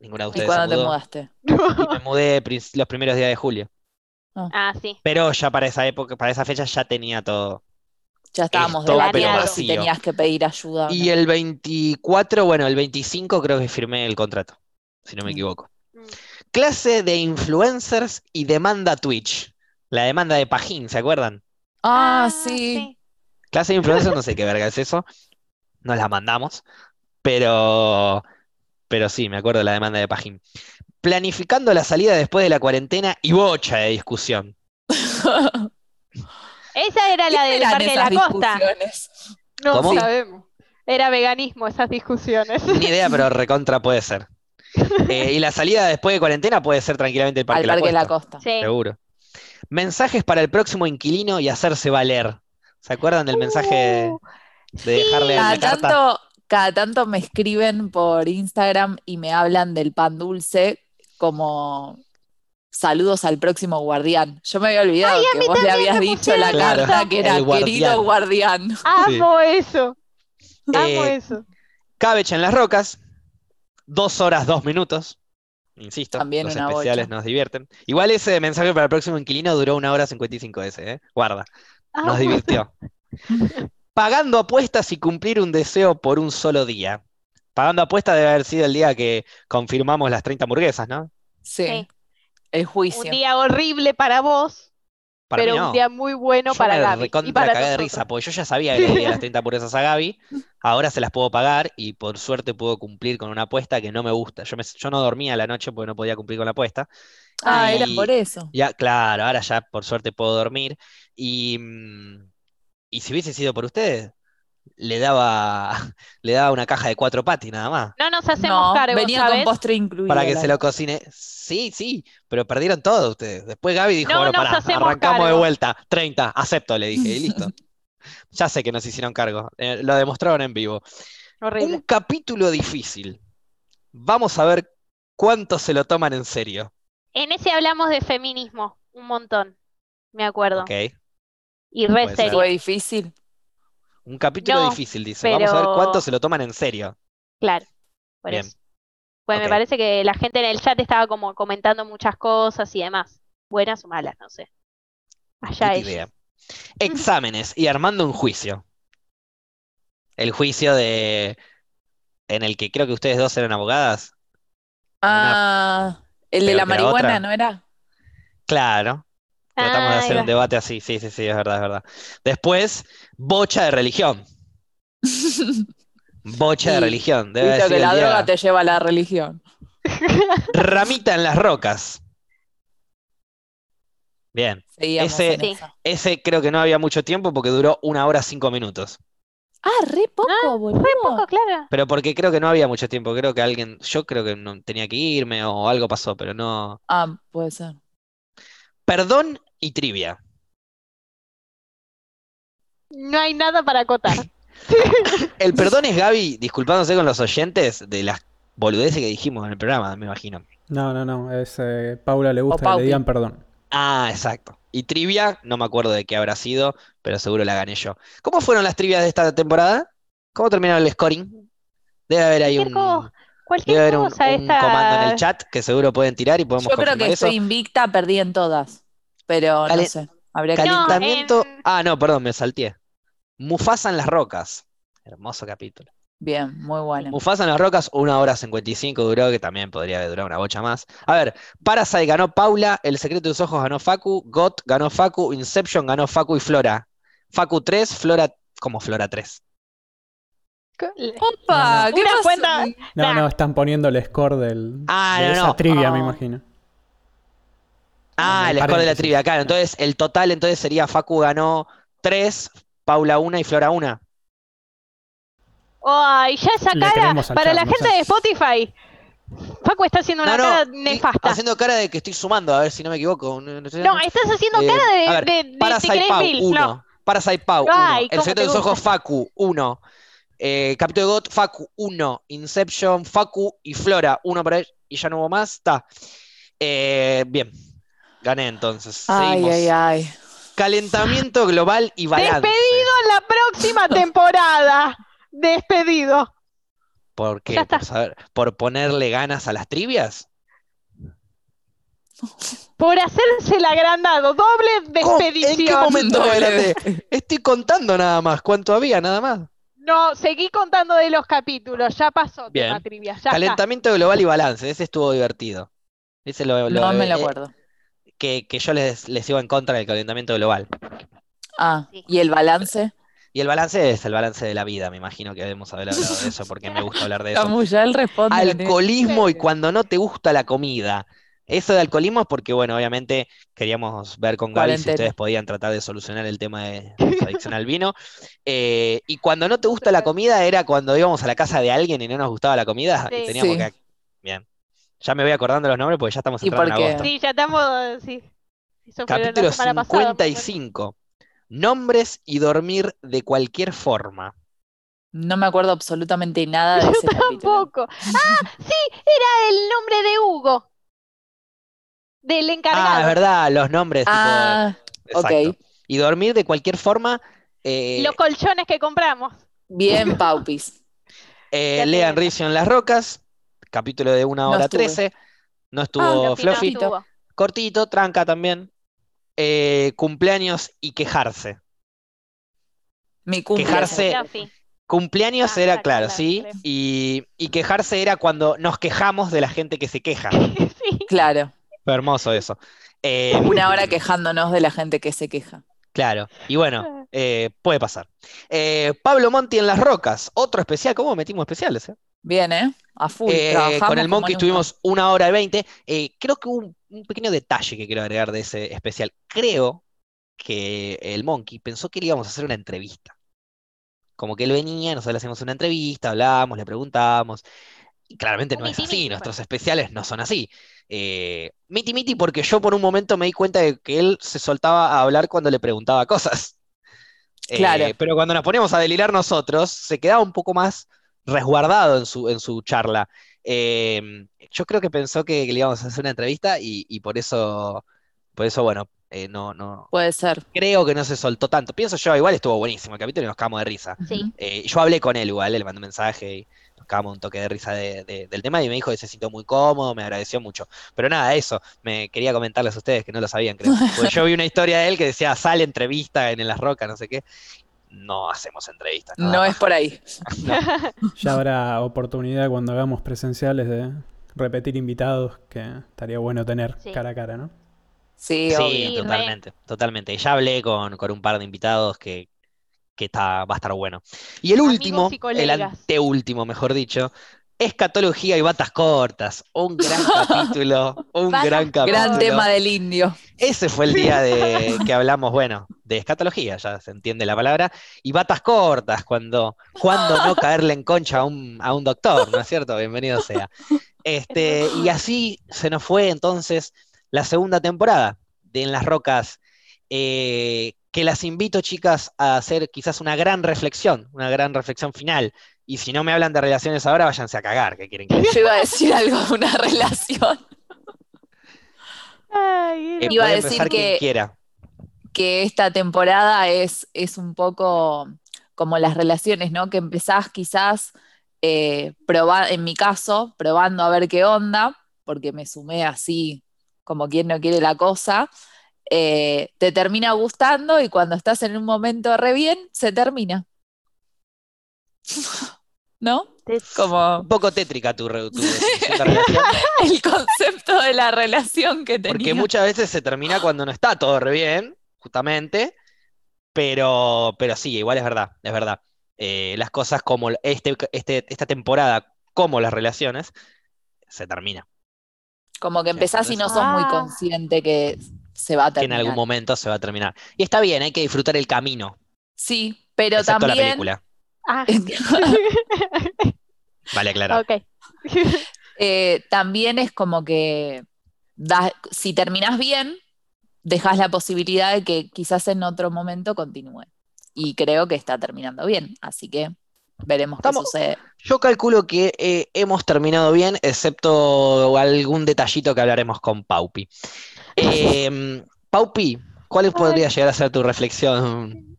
Ninguna de ¿Y se cuándo te mudaste? Y me mudé los primeros días de julio. Ah, sí. Pero ya para esa época, para esa fecha ya tenía todo. Ya estábamos Esto, pero debatiendo si tenías que pedir ayuda Y el 24, bueno, el 25 creo que firmé el contrato, si no me Mm. equivoco. Clase de influencers y demanda Twitch. La demanda de Pajín, ¿se acuerdan? Ah, sí. Clase de influencers, no sé qué verga es eso. Nos la mandamos. Pero, pero sí, me acuerdo de la demanda de Pajín. Planificando la salida después de la cuarentena y bocha de discusión. [LAUGHS] Esa era la ¿Qué del Parque de la Costa. No ¿Cómo? sabemos. Era veganismo esas discusiones. Ni idea, pero recontra puede ser. [LAUGHS] Eh, y la salida después de cuarentena puede ser tranquilamente el Parque Al de la Parque de la Costa. Costa. Sí. Seguro. Mensajes para el próximo inquilino y hacerse valer. ¿Se acuerdan del mensaje Uh, de dejarle Cada la carta? tanto, cada tanto me escriben por Instagram y me hablan del pan dulce como saludos al próximo guardián. Yo me había olvidado que vos le habías dicho la carta que era guardián. querido guardián. Amo eso. Amo Eh, eso. Cabbage en las rocas. Dos horas, dos minutos. Insisto, También los especiales bocha. nos divierten. Igual ese mensaje para el próximo inquilino duró una hora 55 ese, ¿eh? Guarda, nos Amo. divirtió. [LAUGHS] Pagando apuestas y cumplir un deseo por un solo día. Pagando apuestas debe haber sido el día que confirmamos las 30 hamburguesas, ¿no? Sí, Sí. el Un juicio. día horrible para vos, Para pero mí no. un día muy bueno Yo para me Gaby y para cagué de risa, porque yo ya sabía que le debía las 30 hamburguesas a Gaby, ahora se las puedo pagar y por suerte puedo cumplir con una apuesta que no me gusta. Yo, me- yo no dormía a la noche porque no podía cumplir con la apuesta. Ah, era por eso. Ya, claro, ahora ya por suerte puedo dormir. Y, mm, y si hubiese sido por ustedes, le daba, [LAUGHS] le daba una caja de cuatro patis nada más. No nos hacemos No, cargo, venía ¿sabes? con postre incluido. Para que la se lo cocine. Sí, sí, pero perdieron todo ustedes. Después Gaby dijo, No bueno, pará, arrancamos de cargo". vuelta. 30, acepto, le dije, y listo. [LAUGHS] Ya sé que nos hicieron cargo. eh, lo demostraron en vivo. Horrible. Un capítulo difícil. Vamos a ver cuánto se lo toman en serio. En ese hablamos de feminismo, un montón, me acuerdo. ¿Ok? Y re serio. Fue difícil. Un capítulo No, difícil, dice. Vamos a ver cuánto se lo toman en serio. Claro, por Bien. eso. Pues me parece que la gente en el chat estaba como comentando muchas cosas y demás. Buenas o malas, no sé. Allá idea. Exámenes y armando un juicio. El juicio de en el que creo que ustedes dos eran abogadas. Ah, el de la marihuana, otra. ¿no era? Claro. Tratamos de Ah, hacer un debate así. Sí, sí, sí, es verdad, es verdad. Después, bocha de religión. [LAUGHS] Bocha de religión. Debe Visto que la día- droga te lleva a la religión. [LAUGHS] Ramita en las rocas. Bien. Seguíamos Ese- Sí. Ese creo que no había mucho tiempo porque duró una hora cinco minutos. Ah, re poco, boludo. Poco, claro. Pero porque creo que no había mucho tiempo. Creo que alguien, yo creo que no tenía que irme o algo pasó, pero no. Ah, puede ser. Perdón y trivia. No hay nada para acotar. [LAUGHS] El perdón es Gaby disculpándose con los oyentes de las boludeces que dijimos en el programa, me imagino. No, no, no. Es, eh, Paula le gusta que le digan perdón. Ah, exacto. Y trivia, no me acuerdo de qué habrá sido, pero seguro la gané yo. ¿Cómo fueron las trivias de esta temporada? ¿Cómo terminaron el scoring? Debe haber ahí un, debe haber cosa un esta. comando en el chat que seguro pueden tirar y podemos Yo creo que eso. estoy invicta, perdí en todas. Pero no sé. Habría que No, Calentamiento. en- Ah, no, perdón, me salteé. Mufasa en las rocas. Hermoso capítulo. Bien, muy bueno. Mufasa en las rocas, una hora 55 duró, que también podría haber durado una bocha más. A ver, Parasite ganó Paula, El secreto de tus ojos ganó Facu, Got ganó Facu, Inception ganó Facu y Flora. Facu 3, Flora, como Flora 3. Opa, ¿qué Una pasó? cuenta- No, Nah. no, están poniendo el score del, Ah, de no, esa no. trivia, me Oh. imagino. Ah, el score de la trivia, claro. Entonces, el total entonces sería Facu ganó 3, Paula 1 y Flora 1. Ay, ya esa cara, para chat, la no gente de Spotify, Facu está haciendo una No, no, cara nefasta. haciendo cara de que estoy sumando, a ver si no me equivoco. No, no estoy- No, estás haciendo Eh, cara de, a ver, de, de, te Parasite crees Pau mil. 1. No. Parasite Pau 1. Ay, El secreto te de sus ojos. Facu 1. Eh, Capítulo de God Facu 1. Inception Facu y Flora 1 por ahí. Y ya no hubo más. Está. Eh, bien. Gané entonces. Ay, Seguimos. ay, ay. Calentamiento global y balance. Despedido en la próxima [LAUGHS] temporada. Despedido. ¿Por qué? ¿Por, saber- por ponerle ganas a las trivias? Por hacerse el agrandado. Doble despedición. ¿En qué momento? [LAUGHS] Estoy contando nada más. ¿Cuánto había? Nada más. No, seguí contando de los capítulos. Ya pasó Bien. tema trivia. Ya está. Calentamiento global y balance. Ese estuvo divertido. Ese lo, lo- No me lo eh, acuerdo. Que, que yo les, les iba en contra del calentamiento global. Ah. ¿y el balance? Y el balance es el balance de la vida, me imagino que debemos haber hablado de eso porque me gusta hablar de eso. Camu, ya él responde. Alcoholismo y cuando no te gusta la comida. Eso de alcoholismo es porque, bueno, obviamente queríamos ver con Gaby si ustedes podían tratar de solucionar el tema de su adicción al vino. Eh, y cuando no te gusta la comida era cuando íbamos a la casa de alguien y no nos gustaba la comida y Sí. teníamos Sí. que... Bien. Ya me voy acordando los nombres porque ya estamos ¿Y entrando por en qué? agosto. Sí, ya estamos. Sí. Eso fue la Capítulo semana pasada, muy bueno. 55. Nombres y dormir de cualquier forma. No me acuerdo absolutamente nada de [LAUGHS] Yo ese capítulo. tampoco. Ah, sí, era el nombre de Hugo. Del encargado. Ah, es verdad, los nombres. tipo, Ah, exacto. ok. Y dormir de cualquier forma. eh, Los colchones que compramos. Bien, Paupis. eh, lean. Ricio en las rocas. Capítulo de una No hora. 13. No Ah, estuvo estuvo. Cortito, tranca también. Eh, cumpleaños y quejarse. Mi cumple. Quejarse. Fluffy. Cumpleaños Ah, era, claro, claro, claro, sí. claro. Y, y quejarse era cuando nos quejamos de la gente que se queja. [LAUGHS] Sí. Claro, Fue hermoso eso. Eh, una hora quejándonos de la gente que se queja. Claro, y bueno, eh, puede pasar. Eh, Pablo Monti en las rocas, otro especial, ¿cómo metimos especiales? eh? Bien, ¿eh? A full. Eh, con el Monkey estuvimos una hora y veinte. Eh, creo que hubo un, un pequeño detalle que quiero agregar de ese especial. Creo que el Monkey pensó que le íbamos a hacer una entrevista. Como que él venía, nosotros le hacíamos una entrevista, hablábamos, le preguntábamos. Y claramente Un no es así, miti, nuestros especiales no son así. Eh, miti miti porque yo por un momento me di cuenta de que él se soltaba a hablar cuando le preguntaba cosas. Eh, Claro. pero cuando nos poníamos a delirar nosotros, se quedaba un poco más resguardado en su, en su charla. Eh, yo creo que pensó que, le íbamos a hacer una entrevista y, y por eso, por eso, bueno, eh, no, no, Puede ser. creo que no se soltó tanto. Pienso yo, igual estuvo buenísimo el capítulo y nos cagamos de risa. Sí. Eh, yo hablé con él igual, le mandé un mensaje y nos cagamos un toque de risa de- de- del tema y me dijo que se sintió muy cómodo, me agradeció mucho. Pero nada, eso, me quería comentarles a ustedes que no lo sabían, creo. [LAUGHS] Porque yo vi una historia de él que decía, sale entrevista en, En Las Rocas, no sé qué. No hacemos entrevistas. No es por ahí. [LAUGHS] [LAUGHS] Ya habrá oportunidad cuando hagamos presenciales de repetir invitados, que estaría bueno tener Sí. cara a cara, ¿no? Sí, Sí, totalmente, totalmente. Ya hablé con, con un par de invitados que, que está, va a estar bueno. Y el último, y el anteúltimo, mejor dicho, escatología y batas cortas. Un gran [LAUGHS] capítulo, un gran capítulo. Gran tema del indio. Ese fue el día de [LAUGHS] que hablamos, bueno, de escatología, ya se entiende la palabra, y batas cortas, cuando, cuando no [LAUGHS] caerle en concha a un, a un doctor, ¿no es cierto? Bienvenido sea. Este, y así se nos fue entonces la segunda temporada de En las Rocas, eh, que las invito, chicas, a hacer quizás una gran reflexión, una gran reflexión final. Y si no me hablan de relaciones ahora, váyanse a cagar, que quieren que [LAUGHS] Yo iba a decir algo de una [LAUGHS] relación. Ay, Eh, Iba a decir quien quiera. que esta temporada es, es un poco como las relaciones, ¿no? Que empezás quizás eh, proba- en mi caso, probando a ver qué onda, porque me sumé así como quien no quiere la cosa, eh, te termina gustando y cuando estás en un momento re bien, se termina. [LAUGHS] ¿No? Como Un poco tétrica tu, [LAUGHS] tu relación. el concepto de la relación que tenía. Porque muchas veces se termina cuando no está todo re bien, justamente. Pero, pero sí, igual es verdad, es verdad. eh, las cosas como este, este, esta temporada, como las relaciones, se termina. Como que empezás y no sos muy Ah. consciente que se va a Que en terminar. algún momento se va a terminar. Y está bien, hay que disfrutar el camino, Sí, pero excepto la también. película. Ah, [LAUGHS] [LAUGHS] Vale, claro. ok. [LAUGHS] eh, también es como que si terminás bien, dejas la posibilidad de que quizás en otro momento continúe. Y creo que está terminando bien, así que veremos Estamos- qué sucede. Yo calculo que eh, hemos terminado bien, excepto algún detallito que hablaremos con Paupi. Eh, Paupi, ¿cuál podría llegar a ser tu reflexión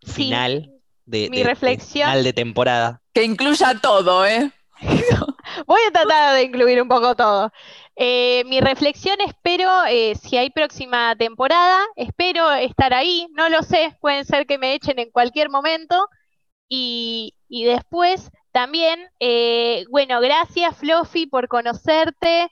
Sí, final de, mi de- de reflexión. final de temporada? Que incluya todo, ¿eh? [LAUGHS] Voy a tratar de incluir un poco todo. Eh, mi reflexión espero, eh, si hay próxima temporada, espero estar ahí, no lo sé, pueden ser que me echen en cualquier momento. Y, y después también, eh, bueno, gracias Fluffy por conocerte,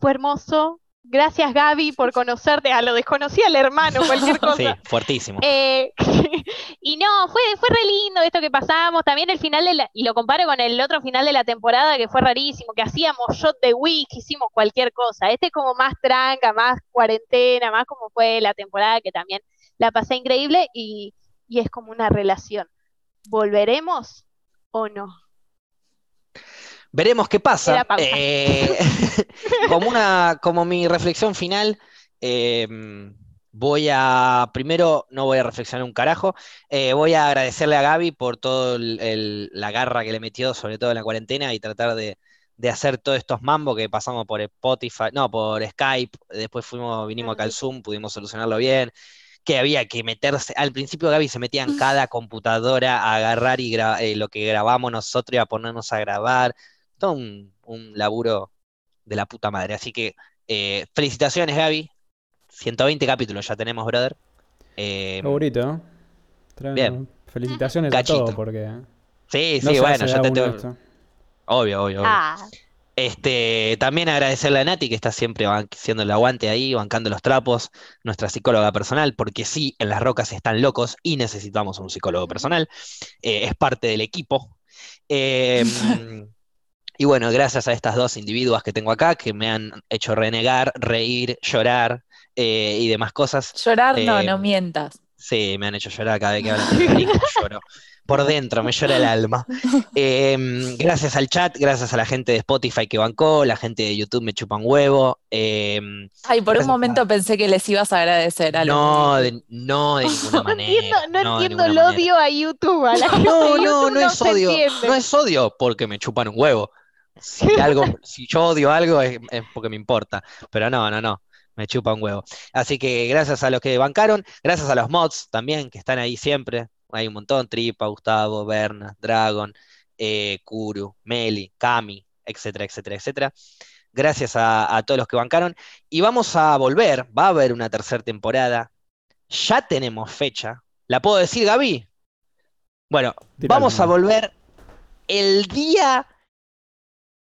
fue hermoso. Gracias Gaby por conocerte, a lo desconocía el hermano, cualquier [LAUGHS] cosa. Sí, fuertísimo. [LAUGHS] [LAUGHS] Y no, fue, fue re lindo esto que pasamos. También el final de la, y lo comparo con el otro final de la temporada que fue rarísimo, que hacíamos shot de week, hicimos cualquier cosa. Este es como más tranca, más cuarentena, más como fue la temporada que también la pasé increíble y, y es como una relación. ¿Volveremos o no? Veremos qué pasa. Eh, [LAUGHS] como una, como mi reflexión final, eh, voy a, primero no voy a reflexionar un carajo, eh, voy a agradecerle a Gaby por todo el- el- la garra que le metió, sobre todo en la cuarentena, y tratar de, de hacer todos estos mambos que pasamos por Spotify, no, por Skype, después fuimos, vinimos acá al Zoom, pudimos solucionarlo bien. Que había que meterse, al principio Gaby se metía en cada computadora a agarrar y gra- eh, lo que grabamos nosotros y a ponernos a grabar todo un, un laburo de la puta madre. Así que eh, felicitaciones, Gaby. 120 capítulos ya tenemos, brother. Eh, Favorito, Bien. Felicitaciones Cachito. a todos porque sí, no sí, se bueno, ya te tengo. esto. Obvio, obvio, obvio. Ah, Este, también agradecerle a Nati, que está siempre haciendo el aguante ahí, bancando los trapos, nuestra psicóloga personal, porque sí, en las rocas están locos y necesitamos un psicólogo personal. Eh, es parte del equipo. Eh, [LAUGHS] y bueno, gracias a estas dos individuas que tengo acá, que me han hecho renegar, reír, llorar eh, y demás cosas. Llorar no, Eh, no mientas. Sí, me han hecho llorar cada vez que hablan de [LAUGHS] lloro. Por dentro, me llora el alma. Eh, gracias al chat, gracias a la gente de Spotify que bancó, la gente de YouTube me chupan huevo. eh, Ay, por un momento pensé que les ibas a agradecer a los no, de, no de [LAUGHS] ninguna no manera. entiendo, no de entiendo el manera. odio a YouTube, a la gente No, de no, YouTube no es odio. entiende. No es odio porque me chupan un huevo. Si algo, [LAUGHS] si yo odio algo es, es porque me importa. Pero no, no, no. Me chupa un huevo. Así que gracias a los que bancaron, gracias a los mods también, que están ahí siempre. Hay un montón, Tripa, Gustavo, Berna, Dragon, eh, Kuru, Meli, Cami, etcétera, etcétera, etcétera. Gracias a, a todos los que bancaron. Y vamos a volver, va a haber una tercera temporada. Ya tenemos fecha. ¿La puedo decir, Gaby? Bueno, vamos a volver el día